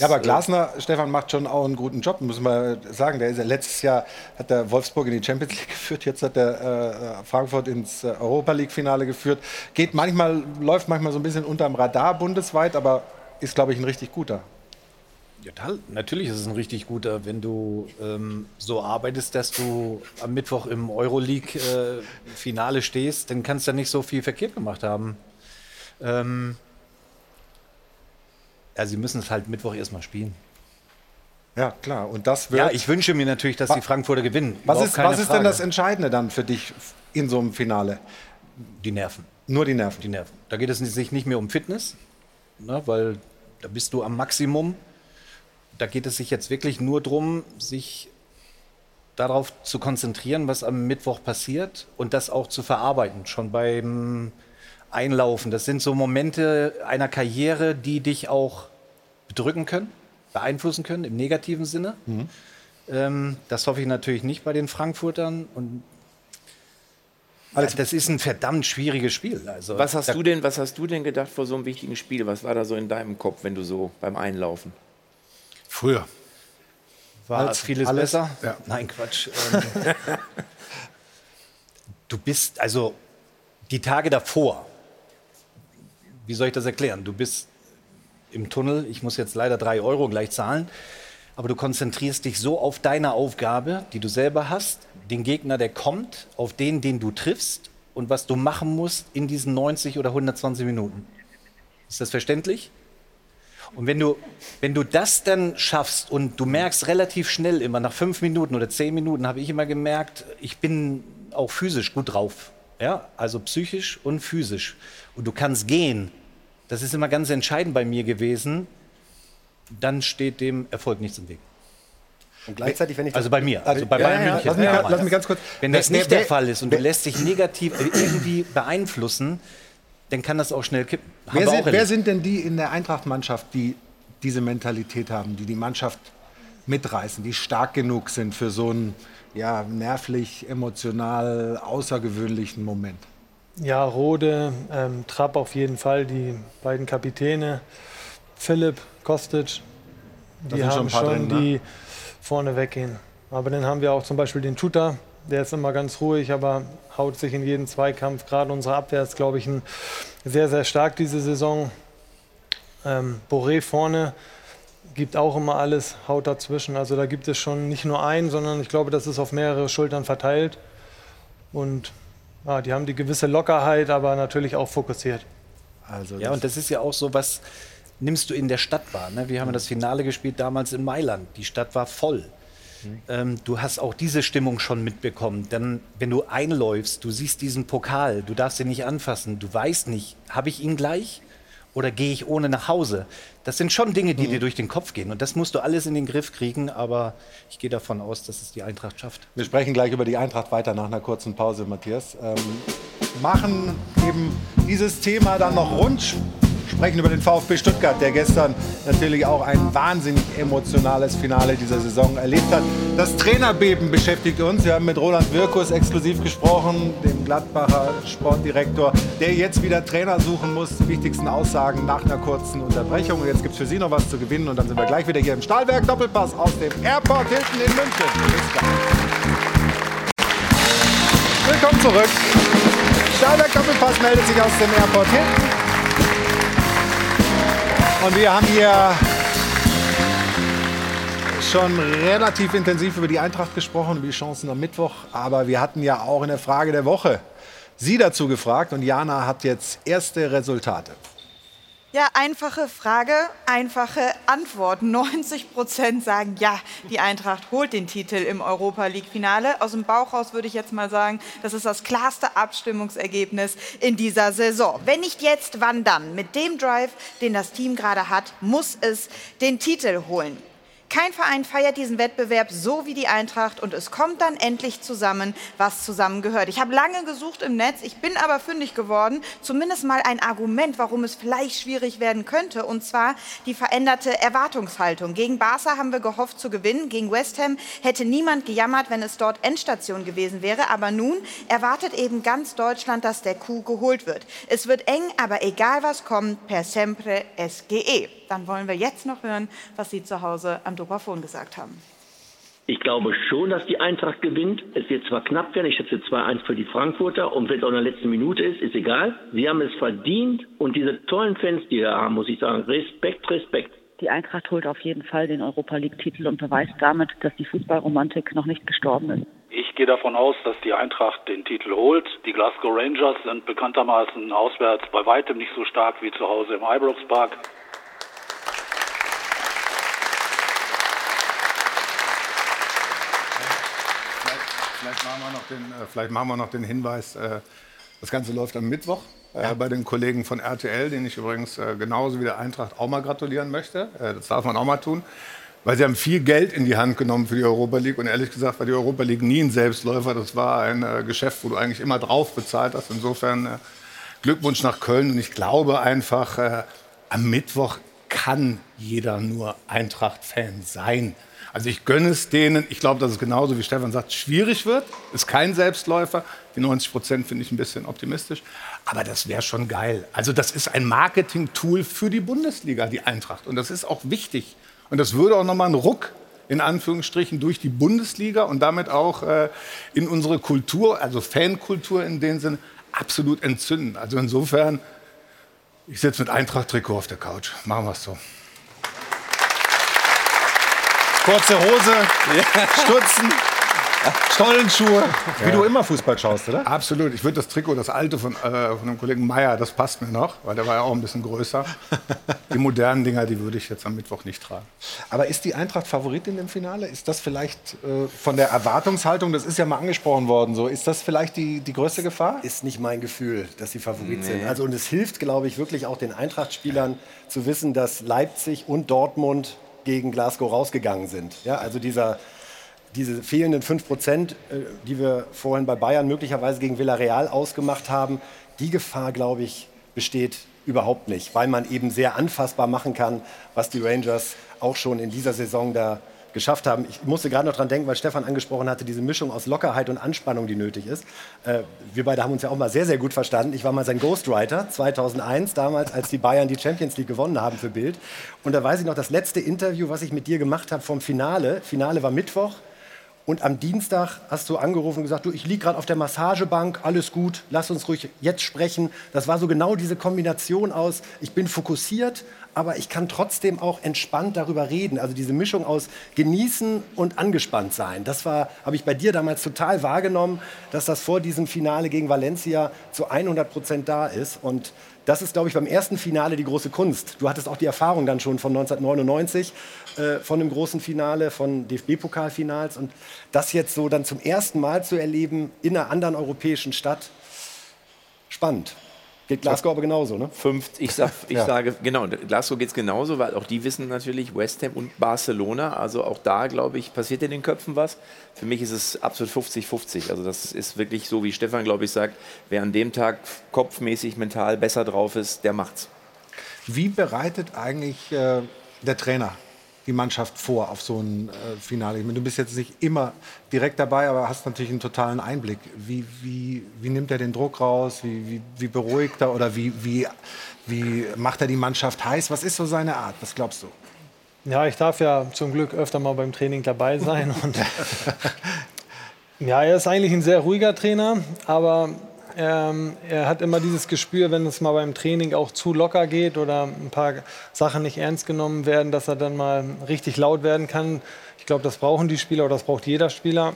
Ja, aber äh, Glasner, Stefan, macht schon auch einen guten Job, muss man sagen. Der ist ja letztes Jahr hat der Wolfsburg in die Champions League geführt, jetzt hat der äh, Frankfurt ins äh, Europa League Finale geführt. Geht manchmal, läuft manchmal so ein bisschen unterm Radar bundesweit, aber ist, glaube ich, ein richtig guter. Ja, natürlich ist es ein richtig guter, wenn du ähm, so arbeitest, dass du am Mittwoch im Euroleague-Finale stehst, dann kannst du ja nicht so viel verkehrt gemacht haben. Ähm, ja, sie müssen es halt Mittwoch erstmal spielen. Ja, klar. Und das wird. Ja, ich wünsche mir natürlich, dass die Frankfurter gewinnen. was Überhaupt ist, was ist denn das Entscheidende dann für dich in so einem Finale? Die Nerven. Nur die Nerven. Die Nerven. Da geht es sich nicht mehr um Fitness, ne, weil da bist du am Maximum. Da geht es sich jetzt wirklich nur darum, sich darauf zu konzentrieren, was am Mittwoch passiert und das auch zu verarbeiten, schon beim Einlaufen. Das sind so Momente einer Karriere, die dich auch bedrücken können, beeinflussen können im negativen Sinne. Ähm, das hoffe ich natürlich nicht bei den Frankfurtern. Und ja, das ist ein verdammt schwieriges Spiel. Also, was, hast da- du denn, was hast du denn gedacht vor so einem wichtigen Spiel? Was war da so in deinem Kopf, wenn du so beim Einlaufen? Früher. War Als vieles alles- besser? ja. Nein, Quatsch. Ähm, du bist, also die Tage davor, wie soll ich das erklären? Du bist im Tunnel, ich muss jetzt leider drei Euro gleich zahlen, aber du konzentrierst dich so auf deine Aufgabe, die du selber hast, den Gegner, der kommt, auf den, den du triffst und was du machen musst in diesen 90 oder 120 Minuten. Ist das verständlich? Und wenn du, wenn du das dann schaffst und du merkst relativ schnell immer, nach fünf Minuten oder zehn Minuten habe ich immer gemerkt, ich bin auch physisch gut drauf. Ja, also psychisch und physisch. Und du kannst gehen. Das ist immer ganz entscheidend bei mir gewesen. Dann steht dem Erfolg nichts im Weg. Und gleichzeitig, wenn ich Also bei mir, also bei Ja, Bayern ja. München. Lass mich, Ja, ganz- lass mich ganz kurz. Wenn das nicht der Fall ist und du lässt dich negativ äh, irgendwie beeinflussen, dann kann das auch schnell kippen. Haben Wer sind, wer sind denn die in der Eintracht-Mannschaft, die diese Mentalität haben, die die Mannschaft mitreißen, die stark genug sind für so einen ja, nervlich, emotional außergewöhnlichen Moment? Ja, Rode, ähm, Trapp auf jeden Fall, die beiden Kapitäne, Philipp, Kostic, die schon haben paar schon, drin, ne? die vorne weggehen. Aber dann haben wir auch zum Beispiel den Tuta, der ist immer ganz ruhig, aber haut sich in jeden Zweikampf. Gerade unsere Abwehr ist, glaube ich, ein, sehr, sehr stark diese Saison. Ähm, Boré vorne gibt auch immer alles, haut dazwischen. Also da gibt es schon nicht nur einen, sondern ich glaube, das ist auf mehrere Schultern verteilt. Und ja, die haben die gewisse Lockerheit, aber natürlich auch fokussiert. Also Ja, und das ist ja auch so, was nimmst du in der Stadt wahr. Ne? Wir haben ja das Finale gespielt damals in Mailand. Die Stadt war voll. Ähm, du hast auch diese Stimmung schon mitbekommen. Dann, wenn du einläufst, du siehst diesen Pokal, du darfst ihn nicht anfassen, du weißt nicht, habe ich ihn gleich oder gehe ich ohne nach Hause? Das sind schon Dinge, die dir durch den Kopf gehen. Und das musst du alles in den Griff kriegen, aber ich gehe davon aus, dass es die Eintracht schafft. Wir sprechen gleich über die Eintracht weiter nach einer kurzen Pause, Matthias. Ähm, machen eben dieses Thema dann noch rund. Sprechen über den VfB Stuttgart, der gestern natürlich auch ein wahnsinnig emotionales Finale dieser Saison erlebt hat. Das Trainerbeben beschäftigt uns. Wir haben mit Roland Wirkus exklusiv gesprochen, dem Gladbacher Sportdirektor, der jetzt wieder Trainer suchen muss. Die wichtigsten Aussagen nach einer kurzen Unterbrechung. Und jetzt gibt es für Sie noch was zu gewinnen. Und dann sind wir gleich wieder hier im Stahlwerk Doppelpass aus dem Airport Hilton in München. Bis. Willkommen zurück. Stahlwerk Doppelpass meldet sich aus dem Airport Hilton. Und wir haben hier schon relativ intensiv über die Eintracht gesprochen, über die Chancen am Mittwoch. Aber wir hatten ja auch in der Frage der Woche Sie dazu gefragt und Jana hat jetzt erste Resultate. Ja, einfache Frage, einfache Antwort. 90 Prozent sagen ja, die Eintracht holt den Titel im Europa League-Finale. Aus dem Bauch raus würde ich jetzt mal sagen, das ist das klarste Abstimmungsergebnis in dieser Saison. Wenn nicht jetzt, wann dann? Mit dem Drive, den das Team gerade hat, muss es den Titel holen. Kein Verein feiert diesen Wettbewerb so wie die Eintracht und es kommt dann endlich zusammen, was zusammengehört. Ich habe lange gesucht im Netz, ich bin aber fündig geworden, zumindest mal ein Argument, warum es vielleicht schwierig werden könnte, und zwar die veränderte Erwartungshaltung. Gegen Barca haben wir gehofft zu gewinnen, gegen West Ham hätte niemand gejammert, wenn es dort Endstation gewesen wäre, aber nun erwartet eben ganz Deutschland, dass der Coup geholt wird. Es wird eng, aber egal was kommt, per sempre SGE. Dann wollen wir jetzt noch hören, was Sie zu Hause am Dopafon gesagt haben. Ich glaube schon, dass die Eintracht gewinnt. Es wird zwar knapp werden, ich schätze 2-1 für die Frankfurter und wenn es auch in der letzten Minute ist, ist egal. Sie haben es verdient und diese tollen Fans, die wir haben, muss ich sagen, Respekt, Respekt. Die Eintracht holt auf jeden Fall den Europa League-Titel und beweist damit, dass die Fußballromantik noch nicht gestorben ist. Ich gehe davon aus, dass die Eintracht den Titel holt. Die Glasgow Rangers sind bekanntermaßen auswärts bei weitem nicht so stark wie zu Hause im Ibrox Park. Vielleicht machen wir noch den, äh, vielleicht machen wir noch den Hinweis, äh, das Ganze läuft am Mittwoch äh, bei den Kollegen von RTL, den ich übrigens äh, genauso wie der Eintracht auch mal gratulieren möchte. Äh, das darf man auch mal tun. Weil sie haben viel Geld in die Hand genommen für die Europa League und ehrlich gesagt war die Europa League nie ein Selbstläufer. Das war ein Geschäft, wo du eigentlich immer drauf bezahlt hast. Insofern Glückwunsch nach Köln und ich glaube einfach, am Mittwoch kann jeder nur Eintracht-Fan sein. Also ich gönne es denen. Ich glaube, dass es genauso wie Stefan sagt, schwierig wird. Ist kein Selbstläufer. Die 90 Prozent finde ich ein bisschen optimistisch. Aber das wäre schon geil. Also das ist ein Marketing-Tool für die Bundesliga, die Eintracht. Und das ist auch wichtig. Und das würde auch nochmal einen Ruck in Anführungsstrichen durch die Bundesliga und damit auch äh, in unsere Kultur, also Fankultur in dem Sinne, absolut entzünden. Also insofern, ich sitze mit Eintracht-Trikot auf der Couch. Machen wir es so. Kurze Hose, Stutzen, Stollenschuhe. Wie du immer Fußball schaust, oder? Absolut. Ich würde das Trikot, das alte von, äh, von dem Kollegen Meier, das passt mir noch, weil der war ja auch ein bisschen größer. Die modernen Dinger, die würde ich jetzt am Mittwoch nicht tragen. Aber ist die Eintracht Favorit in dem Finale? Ist das vielleicht äh, von der Erwartungshaltung, das ist ja mal angesprochen worden, so, ist das vielleicht die, die größte Gefahr? Ist nicht mein Gefühl, dass sie Favorit nee. sind. Also, und es hilft, glaube ich, wirklich auch den Eintracht-Spielern zu wissen, dass Leipzig und Dortmund gegen Glasgow rausgegangen sind. Ja, also dieser, diese fehlenden 5 Prozent, äh, die wir vorhin bei Bayern möglicherweise gegen Villarreal ausgemacht haben, die Gefahr, glaube ich, besteht überhaupt nicht, weil man eben sehr anfassbar machen kann, was die Rangers auch schon in dieser Saison da geschafft haben. Ich musste gerade noch dran denken, weil Stefan angesprochen hatte, diese Mischung aus Lockerheit und Anspannung, die nötig ist. Äh, wir beide haben uns ja auch mal sehr, sehr gut verstanden. Ich war mal sein Ghostwriter 2001, damals, als die Bayern die Champions League gewonnen haben für Bild. Und da weiß ich noch, das letzte Interview, was ich mit dir gemacht habe vom Finale. Finale war Mittwoch. Und am Dienstag hast du angerufen und gesagt, du, ich liege gerade auf der Massagebank, alles gut, lass uns ruhig jetzt sprechen. Das war so genau diese Kombination aus, ich bin fokussiert, aber ich kann trotzdem auch entspannt darüber reden. Also diese Mischung aus genießen und angespannt sein. Das war, habe ich bei dir damals total wahrgenommen, dass das vor diesem Finale gegen Valencia zu 100 Prozent da ist. Und das ist, glaube ich, beim ersten Finale die große Kunst. Du hattest auch die Erfahrung dann schon von 1999, äh, von einem großen Finale, von DFB-Pokalfinals. Und das jetzt so dann zum ersten Mal zu erleben in einer anderen europäischen Stadt, spannend. Geht Glasgow aber genauso, ne? Fünf, ich, sag, ich Ja. sage, genau, Glasgow geht es genauso, weil auch die wissen natürlich West Ham und Barcelona. Also auch da, glaube ich, passiert in den Köpfen was. Für mich ist es absolut 50-50. Also das ist wirklich so, wie Stefan, glaube ich, sagt, wer an dem Tag kopfmäßig, mental besser drauf ist, der macht's. Wie bereitet eigentlich äh, der Trainer die Mannschaft vor auf so ein äh, Finale? Ich meine, du bist jetzt nicht immer direkt dabei, aber hast natürlich einen totalen Einblick. Wie, wie, wie nimmt er den Druck raus? Wie, wie, wie beruhigt er oder wie, wie, wie macht er die Mannschaft heiß? Was ist so seine Art? Was glaubst du? Ja, ich darf ja zum Glück öfter mal beim Training dabei sein. Und ja, er ist eigentlich ein sehr ruhiger Trainer, aber Ähm, er hat immer dieses Gespür, wenn es mal beim Training auch zu locker geht oder ein paar Sachen nicht ernst genommen werden, dass er dann mal richtig laut werden kann. Ich glaube, das brauchen die Spieler oder das braucht jeder Spieler.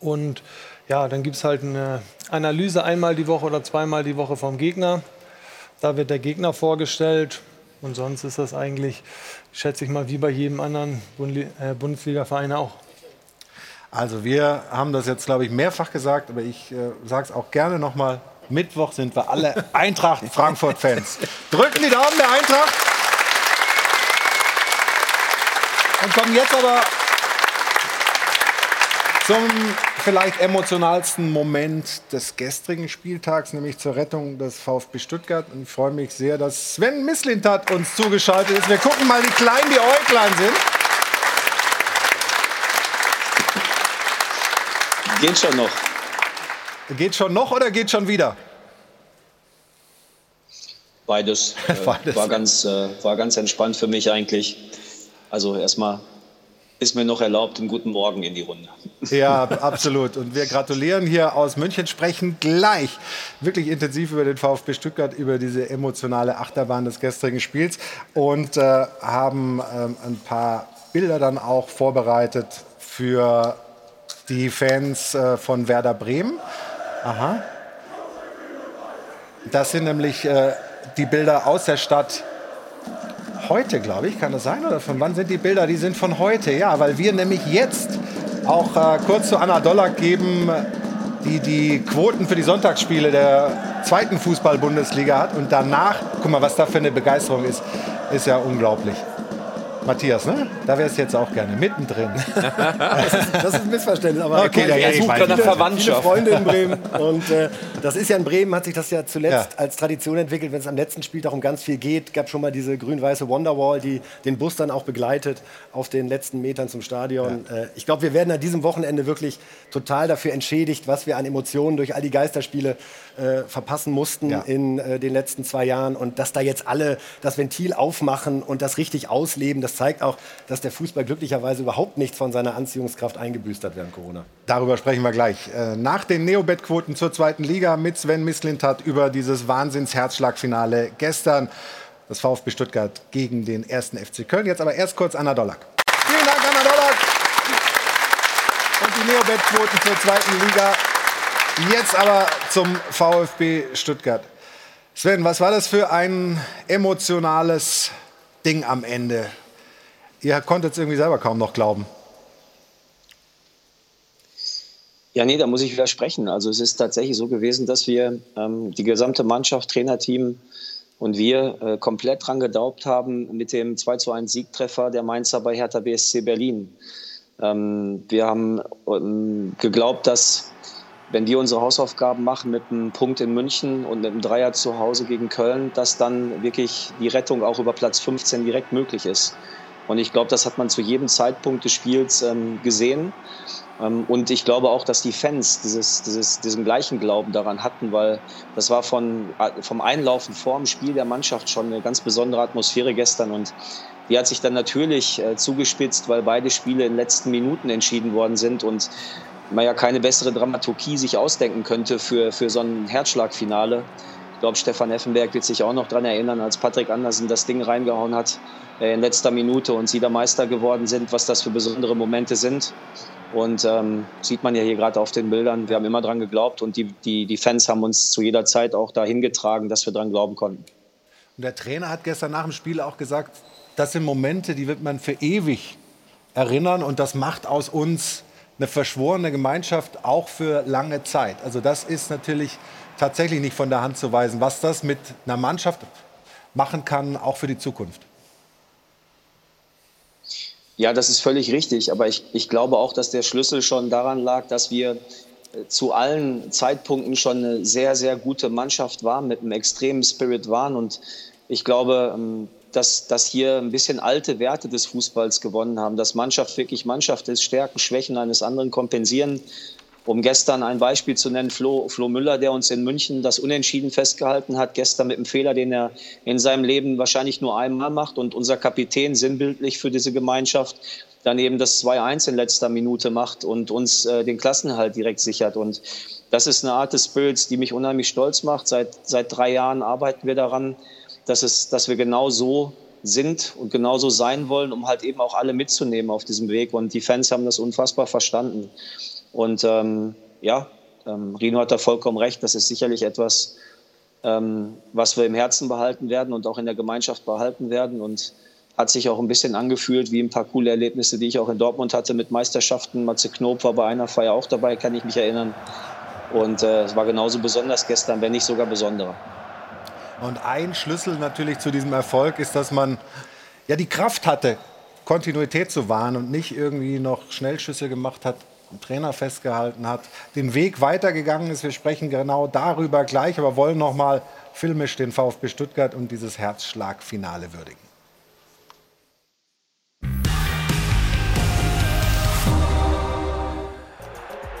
Und ja, dann gibt es halt eine Analyse einmal die Woche oder zweimal die Woche vom Gegner. Da wird der Gegner vorgestellt. Und sonst ist das eigentlich, schätze ich mal, wie bei jedem anderen äh, Bundesliga-Verein auch. Also wir haben das jetzt, glaube ich, mehrfach gesagt, aber ich äh, sage es auch gerne nochmal. Mittwoch sind wir alle Eintracht Frankfurt-Fans. Drücken die Daumen der Eintracht. Und kommen jetzt aber zum vielleicht emotionalsten Moment des gestrigen Spieltags, nämlich zur Rettung des VfB Stuttgart. Und ich freue mich sehr, dass Sven Mislintat uns zugeschaltet ist. Wir gucken mal, wie klein die Äuglein sind. Geht schon noch. Geht schon noch oder geht schon wieder? Beides. Äh, Beides. War, ganz, äh, war ganz entspannt für mich eigentlich. Also erstmal ist mir noch erlaubt, einen guten Morgen in die Runde. Ja, absolut. Und wir gratulieren hier aus München, sprechen gleich wirklich intensiv über den VfB Stuttgart, über diese emotionale Achterbahn des gestrigen Spiels und äh, haben ähm, ein paar Bilder dann auch vorbereitet für die Fans äh, von Werder Bremen. Aha. Das sind nämlich äh, die Bilder aus der Stadt heute, glaube ich. Kann das sein? Oder von wann sind die Bilder? Die sind von heute, ja, weil wir nämlich jetzt auch äh, kurz zu Anna Dollack geben, die die Quoten für die Sonntagsspiele der zweiten Fußball-Bundesliga hat. Und danach, guck mal, was da für eine Begeisterung ist, ist ja unglaublich. Matthias, ne? Da wärst du jetzt auch gerne mittendrin. das, ist, das ist ein Missverständnis. Aber okay, er, ja, sucht nach viele, Verwandtschaft. Viele Freunde in Bremen. Und äh, das ist ja in Bremen, hat sich das ja zuletzt ja. als Tradition entwickelt, wenn es am letzten Spieltag um ganz viel geht. gab schon mal diese grün-weiße Wonderwall, die den Bus dann auch begleitet auf den letzten Metern zum Stadion. Ja. Äh, ich glaube, wir werden an diesem Wochenende wirklich total dafür entschädigt, was wir an Emotionen durch all die Geisterspiele äh, verpassen mussten ja. in äh, den letzten zwei Jahren. Und dass da jetzt alle das Ventil aufmachen und das richtig ausleben, das zeigt auch, dass der Fußball glücklicherweise überhaupt nicht von seiner Anziehungskraft eingebüßt hat während Corona. Darüber sprechen wir gleich. Äh, nach den Neobet-Quoten zur zweiten Liga mit Sven Mislintat über dieses Wahnsinns-Herzschlagfinale gestern. Das VfB Stuttgart gegen den ersten FC Köln. Jetzt aber erst kurz Anna Dollack. Vielen Dank, Anna Dollack. Und die Neobet-Quoten zur zweiten Liga. Jetzt aber zum VfB Stuttgart. Sven, was war das für ein emotionales Ding am Ende? Ihr konntet es irgendwie selber kaum noch glauben. Ja, nee, da muss ich widersprechen. Also es ist tatsächlich so gewesen, dass wir ähm, die gesamte Mannschaft, Trainerteam und wir äh, komplett dran gedaubt haben mit dem 2 zu 1 Siegtreffer der Mainzer bei Hertha BSC Berlin. Ähm, wir haben ähm, geglaubt, dass wenn wir unsere Hausaufgaben machen mit einem Punkt in München und mit einem Dreier zu Hause gegen Köln, dass dann wirklich die Rettung auch über Platz 15 direkt möglich ist. Und ich glaube, das hat man zu jedem Zeitpunkt des Spiels ähm, gesehen. Ähm, und ich glaube auch, dass die Fans dieses, dieses, diesen gleichen Glauben daran hatten, weil das war von, äh, vom Einlaufen vor dem Spiel der Mannschaft schon eine ganz besondere Atmosphäre gestern. Und die hat sich dann natürlich äh, zugespitzt, weil beide Spiele in den letzten Minuten entschieden worden sind. Und man ja keine bessere Dramaturgie sich ausdenken könnte für, für so ein Herzschlagfinale. Ich glaube, Stefan Effenberg wird sich auch noch daran erinnern, als Patrick Andersen das Ding reingehauen hat äh, in letzter Minute und sie da Meister geworden sind, was das für besondere Momente sind. Und ähm, sieht man ja hier gerade auf den Bildern. Wir haben immer dran geglaubt und die, die, die Fans haben uns zu jeder Zeit auch dahin getragen, dass wir dran glauben konnten. Und der Trainer hat gestern nach dem Spiel auch gesagt, das sind Momente, die wird man für ewig erinnern und das macht aus uns eine verschworene Gemeinschaft auch für lange Zeit. Also das ist natürlich tatsächlich nicht von der Hand zu weisen, was das mit einer Mannschaft machen kann, auch für die Zukunft. Ja, das ist völlig richtig. Aber ich, ich glaube auch, dass der Schlüssel schon daran lag, dass wir äh, zu allen Zeitpunkten schon eine sehr, sehr gute Mannschaft waren, mit einem extremen Spirit waren. Und ich glaube, ähm, dass, dass hier ein bisschen alte Werte des Fußballs gewonnen haben, dass Mannschaft wirklich Mannschaft ist, Stärken, Schwächen eines anderen kompensieren. Um gestern ein Beispiel zu nennen, Flo, Flo Müller, der uns in München das Unentschieden festgehalten hat, gestern mit einem Fehler, den er in seinem Leben wahrscheinlich nur einmal macht und unser Kapitän sinnbildlich für diese Gemeinschaft dann eben das 2-1 in letzter Minute macht und uns äh, den Klassenhalt direkt sichert. Und das ist eine Art des Spirits, die mich unheimlich stolz macht. Seit, seit drei Jahren arbeiten wir daran, dass, es, dass wir genau so sind und genauso sein wollen, um halt eben auch alle mitzunehmen auf diesem Weg. Und die Fans haben das unfassbar verstanden. Und ähm, ja, ähm, Rino hat da vollkommen recht. Das ist sicherlich etwas, ähm, was wir im Herzen behalten werden und auch in der Gemeinschaft behalten werden. Und hat sich auch ein bisschen angefühlt wie ein paar coole Erlebnisse, die ich auch in Dortmund hatte mit Meisterschaften. Matze Knob war bei einer Feier auch dabei, kann ich mich erinnern. Und äh, es war genauso besonders gestern, wenn nicht sogar besonderer. Und ein Schlüssel natürlich zu diesem Erfolg ist, dass man ja die Kraft hatte, Kontinuität zu wahren und nicht irgendwie noch Schnellschüsse gemacht hat, den Trainer festgehalten hat, den Weg weitergegangen ist. Wir sprechen genau darüber gleich, aber wollen noch mal filmisch den VfB Stuttgart und dieses Herzschlagfinale würdigen.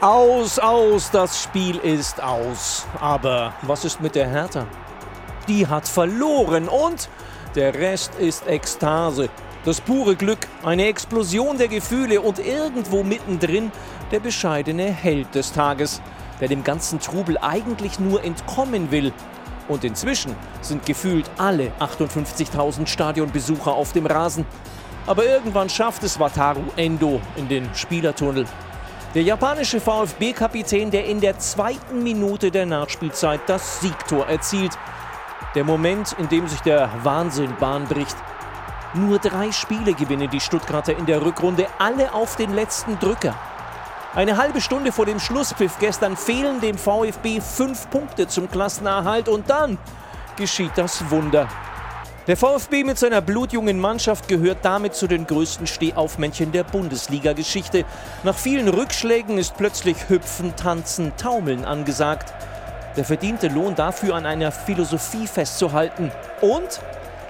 Aus, aus, das Spiel ist aus. Aber was ist mit der Hertha? Die hat verloren und der Rest ist Ekstase. Das pure Glück, eine Explosion der Gefühle und irgendwo mittendrin der bescheidene Held des Tages, der dem ganzen Trubel eigentlich nur entkommen will. Und inzwischen sind gefühlt alle 58.000 Stadionbesucher auf dem Rasen. Aber irgendwann schafft es Wataru Endo in den Spielertunnel der japanische VfB-Kapitän, der in der zweiten Minute der Nachspielzeit das Siegtor erzielt. Der Moment, in dem sich der Wahnsinn Bahn bricht. Nur drei Spiele gewinnen die Stuttgarter in der Rückrunde, alle auf den letzten Drücker. Eine halbe Stunde vor dem Schlusspfiff gestern fehlen dem VfB fünf Punkte zum Klassenerhalt und dann geschieht das Wunder. Der VfB mit seiner blutjungen Mannschaft gehört damit zu den größten Stehaufmännchen der Bundesliga-Geschichte. Nach vielen Rückschlägen ist plötzlich Hüpfen, Tanzen, Taumeln angesagt. Der verdiente Lohn dafür an einer Philosophie festzuhalten und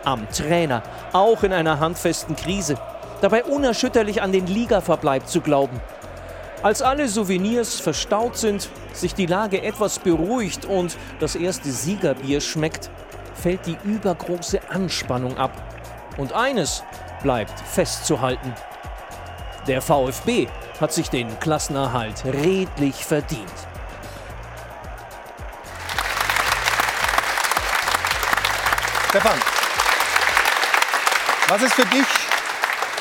am Trainer, auch in einer handfesten Krise. Dabei unerschütterlich an den Ligaverbleib zu glauben. Als alle Souvenirs verstaut sind, sich die Lage etwas beruhigt und das erste Siegerbier schmeckt, fällt die übergroße Anspannung ab. Und eines bleibt festzuhalten. Der VfB hat sich den Klassenerhalt redlich verdient. Stefan, was ist für dich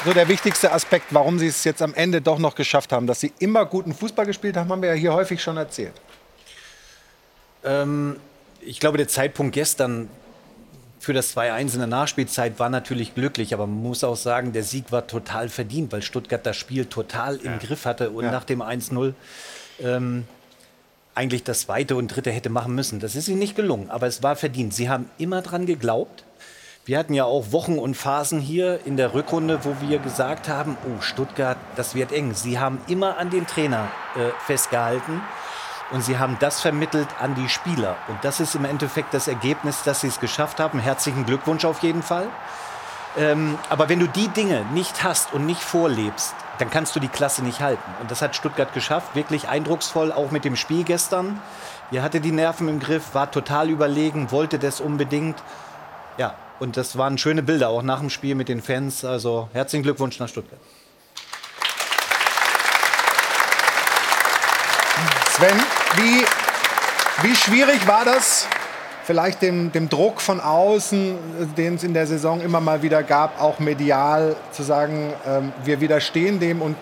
so der wichtigste Aspekt, warum Sie es jetzt am Ende doch noch geschafft haben? Dass Sie immer guten Fußball gespielt haben, haben wir ja hier häufig schon erzählt. Ähm, ich glaube, der Zeitpunkt gestern für das 2-1 in der Nachspielzeit war natürlich glücklich, aber man muss auch sagen, der Sieg war total verdient, weil Stuttgart das Spiel total im ja. Griff hatte und ja. nach dem 1-0 ähm, eigentlich das zweite und dritte hätte machen müssen. Das ist ihnen nicht gelungen, aber es war verdient. Sie haben immer dran geglaubt. Wir hatten ja auch Wochen und Phasen hier in der Rückrunde, wo wir gesagt haben, oh, Stuttgart, das wird eng. Sie haben immer an den Trainer äh, festgehalten. Und sie haben das vermittelt an die Spieler. Und das ist im Endeffekt das Ergebnis, dass sie es geschafft haben. Herzlichen Glückwunsch auf jeden Fall. Ähm, aber wenn du die Dinge nicht hast und nicht vorlebst, dann kannst du die Klasse nicht halten. Und das hat Stuttgart geschafft, wirklich eindrucksvoll, auch mit dem Spiel gestern. Ihr hatte die Nerven im Griff, war total überlegen, wollte das unbedingt. Ja, und das waren schöne Bilder, auch nach dem Spiel mit den Fans. Also herzlichen Glückwunsch nach Stuttgart. Sven, wie, wie schwierig war das, vielleicht dem, dem Druck von außen, den es in der Saison immer mal wieder gab, auch medial zu sagen, ähm, wir widerstehen dem und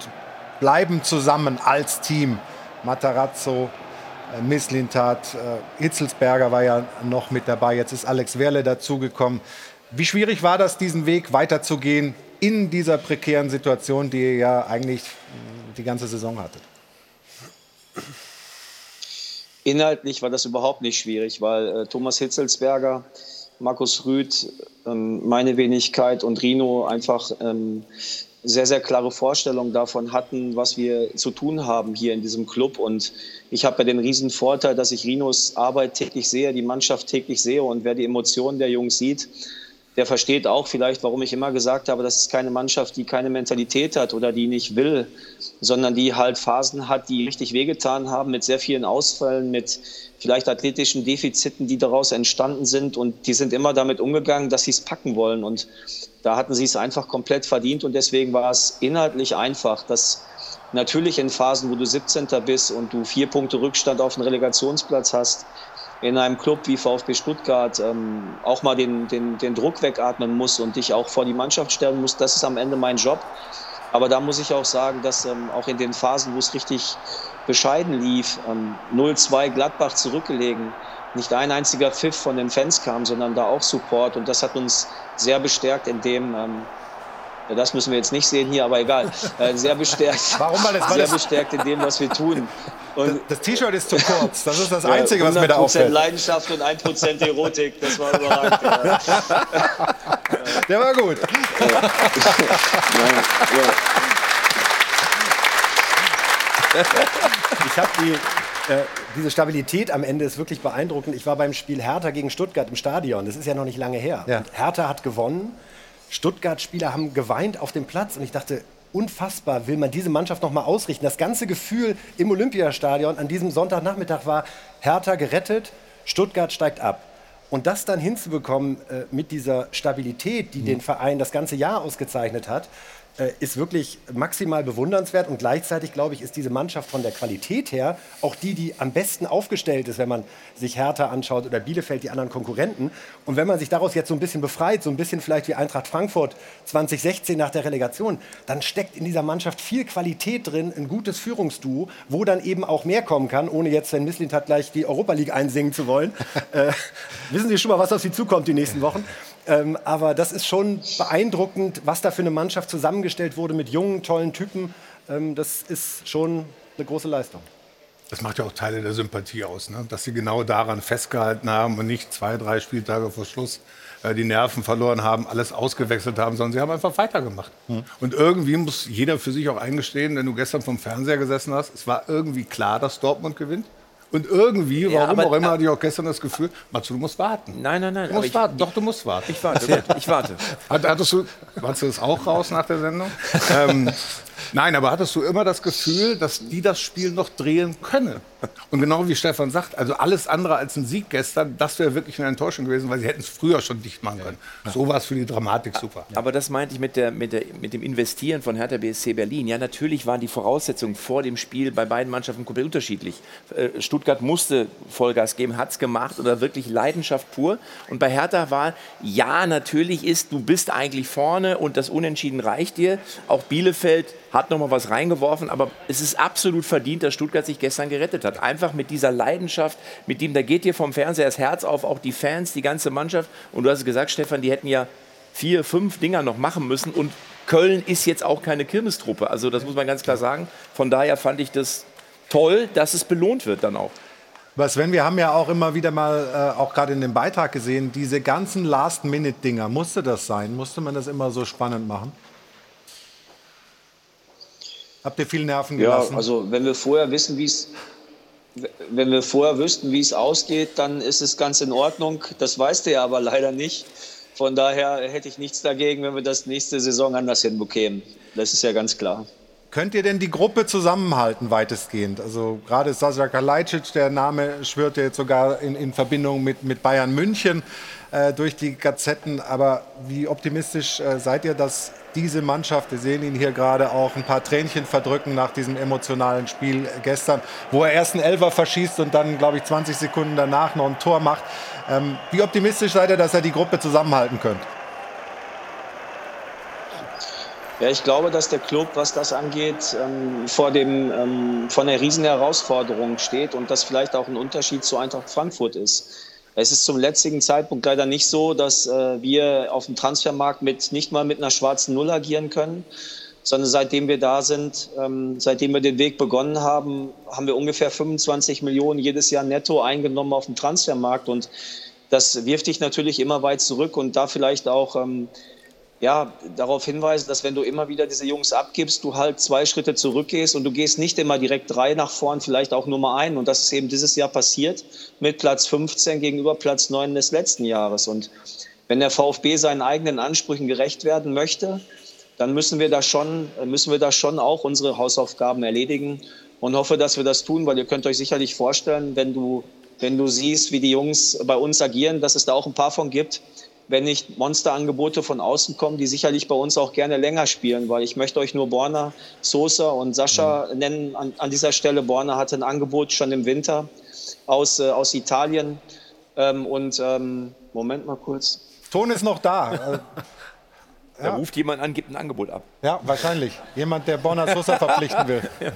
bleiben zusammen als Team. Matarazzo, äh, Misslintat, äh, Hitzelsberger war ja noch mit dabei, jetzt ist Alex Werle dazugekommen. Wie schwierig war das, diesen Weg weiterzugehen in dieser prekären Situation, die ihr ja eigentlich die ganze Saison hattet? Inhaltlich war das überhaupt nicht schwierig, weil äh, Thomas Hitzelsberger, Markus Rüth, ähm, meine Wenigkeit und Rino einfach ähm, sehr, sehr klare Vorstellungen davon hatten, was wir zu tun haben hier in diesem Club. Und ich habe ja den riesen Vorteil, dass ich Rinos Arbeit täglich sehe, die Mannschaft täglich sehe und wer die Emotionen der Jungs sieht, der versteht auch vielleicht, warum ich immer gesagt habe, das ist keine Mannschaft, die keine Mentalität hat oder die nicht will, sondern die halt Phasen hat, die richtig wehgetan haben, mit sehr vielen Ausfällen, mit vielleicht athletischen Defiziten, die daraus entstanden sind. Und die sind immer damit umgegangen, dass sie es packen wollen. Und da hatten sie es einfach komplett verdient und deswegen war es inhaltlich einfach, dass natürlich in Phasen, wo du 17. bist und du vier Punkte Rückstand auf den Relegationsplatz hast, in einem Club wie VfB Stuttgart ähm, auch mal den, den, den Druck wegatmen muss und dich auch vor die Mannschaft stellen muss, das ist am Ende mein Job. Aber da muss ich auch sagen, dass ähm, auch in den Phasen, wo es richtig bescheiden lief, ähm, 0-2 Gladbach zurückgelegen, nicht ein einziger Pfiff von den Fans kam, sondern da auch Support. Und das hat uns sehr bestärkt in dem, ähm, ja, das müssen wir jetzt nicht sehen hier, aber egal. Äh, sehr bestärkt. Warum? Weil das, weil sehr das- bestärkt in dem, was wir tun. Und Das T-Shirt ist zu kurz. Das ist das Einzige, was mir da 100% auffällt. Leidenschaft und 1% Erotik. Das war überragend. Ja. Der war gut. Ich habe die, äh, diese Stabilität am Ende ist wirklich beeindruckend. Ich war beim Spiel Hertha gegen Stuttgart im Stadion. Das ist ja noch nicht lange her. Ja. Hertha hat gewonnen. Stuttgart-Spieler haben geweint auf dem Platz und ich dachte, unfassbar, will man diese Mannschaft noch mal ausrichten. Das ganze Gefühl im Olympiastadion an diesem Sonntagnachmittag war, Hertha gerettet, Stuttgart steigt ab. Und das dann hinzubekommen äh, mit dieser Stabilität, die den Verein das ganze Jahr ausgezeichnet hat, ist wirklich maximal bewundernswert. Und gleichzeitig, glaube ich, ist diese Mannschaft von der Qualität her auch die, die am besten aufgestellt ist, wenn man sich Hertha anschaut oder Bielefeld, die anderen Konkurrenten. Und wenn man sich daraus jetzt so ein bisschen befreit, so ein bisschen vielleicht wie Eintracht Frankfurt 2016 nach der Relegation, dann steckt in dieser Mannschaft viel Qualität drin, ein gutes Führungsduo, wo dann eben auch mehr kommen kann, ohne jetzt Sven Mislintat gleich die Europa League einsingen zu wollen. äh, wissen Sie schon mal, was auf Sie zukommt die nächsten Wochen? Ähm, aber das ist schon beeindruckend, was da für eine Mannschaft zusammengestellt wurde mit jungen, tollen Typen. Ähm, das ist schon eine große Leistung. Das macht ja auch Teile der Sympathie aus, ne? dass sie genau daran festgehalten haben und nicht zwei, drei Spieltage vor Schluss äh, die Nerven verloren haben, alles ausgewechselt haben, sondern sie haben einfach weitergemacht. Und irgendwie muss jeder für sich auch eingestehen, wenn du gestern vom Fernseher gesessen hast, es war irgendwie klar, dass Dortmund gewinnt. Und irgendwie, Ja, warum aber- auch immer, hatte ich auch gestern das Gefühl, Matsu, du musst warten. Nein, nein, nein. Du musst ich- warten. Doch, du musst warten. Ich warte, ich warte. Hat, hattest du, hattest du das auch raus nach der Sendung? ähm, nein, aber hattest du immer das Gefühl, dass die das Spiel noch drehen können? Und genau wie Stefan sagt, also alles andere als ein Sieg gestern, das wäre wirklich eine Enttäuschung gewesen, weil sie hätten es früher schon dicht machen können. So war es für die Dramatik super. Aber das meinte ich mit, der, mit, der, mit dem Investieren von Hertha BSC Berlin. Ja, natürlich waren die Voraussetzungen vor dem Spiel bei beiden Mannschaften komplett unterschiedlich. Äh, Stuttgart musste Vollgas geben, hat es gemacht oder wirklich Leidenschaft pur. Und bei Hertha war, ja, natürlich ist, du bist eigentlich vorne und das Unentschieden reicht dir. Auch Bielefeld hat noch mal was reingeworfen, aber es ist absolut verdient, dass Stuttgart sich gestern gerettet hat. Einfach mit dieser Leidenschaft, mit dem, da geht dir vom Fernseher das Herz auf, auch die Fans, die ganze Mannschaft. Und du hast gesagt, Stefan, die hätten ja vier, fünf Dinger noch machen müssen. Und Köln ist jetzt auch keine Kirmestruppe. Also das muss man ganz klar sagen. Von daher fand ich das toll, dass es belohnt wird dann auch. Aber Sven, wir haben ja auch immer wieder mal, äh, auch gerade in dem Beitrag gesehen, diese ganzen Last-Minute-Dinger. Musste das sein? Musste man das immer so spannend machen? Habt ihr viel Nerven Ja, gelassen? also wenn wir vorher wissen, wie es wenn wir vorher wüssten, wie es ausgeht, dann ist es ganz in Ordnung. Das weißt du ja aber leider nicht. Von daher hätte ich nichts dagegen, wenn wir das nächste Saison anders hinbekämen. Das ist ja ganz klar. Könnt ihr denn die Gruppe zusammenhalten, weitestgehend? Also gerade Sasa Kalajdzic, der Name schwört ja jetzt sogar in, in Verbindung mit, mit Bayern München äh, durch die Gazetten. Aber wie optimistisch äh, seid ihr, dass diese Mannschaft, wir sehen ihn hier gerade auch ein paar Tränchen verdrücken nach diesem emotionalen Spiel gestern, wo er erst einen Elfer verschießt und dann, glaube ich, 20 Sekunden danach noch ein Tor macht. Ähm, wie optimistisch seid ihr, dass ihr die Gruppe zusammenhalten könnt? Ja, ich glaube, dass der Club, was das angeht, ähm, vor, dem, ähm, vor einer riesen Herausforderung steht und das vielleicht auch ein Unterschied zu Eintracht Frankfurt ist. Es ist zum letzten Zeitpunkt leider nicht so, dass äh, wir auf dem Transfermarkt mit, nicht mal mit einer schwarzen Null agieren können, sondern seitdem wir da sind, ähm, seitdem wir den Weg begonnen haben, haben wir ungefähr 25 Millionen jedes Jahr netto eingenommen auf dem Transfermarkt. Und das wirft dich natürlich immer weit zurück und da vielleicht auch ähm, ja, darauf hinweisen, dass wenn du immer wieder diese Jungs abgibst, du halt zwei Schritte zurückgehst und du gehst nicht immer direkt drei nach vorn, vielleicht auch Nummer ein. Und das ist eben dieses Jahr passiert mit Platz 15 gegenüber Platz 9 des letzten Jahres. Und wenn der VfB seinen eigenen Ansprüchen gerecht werden möchte, dann müssen wir da schon, müssen wir da schon auch unsere Hausaufgaben erledigen und hoffe, dass wir das tun, weil ihr könnt euch sicherlich vorstellen, wenn du, wenn du siehst, wie die Jungs bei uns agieren, dass es da auch ein paar von gibt, wenn nicht Monsterangebote von außen kommen, die sicherlich bei uns auch gerne länger spielen, weil ich möchte euch nur Borna, Sosa und Sascha mhm. nennen an, an, dieser Stelle. Borna hatte ein Angebot schon im Winter aus, äh, aus Italien. Ähm, und ähm, Moment mal kurz. Ton ist noch da. Da ja. ruft jemand an, gibt ein Angebot ab. Ja, wahrscheinlich. Jemand, der Borna Sosa verpflichten will. ja.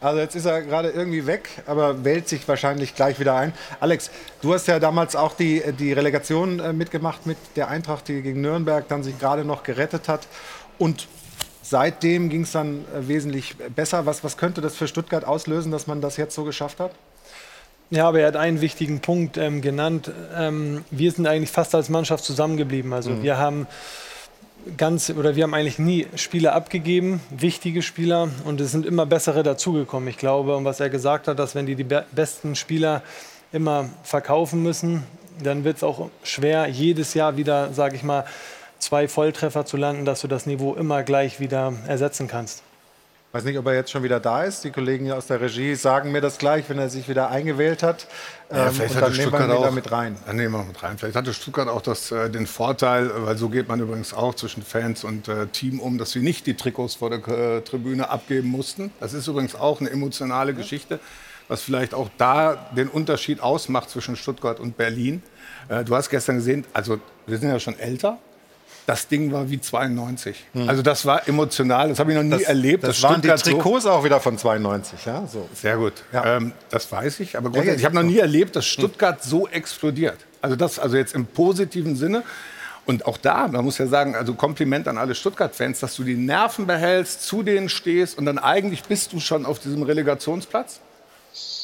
Also jetzt ist er gerade irgendwie weg, aber wählt sich wahrscheinlich gleich wieder ein. Alex, du hast ja damals auch die, die Relegation äh, mitgemacht mit der Eintracht, die gegen Nürnberg dann sich gerade noch gerettet hat. Und seitdem ging es dann äh, wesentlich besser. Was, was könnte das für Stuttgart auslösen, dass man das jetzt so geschafft hat? Ja, aber er hat einen wichtigen Punkt ähm, genannt. Ähm, wir sind eigentlich fast als Mannschaft zusammengeblieben. Also mhm. wir haben ganz oder wir haben eigentlich nie Spieler abgegeben, wichtige Spieler und es sind immer bessere dazugekommen. Ich glaube, und was er gesagt hat, dass wenn die die besten Spieler immer verkaufen müssen, dann wird es auch schwer, jedes Jahr wieder, sage ich mal, zwei Volltreffer zu landen, dass du das Niveau immer gleich wieder ersetzen kannst. Ich weiß nicht, ob er jetzt schon wieder da ist. Die Kollegen aus der Regie sagen mir das gleich, wenn er sich wieder eingewählt hat. Ja, ähm, vielleicht und dann nehmen wir ihn wieder mit rein. Dann nehmen wir mit rein. Vielleicht hatte Stuttgart auch das, äh, den Vorteil, weil so geht man übrigens auch zwischen Fans und äh, Team um, dass sie nicht die Trikots vor der äh, Tribüne abgeben mussten. Das ist übrigens auch eine emotionale Geschichte, was vielleicht auch da den Unterschied ausmacht zwischen Stuttgart und Berlin. Äh, du hast gestern gesehen, also wir sind ja schon älter, das Ding war wie 92. Hm. Also das war emotional, das habe ich noch nie das, erlebt. Das, das waren die Trikots so. auch wieder von 92, ja? So. Sehr gut, ja. ähm, das weiß ich. Aber ja, ich habe noch nie erlebt, dass. Stuttgart hm. so explodiert. Also das, also jetzt im positiven Sinne. Und auch da, man muss ja sagen, also Kompliment an alle Stuttgart-Fans, dass du die Nerven behältst, zu denen stehst und dann eigentlich bist du schon auf diesem Relegationsplatz.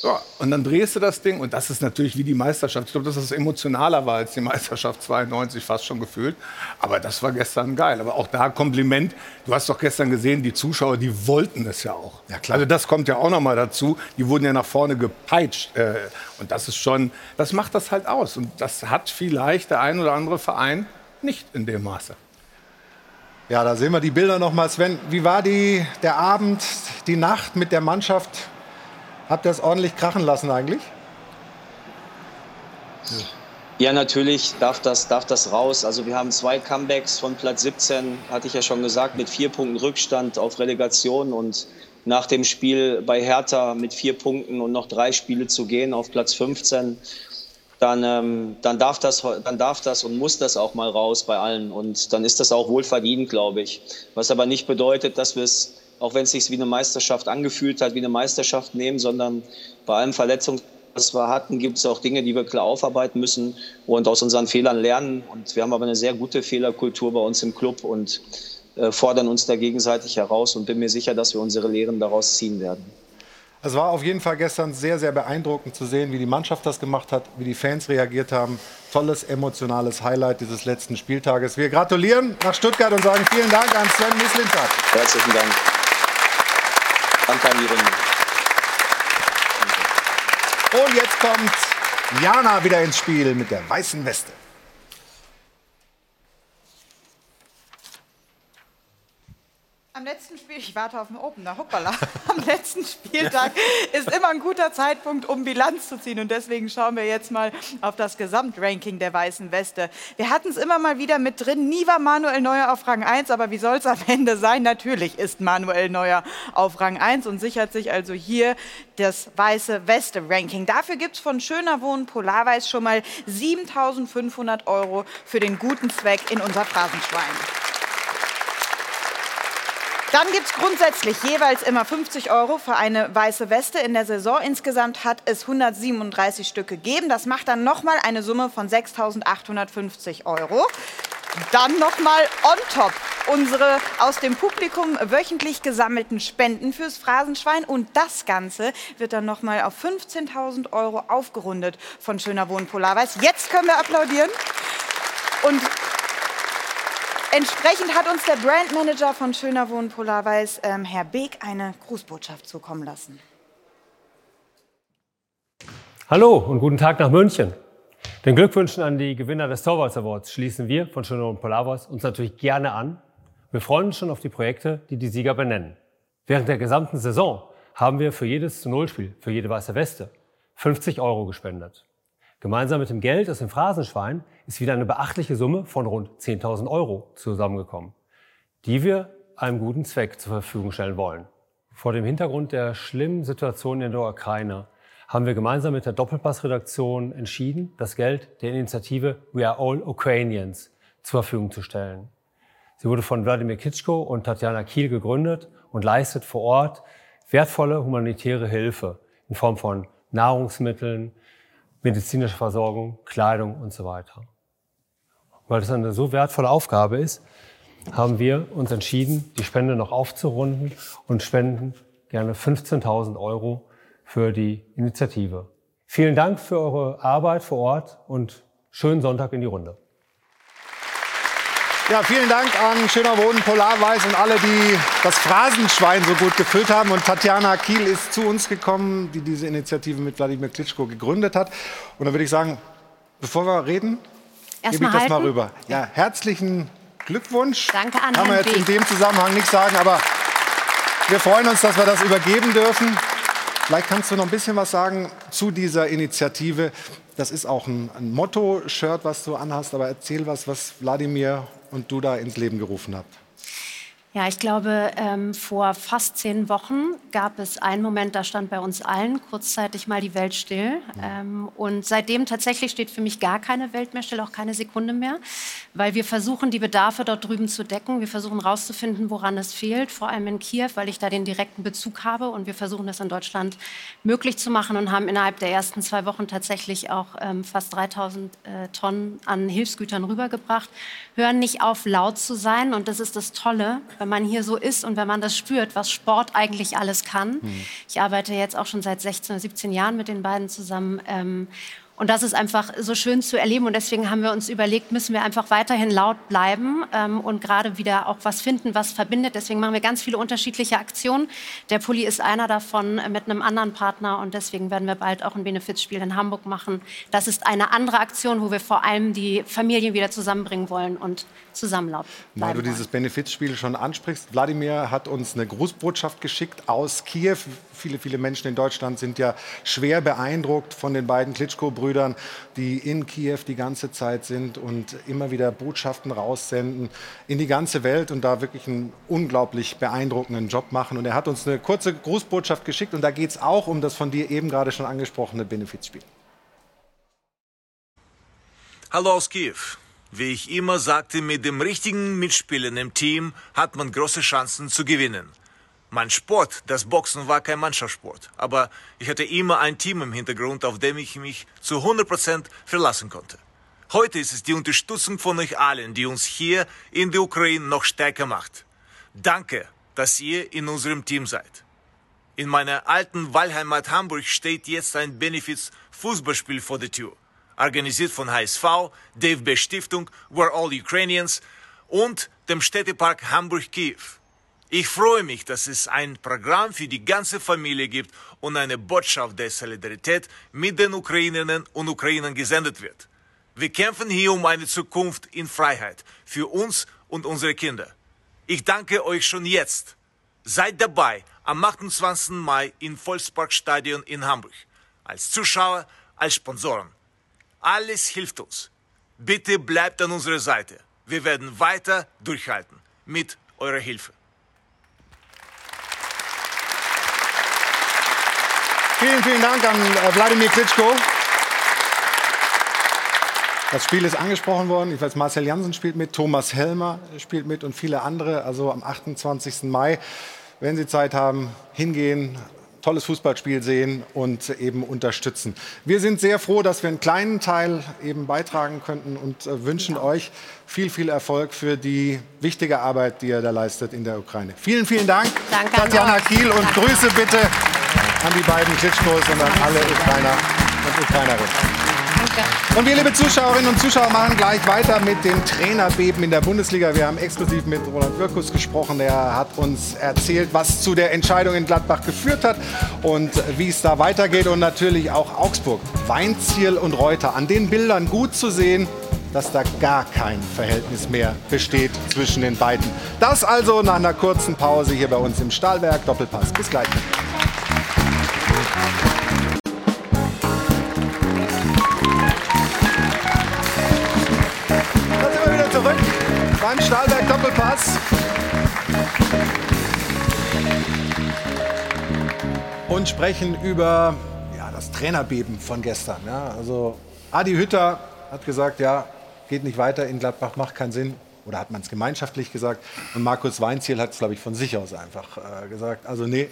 Ja, und dann drehst du das Ding und das ist natürlich wie die Meisterschaft. Ich glaube, dass das emotionaler war als die Meisterschaft 92, fast schon gefühlt. Aber das war gestern geil. Aber auch da Kompliment. Du hast doch gestern gesehen, die Zuschauer, die wollten es ja auch. Ja, klar. Also das kommt ja auch noch mal dazu. Die wurden ja nach vorne gepeitscht. Äh, und das ist schon, das macht das halt aus. Und das hat vielleicht der ein oder andere Verein nicht in dem Maße. Ja, da sehen wir die Bilder noch mal. Sven, wie war die, der Abend, die Nacht mit der Mannschaft Habt ihr es ordentlich krachen lassen eigentlich? Ja, natürlich darf das, darf das raus. Also wir haben zwei Comebacks von Platz 17, hatte ich ja schon gesagt, mit vier Punkten Rückstand auf Relegation und nach dem Spiel bei Hertha mit vier Punkten und noch drei Spiele zu gehen auf Platz 15, dann, ähm, dann, darf das, dann darf das und muss das auch mal raus bei allen. Und dann ist das auch wohl verdient, glaube ich. Was aber nicht bedeutet, dass wir es auch wenn es sich wie eine Meisterschaft angefühlt hat, wie eine Meisterschaft nehmen, sondern bei allem Verletzungen, was wir hatten, gibt es auch Dinge, die wir klar aufarbeiten müssen und aus unseren Fehlern lernen. Und wir haben aber eine sehr gute Fehlerkultur bei uns im Club und äh, fordern uns da gegenseitig heraus und bin mir sicher, dass wir unsere Lehren daraus ziehen werden. Es war auf jeden Fall gestern sehr, sehr beeindruckend zu sehen, wie die Mannschaft das gemacht hat, wie die Fans reagiert haben. Tolles emotionales Highlight dieses letzten Spieltages. Wir gratulieren nach Stuttgart und sagen vielen Dank an Sven Mislintat. Herzlichen Dank. Runde. Und jetzt kommt Jana wieder ins Spiel mit der weißen Weste. Am letzten Spiel, ich warte auf den Opener, hoppala, am letzten Spieltag ist immer ein guter Zeitpunkt, um Bilanz zu ziehen. Und deswegen schauen wir jetzt mal auf das Gesamtranking der Weißen Weste. Wir hatten es immer mal wieder mit drin, nie war Manuel Neuer auf Rang 1, aber wie soll es am Ende sein? Natürlich ist Manuel Neuer auf Rang 1 und sichert sich also hier das Weiße Weste Ranking. Dafür gibt es von Schöner Wohnen Polarweiß schon mal 7500 Euro für den guten Zweck in unser Phrasenschwein. Dann gibt es grundsätzlich jeweils immer 50 Euro für eine weiße Weste in der Saison. Insgesamt hat es 137 Stück gegeben. Das macht dann nochmal eine Summe von 6.850 Euro. Dann nochmal on top unsere aus dem Publikum wöchentlich gesammelten Spenden fürs Phrasenschwein. Und das Ganze wird dann nochmal auf 15.000 Euro aufgerundet von Schöner Wohnen Polarweiß. Jetzt können wir applaudieren. Und Entsprechend hat uns der Brandmanager von Schöner Wohnen Polarweiß, ähm, Herr Beek, eine Grußbotschaft zukommen lassen. Hallo und guten Tag nach München. Den Glückwünschen an die Gewinner des Torvalds Awards schließen wir von Schöner Wohnen Polarweiß uns natürlich gerne an. Wir freuen uns schon auf die Projekte, die die Sieger benennen. Während der gesamten Saison haben wir für jedes zu Null Spiel, für jede weiße Weste 50 Euro gespendet. Gemeinsam mit dem Geld aus dem Phrasenschwein ist wieder eine beachtliche Summe von rund 10.000 Euro zusammengekommen, die wir einem guten Zweck zur Verfügung stellen wollen. Vor dem Hintergrund der schlimmen Situation in der Ukraine haben wir gemeinsam mit der Doppelpass-Redaktion entschieden, das Geld der Initiative We Are All Ukrainians zur Verfügung zu stellen. Sie wurde von Wladimir Kitschko und Tatjana Kiel gegründet und leistet vor Ort wertvolle humanitäre Hilfe in Form von Nahrungsmitteln, medizinische Versorgung, Kleidung und so weiter. Weil das eine so wertvolle Aufgabe ist, haben wir uns entschieden, die Spende noch aufzurunden und spenden gerne 15.000 Euro für die Initiative. Vielen Dank für eure Arbeit vor Ort und schönen Sonntag in die Runde. Ja, vielen Dank an Schöner Wohnen, Polarweiß und alle, die das Phrasenschwein so gut gefüllt haben. Und Tatjana Kiel ist zu uns gekommen, die diese Initiative mit Wladimir Klitschko gegründet hat. Und dann würde ich sagen, bevor wir reden, Erst gebe ich das mal rüber. Ja, herzlichen Glückwunsch. Danke an Kann man jetzt in dem Zusammenhang nicht sagen, aber wir freuen uns, dass wir das übergeben dürfen. Vielleicht kannst du noch ein bisschen was sagen zu dieser Initiative. Das ist auch ein, ein Motto-Shirt, was du anhast, aber erzähl was, was Wladimir und du da ins Leben gerufen habt. Ja, ich glaube, ähm, vor fast zehn Wochen gab es einen Moment, da stand bei uns allen kurzzeitig mal die Welt still. Ähm, und seitdem tatsächlich steht für mich gar keine Welt mehr still, auch keine Sekunde mehr, weil wir versuchen, die Bedarfe dort drüben zu decken. Wir versuchen herauszufinden, woran es fehlt, vor allem in Kiew, weil ich da den direkten Bezug habe. Und wir versuchen das in Deutschland möglich zu machen und haben innerhalb der ersten zwei Wochen tatsächlich auch ähm, fast 3000 äh, Tonnen an Hilfsgütern rübergebracht. Hören nicht auf, laut zu sein. Und das ist das Tolle, wenn man hier so ist und wenn man das spürt, was Sport eigentlich alles kann. Ich arbeite jetzt auch schon seit 16 oder 17 Jahren mit den beiden zusammen. Ähm, und das ist einfach so schön zu erleben. Und deswegen haben wir uns überlegt, müssen wir einfach weiterhin laut bleiben ähm, und gerade wieder auch was finden, was verbindet. Deswegen machen wir ganz viele unterschiedliche Aktionen. Der Pulli ist einer davon äh, mit einem anderen Partner. Und deswegen werden wir bald auch ein Benefizspiel in Hamburg machen. Das ist eine andere Aktion, wo wir vor allem die Familien wieder zusammenbringen wollen und zusammen laut Weil du dieses Benefizspiel schon ansprichst, Wladimir hat uns eine Grußbotschaft geschickt aus Kiew. Viele, viele Menschen in Deutschland sind ja schwer beeindruckt von den beiden Klitschko-Brüdern, die in Kiew die ganze Zeit sind und immer wieder Botschaften raussenden in die ganze Welt und da wirklich einen unglaublich beeindruckenden Job machen. Und er hat uns eine kurze Grußbotschaft geschickt und da geht es auch um das von dir eben gerade schon angesprochene Benefizspiel. Hallo aus Kiew. Wie ich immer sagte, mit dem richtigen Mitspielen im Team hat man große Chancen zu gewinnen. Mein Sport, das Boxen, war kein Mannschaftssport, aber ich hatte immer ein Team im Hintergrund, auf dem ich mich zu 100% verlassen konnte. Heute ist es die Unterstützung von euch allen, die uns hier in der Ukraine noch stärker macht. Danke, dass ihr in unserem Team seid. In meiner alten Wahlheimat Hamburg steht jetzt ein Benefiz-Fußballspiel vor der Tür. Organisiert von HSV, DFB Stiftung, We're All Ukrainians und dem Städtepark Hamburg-Kiew. Ich freue mich, dass es ein Programm für die ganze Familie gibt und eine Botschaft der Solidarität mit den Ukrainerinnen und Ukrainern gesendet wird. Wir kämpfen hier um eine Zukunft in Freiheit für uns und unsere Kinder. Ich danke euch schon jetzt. Seid dabei am 28. Mai im Volksparkstadion in Hamburg. Als Zuschauer, als Sponsoren. Alles hilft uns. Bitte bleibt an unserer Seite. Wir werden weiter durchhalten mit eurer Hilfe. Vielen, vielen Dank an äh, Wladimir Klitschko. Das Spiel ist angesprochen worden. Ich weiß, Marcel Janssen spielt mit, Thomas Helmer spielt mit und viele andere. Also am 28. Mai, wenn Sie Zeit haben, hingehen, tolles Fußballspiel sehen und eben unterstützen. Wir sind sehr froh, dass wir einen kleinen Teil eben beitragen könnten und äh, wünschen euch viel, viel Erfolg für die wichtige Arbeit, die ihr da leistet in der Ukraine. Vielen, vielen Dank, Danke an Tatjana. Kiel und Grüße bitte an die beiden Klitschkos und an alle Ukrainer und Ukrainerinnen. Und wir, liebe Zuschauerinnen und Zuschauer, machen gleich weiter mit dem Trainerbeben in der Bundesliga. Wir haben exklusiv mit Roland Wirkus gesprochen. Er hat uns erzählt, was zu der Entscheidung in Gladbach geführt hat und wie es da weitergeht. Und natürlich auch Augsburg, Weinziel und Reuter. An den Bildern gut zu sehen, dass da gar kein Verhältnis mehr besteht zwischen den beiden. Das also nach einer kurzen Pause hier bei uns im Stahlwerk. Doppelpass. Bis gleich. Beim Stahlberg Doppelpass. Und sprechen über ja, das Trainerbeben von gestern. Ja, also Adi Hütter hat gesagt, ja, geht nicht weiter in Gladbach, macht keinen Sinn. Oder hat man es gemeinschaftlich gesagt. Und Markus Weinziel hat es, glaube ich, von sich aus einfach äh, gesagt. Also nee,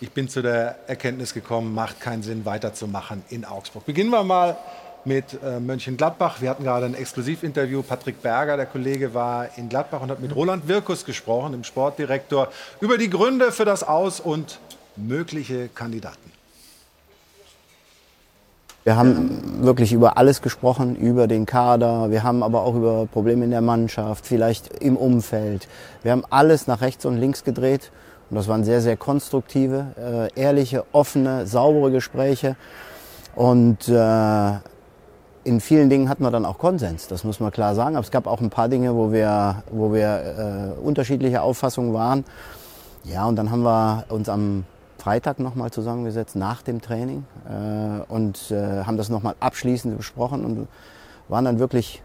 ich bin zu der Erkenntnis gekommen, macht keinen Sinn, weiterzumachen in Augsburg. Beginnen wir mal mit äh, Mönchengladbach. Wir hatten gerade ein Exklusivinterview. Patrick Berger, der Kollege, war in Gladbach und hat mit Roland Wirkus gesprochen, dem Sportdirektor, über die Gründe für das Aus- und mögliche Kandidaten. Wir haben wirklich über alles gesprochen, über den Kader. Wir haben aber auch über Probleme in der Mannschaft, vielleicht im Umfeld. Wir haben alles nach rechts und links gedreht. Und das waren sehr, sehr konstruktive, äh, ehrliche, offene, saubere Gespräche. Und äh, in vielen Dingen hatten wir dann auch Konsens, das muss man klar sagen. Aber es gab auch ein paar Dinge, wo wir, wo wir äh, unterschiedlicher Auffassung waren. Ja, und dann haben wir uns am Freitag nochmal zusammengesetzt nach dem Training äh, und äh, haben das nochmal abschließend besprochen und waren dann wirklich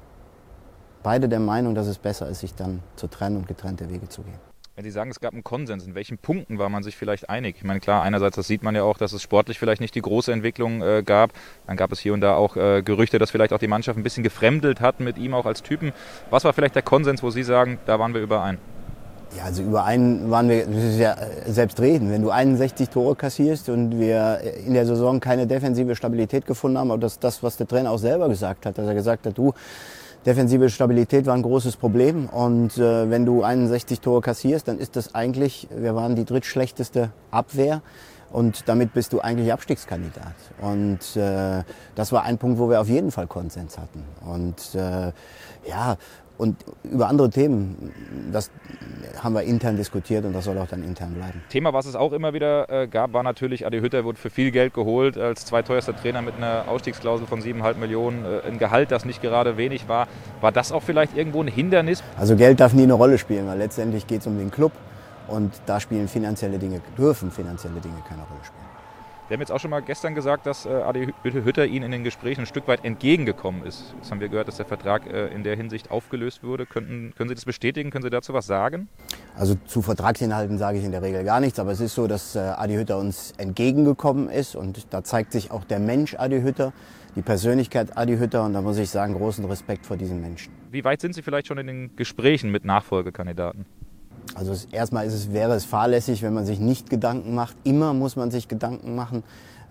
beide der Meinung, dass es besser ist, sich dann zu trennen und getrennte Wege zu gehen. Wenn Sie sagen, es gab einen Konsens, in welchen Punkten war man sich vielleicht einig? Ich meine, klar, einerseits, das sieht man ja auch, dass es sportlich vielleicht nicht die große Entwicklung äh, gab. Dann gab es hier und da auch äh, Gerüchte, dass vielleicht auch die Mannschaft ein bisschen gefremdelt hat mit ihm auch als Typen. Was war vielleicht der Konsens, wo Sie sagen, da waren wir überein? Ja, also über einen waren wir das ist ja selbst reden. Wenn du 61 Tore kassierst und wir in der Saison keine defensive Stabilität gefunden haben, aber das ist das, was der Trainer auch selber gesagt hat, dass er gesagt hat, du, defensive Stabilität war ein großes Problem und äh, wenn du 61 Tore kassierst, dann ist das eigentlich, wir waren die drittschlechteste Abwehr und damit bist du eigentlich Abstiegskandidat. Und äh, das war ein Punkt, wo wir auf jeden Fall Konsens hatten. Und äh, ja, und über andere Themen, das haben wir intern diskutiert und das soll auch dann intern bleiben. Thema, was es auch immer wieder äh, gab, war natürlich, Adi Hütter wurde für viel Geld geholt, als zweiteuerster Trainer mit einer Ausstiegsklausel von 7,5 Millionen, äh, ein Gehalt, das nicht gerade wenig war. War das auch vielleicht irgendwo ein Hindernis? Also Geld darf nie eine Rolle spielen, weil letztendlich geht es um den Club und da spielen finanzielle Dinge, dürfen finanzielle Dinge keine Rolle spielen. Sie haben jetzt auch schon mal gestern gesagt, dass äh, Adi Hütter Ihnen in den Gesprächen ein Stück weit entgegengekommen ist. Jetzt haben wir gehört, dass der Vertrag äh, in der Hinsicht aufgelöst wurde. Könnten, können Sie das bestätigen? Können Sie dazu was sagen? Also zu Vertragsinhalten sage ich in der Regel gar nichts, aber es ist so, dass äh, Adi Hütter uns entgegengekommen ist und da zeigt sich auch der Mensch Adi Hütter, die Persönlichkeit Adi Hütter und da muss ich sagen, großen Respekt vor diesem Menschen. Wie weit sind Sie vielleicht schon in den Gesprächen mit Nachfolgekandidaten? Also es, erstmal ist es, wäre es fahrlässig, wenn man sich nicht Gedanken macht. Immer muss man sich Gedanken machen.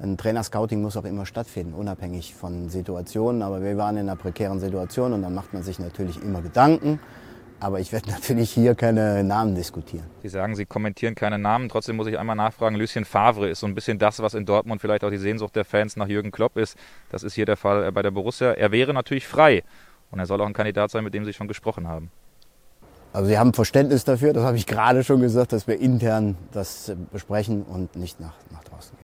Ein Trainerscouting muss auch immer stattfinden, unabhängig von Situationen. Aber wir waren in einer prekären Situation und dann macht man sich natürlich immer Gedanken. Aber ich werde natürlich hier keine Namen diskutieren. Sie sagen, Sie kommentieren keine Namen. Trotzdem muss ich einmal nachfragen, Lucien Favre ist so ein bisschen das, was in Dortmund vielleicht auch die Sehnsucht der Fans nach Jürgen Klopp ist. Das ist hier der Fall äh, bei der Borussia. Er wäre natürlich frei. Und er soll auch ein Kandidat sein, mit dem Sie schon gesprochen haben. Also Sie haben Verständnis dafür, das habe ich gerade schon gesagt, dass wir intern das besprechen und nicht nach, nach draußen gehen.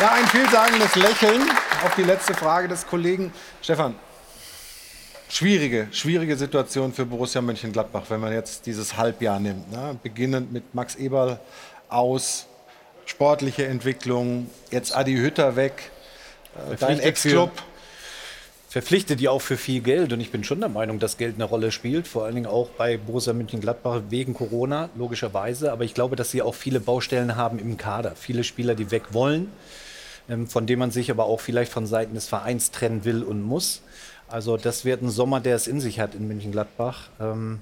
Ja, ein vielsagendes Lächeln auf die letzte Frage des Kollegen. Stefan, schwierige, schwierige Situation für Borussia Mönchengladbach, wenn man jetzt dieses Halbjahr nimmt. Ne? Beginnend mit Max Eberl aus, sportliche Entwicklung, jetzt Adi Hütter weg, äh, dein Ex-Club verpflichtet die auch für viel Geld. Und ich bin schon der Meinung, dass Geld eine Rolle spielt. Vor allen Dingen auch bei Borussia Mönchengladbach wegen Corona, logischerweise. Aber ich glaube, dass sie auch viele Baustellen haben im Kader. Viele Spieler, die weg wollen, ähm, von denen man sich aber auch vielleicht von Seiten des Vereins trennen will und muss. Also das wird ein Sommer, der es in sich hat in Mönchengladbach. Ähm,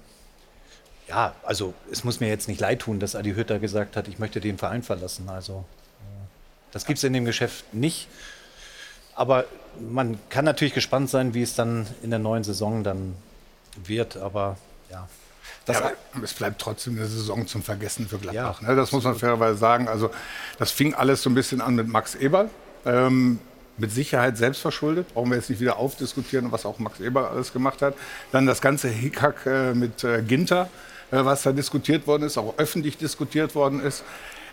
ja, also es muss mir jetzt nicht leid tun, dass Adi Hütter gesagt hat, ich möchte den Verein verlassen. Also äh, das gibt es in dem Geschäft nicht. Aber man kann natürlich gespannt sein, wie es dann in der neuen Saison dann wird. Aber ja. Das ja, es bleibt trotzdem eine Saison zum Vergessen für Gladbach. Ja, ne? Das muss man fairerweise sagen. Also das fing alles so ein bisschen an mit Max Eberl. Ähm, mit Sicherheit selbst verschuldet. Brauchen wir jetzt nicht wieder aufdiskutieren, was auch Max Eberl alles gemacht hat. Dann das ganze Hickhack äh, mit äh, Ginter, äh, was da diskutiert worden ist, auch öffentlich diskutiert worden ist.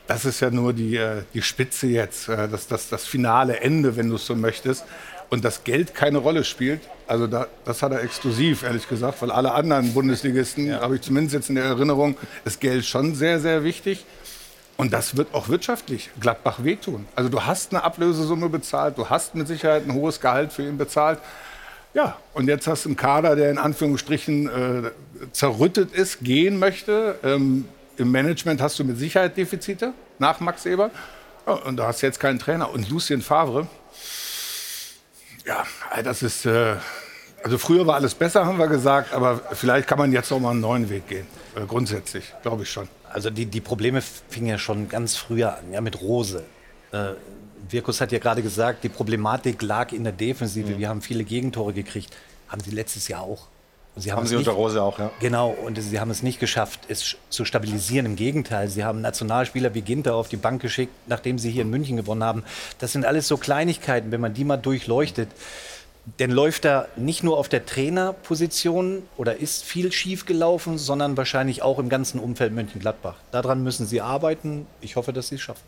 Das ist ja nur die, äh, die Spitze jetzt, äh, das, das, das finale Ende, wenn du es so möchtest. Und das Geld keine Rolle spielt, also da, das hat er exklusiv, ehrlich gesagt, weil alle anderen Bundesligisten, ja. habe ich zumindest jetzt in der Erinnerung, ist Geld schon sehr, sehr wichtig. Und das wird auch wirtschaftlich Gladbach wehtun. Also du hast eine Ablösesumme bezahlt, du hast mit Sicherheit ein hohes Gehalt für ihn bezahlt. Ja, und jetzt hast du einen Kader, der in Anführungsstrichen äh, zerrüttet ist, gehen möchte. Ähm, Im Management hast du mit Sicherheit Defizite nach Max Eber. Ja, und da hast du jetzt keinen Trainer. Und Lucien Favre, ja, das ist. Äh, also früher war alles besser, haben wir gesagt, aber vielleicht kann man jetzt noch mal einen neuen Weg gehen. Äh, grundsätzlich, glaube ich schon. Also die, die Probleme fingen ja schon ganz früher an, ja, mit Rose. Äh, Wirkus hat ja gerade gesagt, die Problematik lag in der Defensive. Mhm. Wir haben viele Gegentore gekriegt. Haben sie letztes Jahr auch. Sie Haben es sie unter nicht- Rose auch, ja. Genau, und sie haben es nicht geschafft, es zu stabilisieren. Im Gegenteil, sie haben Nationalspieler wie Ginter auf die Bank geschickt, nachdem sie hier in München gewonnen haben. Das sind alles so Kleinigkeiten, wenn man die mal durchleuchtet. Denn läuft da nicht nur auf der Trainerposition oder ist viel schief gelaufen, sondern wahrscheinlich auch im ganzen Umfeld Mönchengladbach. Daran müssen sie arbeiten. Ich hoffe, dass sie es schaffen.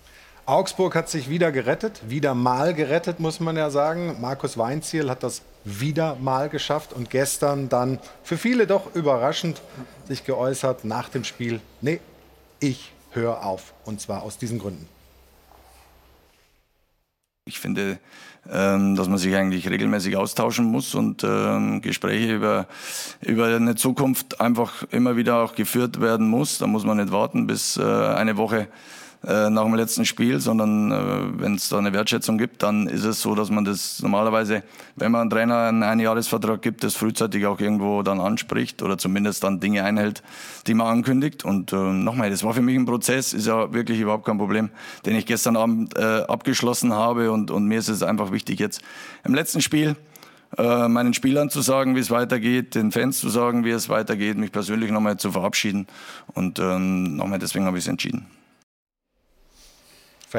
Augsburg hat sich wieder gerettet, wieder mal gerettet, muss man ja sagen. Markus Weinziel hat das wieder mal geschafft und gestern dann für viele doch überraschend sich geäußert nach dem Spiel. Nee, ich höre auf. Und zwar aus diesen Gründen. Ich finde, ähm, dass man sich eigentlich regelmäßig austauschen muss und ähm, Gespräche über, über eine Zukunft einfach immer wieder auch geführt werden muss. Da muss man nicht warten bis äh, eine Woche äh, nach dem letzten Spiel, sondern äh, wenn es da eine Wertschätzung gibt, dann ist es so, dass man das normalerweise, wenn man einem Trainer einen Einjahresvertrag gibt, das frühzeitig auch irgendwo dann anspricht oder zumindest dann Dinge einhält, die man ankündigt. Und äh, nochmal, das war für mich ein Prozess, ist ja wirklich überhaupt kein Problem, den ich gestern Abend äh, abgeschlossen habe und, und mir ist es einfach wichtig jetzt im letzten Spiel äh, meinen Spielern zu sagen, wie es weitergeht, den Fans zu sagen, wie es weitergeht, mich persönlich nochmal zu verabschieden und ähm, nochmal deswegen habe ich es entschieden.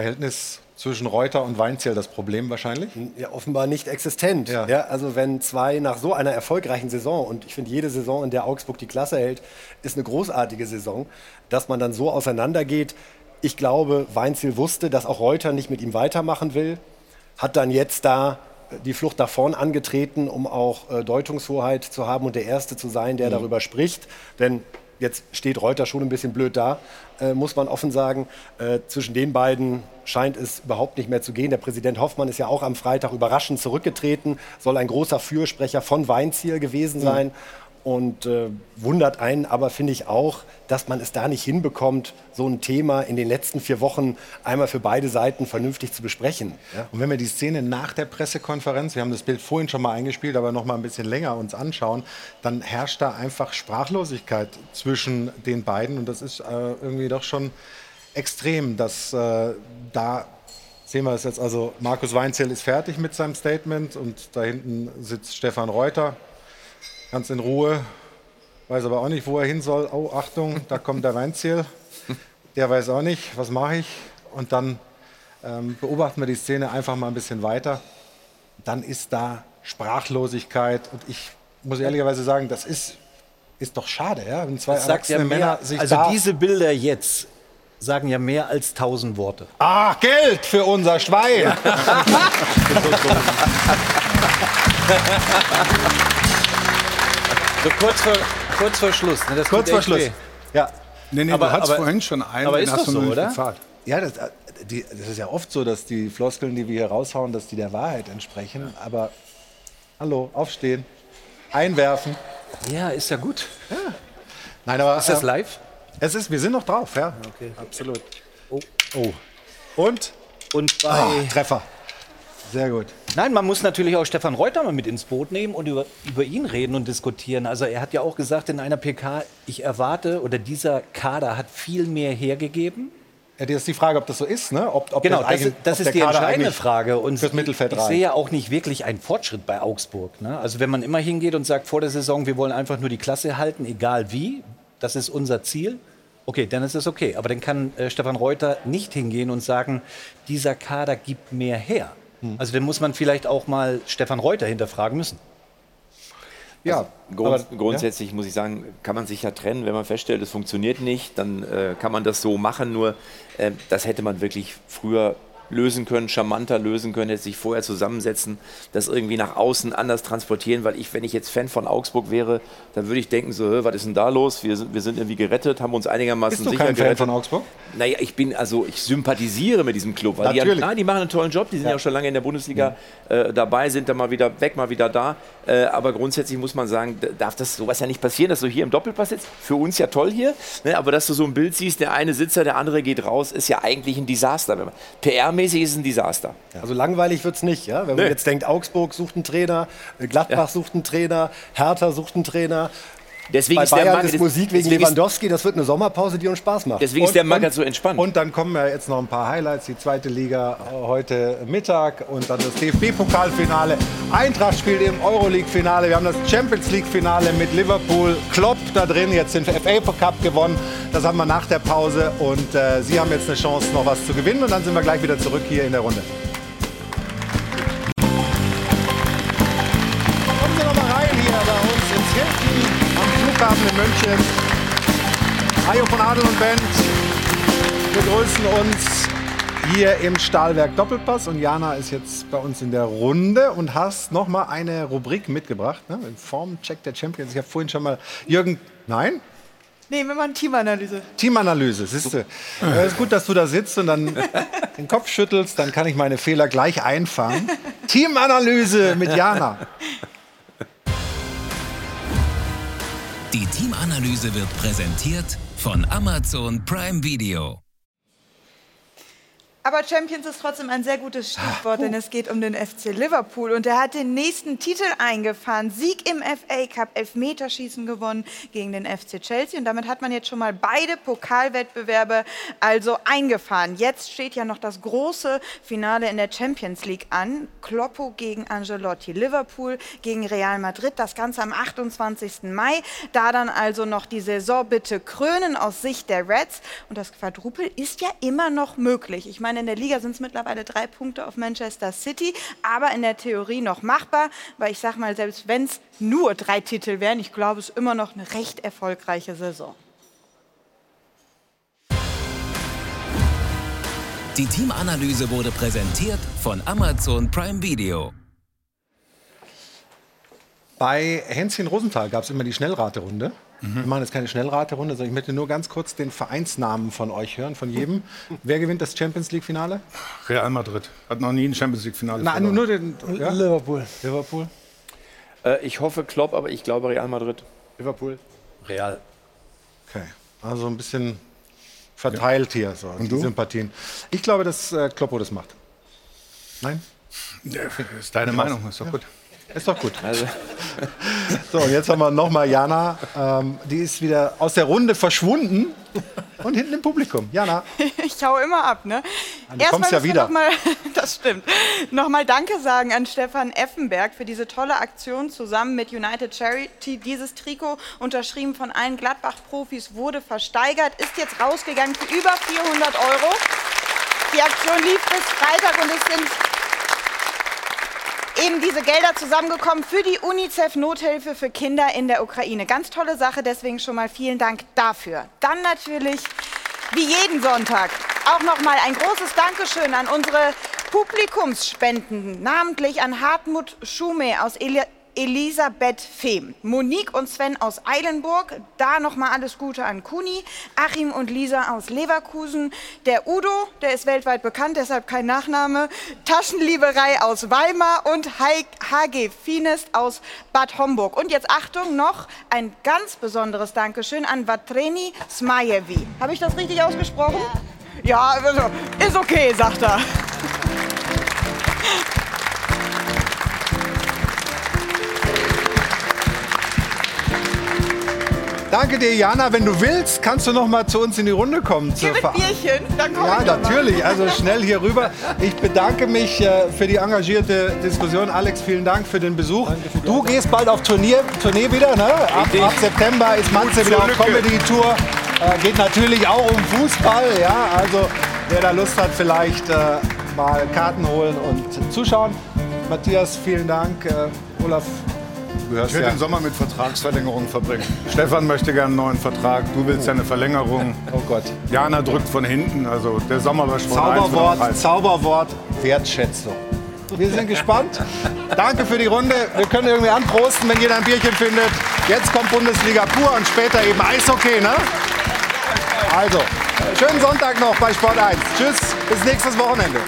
Verhältnis zwischen Reuter und Weinziel das Problem wahrscheinlich? Ja, offenbar nicht existent. Ja. also wenn zwei nach so einer erfolgreichen Saison, und ich finde jede Saison, in der Augsburg die Klasse hält, ist eine großartige Saison, dass man dann so auseinandergeht. Ich glaube, Weinziel wusste, dass auch Reuter nicht mit ihm weitermachen will, hat dann jetzt da äh, die Flucht nach vorn angetreten, um auch äh, Deutungshoheit zu haben und der Erste zu sein, der Mhm. darüber spricht. Denn jetzt steht Reuter schon ein bisschen blöd da, äh, muss man offen sagen. Äh, zwischen den beiden scheint es überhaupt nicht mehr zu gehen. Der Präsident Hoffmann ist ja auch am Freitag überraschend zurückgetreten, soll ein großer Fürsprecher von Weinziel gewesen sein. Und äh, wundert einen aber, finde ich auch, dass man es da nicht hinbekommt, so ein Thema in den letzten vier Wochen einmal für beide Seiten vernünftig zu besprechen. Ja? Und wenn wir die Szene nach der Pressekonferenz, wir haben das Bild vorhin schon mal eingespielt, aber noch mal ein bisschen länger uns anschauen, dann herrscht da einfach Sprachlosigkeit zwischen den beiden und das ist äh, irgendwie doch schon extrem, dass äh, da sehen wir es jetzt also Markus Weinzierl ist fertig mit seinem Statement und da hinten sitzt Stefan Reuter ganz in Ruhe, weiß aber auch nicht, wo er hin soll. Oh, Achtung, da kommt der Weinziel. Der weiß auch nicht, was mache ich? Und dann ähm, beobachten wir die Szene einfach mal ein bisschen weiter. Dann ist da Sprachlosigkeit und ich muss ehrlicherweise sagen, das ist, ist doch schade, ja? wenn zwei Das sagt ja erwachsene mehr, Männer sich also diese Bilder jetzt sagen ja mehr als tausend Worte. Ah, Geld für unser Schwein! So kurz vor, kurz vor Schluss. Ne? Das Kurz vor Schluss. weh. Ja. Nee, nee, du hattest vorhin schon einen, aber ist du so, oder? bezahlt. Ja, das, äh, die, das ist ja oft so, dass die Floskeln, die wir hier raushauen, dass die der Wahrheit entsprechen. Aber hallo, aufstehen, einwerfen. Ja, ist ja gut. Nein, aber, Ist das äh, live? Es ist, wir sind noch drauf, ja. Okay. Absolut. Oh. oh. Und? Und bei Ah, Treffer. Sehr gut. Nein, man muss natürlich auch Stefan Reuter mal mit ins Boot nehmen und über, über ihn reden und diskutieren. Also er hat ja auch gesagt in einer PK, ich erwarte oder dieser Kader hat viel mehr hergegeben. Ja, das ist die Frage, ob das so ist, ne? Ob, ob genau, das, das, ist, die Kader entscheidende Frage. Und fürs Mittelfeld ich, ich sehe ja auch nicht wirklich einen Fortschritt bei Augsburg. Ne? Also wenn man immer hingeht und sagt vor der Saison, wir wollen einfach nur die Klasse halten, egal wie, das ist unser Ziel. Okay, dann ist es okay. Aber dann kann äh, Stefan Reuter nicht hingehen und sagen, dieser Kader gibt mehr her. Hm. Also dann muss man vielleicht auch mal Stefan Reuter hinterfragen müssen. Ja, Grund, aber- grundsätzlich muss ich sagen, kann man sich ja trennen, wenn man feststellt, es funktioniert nicht, dann äh, kann man das so machen. Nur äh, das hätte man wirklich früher lösen können, charmanter lösen können, hätte sich vorher zusammensetzen, das irgendwie nach außen anders transportieren, weil ich, wenn ich jetzt Fan von Augsburg wäre, dann würde ich denken, so, was ist denn da los? Wir sind, wir sind irgendwie gerettet, haben uns einigermaßen Bist du sicher kein Fan gerettet. von Augsburg? Naja, ich bin, also ich sympathisiere mit diesem Club, weil die, Natürlich. haben, klar, die machen einen tollen Job, die sind ja, auch schon lange in der Bundesliga äh, dabei, sind dann mal wieder weg, mal wieder da. Äh, aber grundsätzlich muss man sagen, darf das sowas ja nicht passieren, dass du hier im Doppelpass sitzt. Für uns ja toll hier, ne? aber dass du so ein Bild siehst, der eine sitzt da, der andere geht raus, ist ja eigentlich ein Desaster. Wenn man- PR-mäßig ist es ein Desaster. Also langweilig wird es nicht, ja? Wenn man Nee. jetzt denkt, Augsburg sucht einen Trainer, Gladbach sucht einen Trainer, Hertha sucht einen Trainer. Deswegen Bei ist der Bayern Markt- ist Musik wegen Lewandowski, das wird eine Sommerpause, die uns Spaß macht. Deswegen ist der Magath so entspannt. Und dann kommen ja jetzt noch ein paar Highlights. Die zweite Liga äh, heute Mittag und dann das DFB-Pokalfinale. Eintracht spielt im Euroleague-Finale. Wir haben das Champions League-Finale mit Liverpool. Klopp da drin, jetzt den FA Cup gewonnen. Das haben wir nach der Pause. Und äh, Sie haben jetzt eine Chance, noch was zu gewinnen. Und dann sind wir gleich wieder zurück hier in der Runde. Flughafen in München. Hajo von Adel und Band begrüßen uns hier im Stahlwerk Doppelpass. Und Jana ist jetzt bei uns in der Runde und hast noch mal eine Rubrik mitgebracht. Ne? In Formcheck der Champions. Ich habe vorhin schon mal Jürgen. Nein? Nee, wir machen Teamanalyse. Teamanalyse, siehst du. Es ist gut, dass du da sitzt und dann den Kopf schüttelst, dann kann ich meine Fehler gleich einfangen. Teamanalyse mit Jana. Die Teamanalyse wird präsentiert von Amazon Prime Video. Aber Champions ist trotzdem ein sehr gutes Stichwort, denn es geht um den FC Liverpool. Und er hat den nächsten Titel eingefahren. Sieg im FA Cup, Elfmeterschießen gewonnen gegen den FC Chelsea. Und damit hat man jetzt schon mal beide Pokalwettbewerbe also eingefahren. Jetzt steht ja noch das große Finale in der Champions League an. Kloppo gegen Angelotti. Liverpool gegen Real Madrid. Das Ganze am 28. Mai. Da dann also noch die Saison bitte krönen aus Sicht der Reds. Und das Quadrupel ist ja immer noch möglich. Ich meine, in der Liga sind es mittlerweile drei Punkte auf Manchester City, aber in der Theorie noch machbar, weil ich sage mal, selbst wenn es nur drei Titel wären, ich glaube, es ist immer noch eine recht erfolgreiche Saison. Die Teamanalyse wurde präsentiert von Amazon Prime Video. Bei Hänschen Rosenthal gab es immer die Schnellraterunde. Wir machen jetzt keine Schnellraterunde, sondern ich möchte nur ganz kurz den Vereinsnamen von euch hören, von jedem. Wer gewinnt das Champions League-Finale? Real Madrid. Hat noch nie ein Champions League-Finale Nein, verloren. nur den. Ja? Liverpool. Liverpool. Äh, ich hoffe Klopp, aber ich glaube Real Madrid. Liverpool. Real. Okay. Also ein bisschen verteilt hier, so die du? Sympathien. Ich glaube, dass äh, Kloppo das macht. Nein? Ja, ist deine Meinung, ist doch gut. Ist doch gut. Also. So, und jetzt haben wir nochmal Jana. Ähm, die ist wieder aus der Runde verschwunden und hinten im Publikum. Jana. Ich hau immer ab, ne? du kommst ja wieder. Noch mal, das stimmt. Nochmal Danke sagen an Stefan Effenberg für diese tolle Aktion zusammen mit United Charity. Dieses Trikot, unterschrieben von allen Gladbach-Profis, wurde versteigert, ist jetzt rausgegangen für über 400 Euro. Die Aktion lief bis Freitag und es sind eben diese Gelder zusammengekommen für die UNICEF-Nothilfe für Kinder in der Ukraine. Ganz tolle Sache, deswegen schon mal vielen Dank dafür. Dann natürlich, wie jeden Sonntag, auch noch mal ein großes Dankeschön an unsere Publikumsspenden, namentlich an Hartmut Schume aus Eli Elisabeth Fehm, Monique und Sven aus Eilenburg, da nochmal alles Gute an Kuni, Achim und Lisa aus Leverkusen, der Udo, der ist weltweit bekannt, deshalb kein Nachname, Taschenlieberei aus Weimar und HG Finest aus Bad Homburg. Und jetzt Achtung, noch ein ganz besonderes Dankeschön an Vatreni Smajevi. Habe ich das richtig ausgesprochen? Ja, also, ist okay, sagt er. Danke dir, Jana. Wenn du willst, kannst du noch mal zu uns in die Runde kommen. zur Mit Bierchen, dann komm Ja, natürlich. Also schnell hier rüber. Ich bedanke mich äh, für die engagierte Diskussion. Alex, vielen Dank für den Besuch. du gehst bald auf Turnier, Tournee wieder. Ne? Ab, ab September ist Manze wieder auf. Comedy-Tour. Äh, geht natürlich auch um Fußball. Ja? Also wer da Lust hat, vielleicht äh, mal Karten holen und zuschauen. Matthias, vielen Dank. Äh, Olaf, Du Ich will ja. den Sommer mit Vertragsverlängerung verbringen. Stefan möchte gerne einen neuen Vertrag, du willst ja eine Verlängerung. Oh Gott. Jana drückt von hinten, also der Sommer bei Sport 1 wird auch Zauberwort. Zauberwort, Wertschätzung. Wir sind gespannt. Danke für die Runde. Wir können irgendwie anprosten, wenn jeder ein Bierchen findet. Jetzt kommt Bundesliga pur und später eben Eishockey, ne? Also, schönen Sonntag noch bei Sport 1. Tschüss, bis nächstes Wochenende.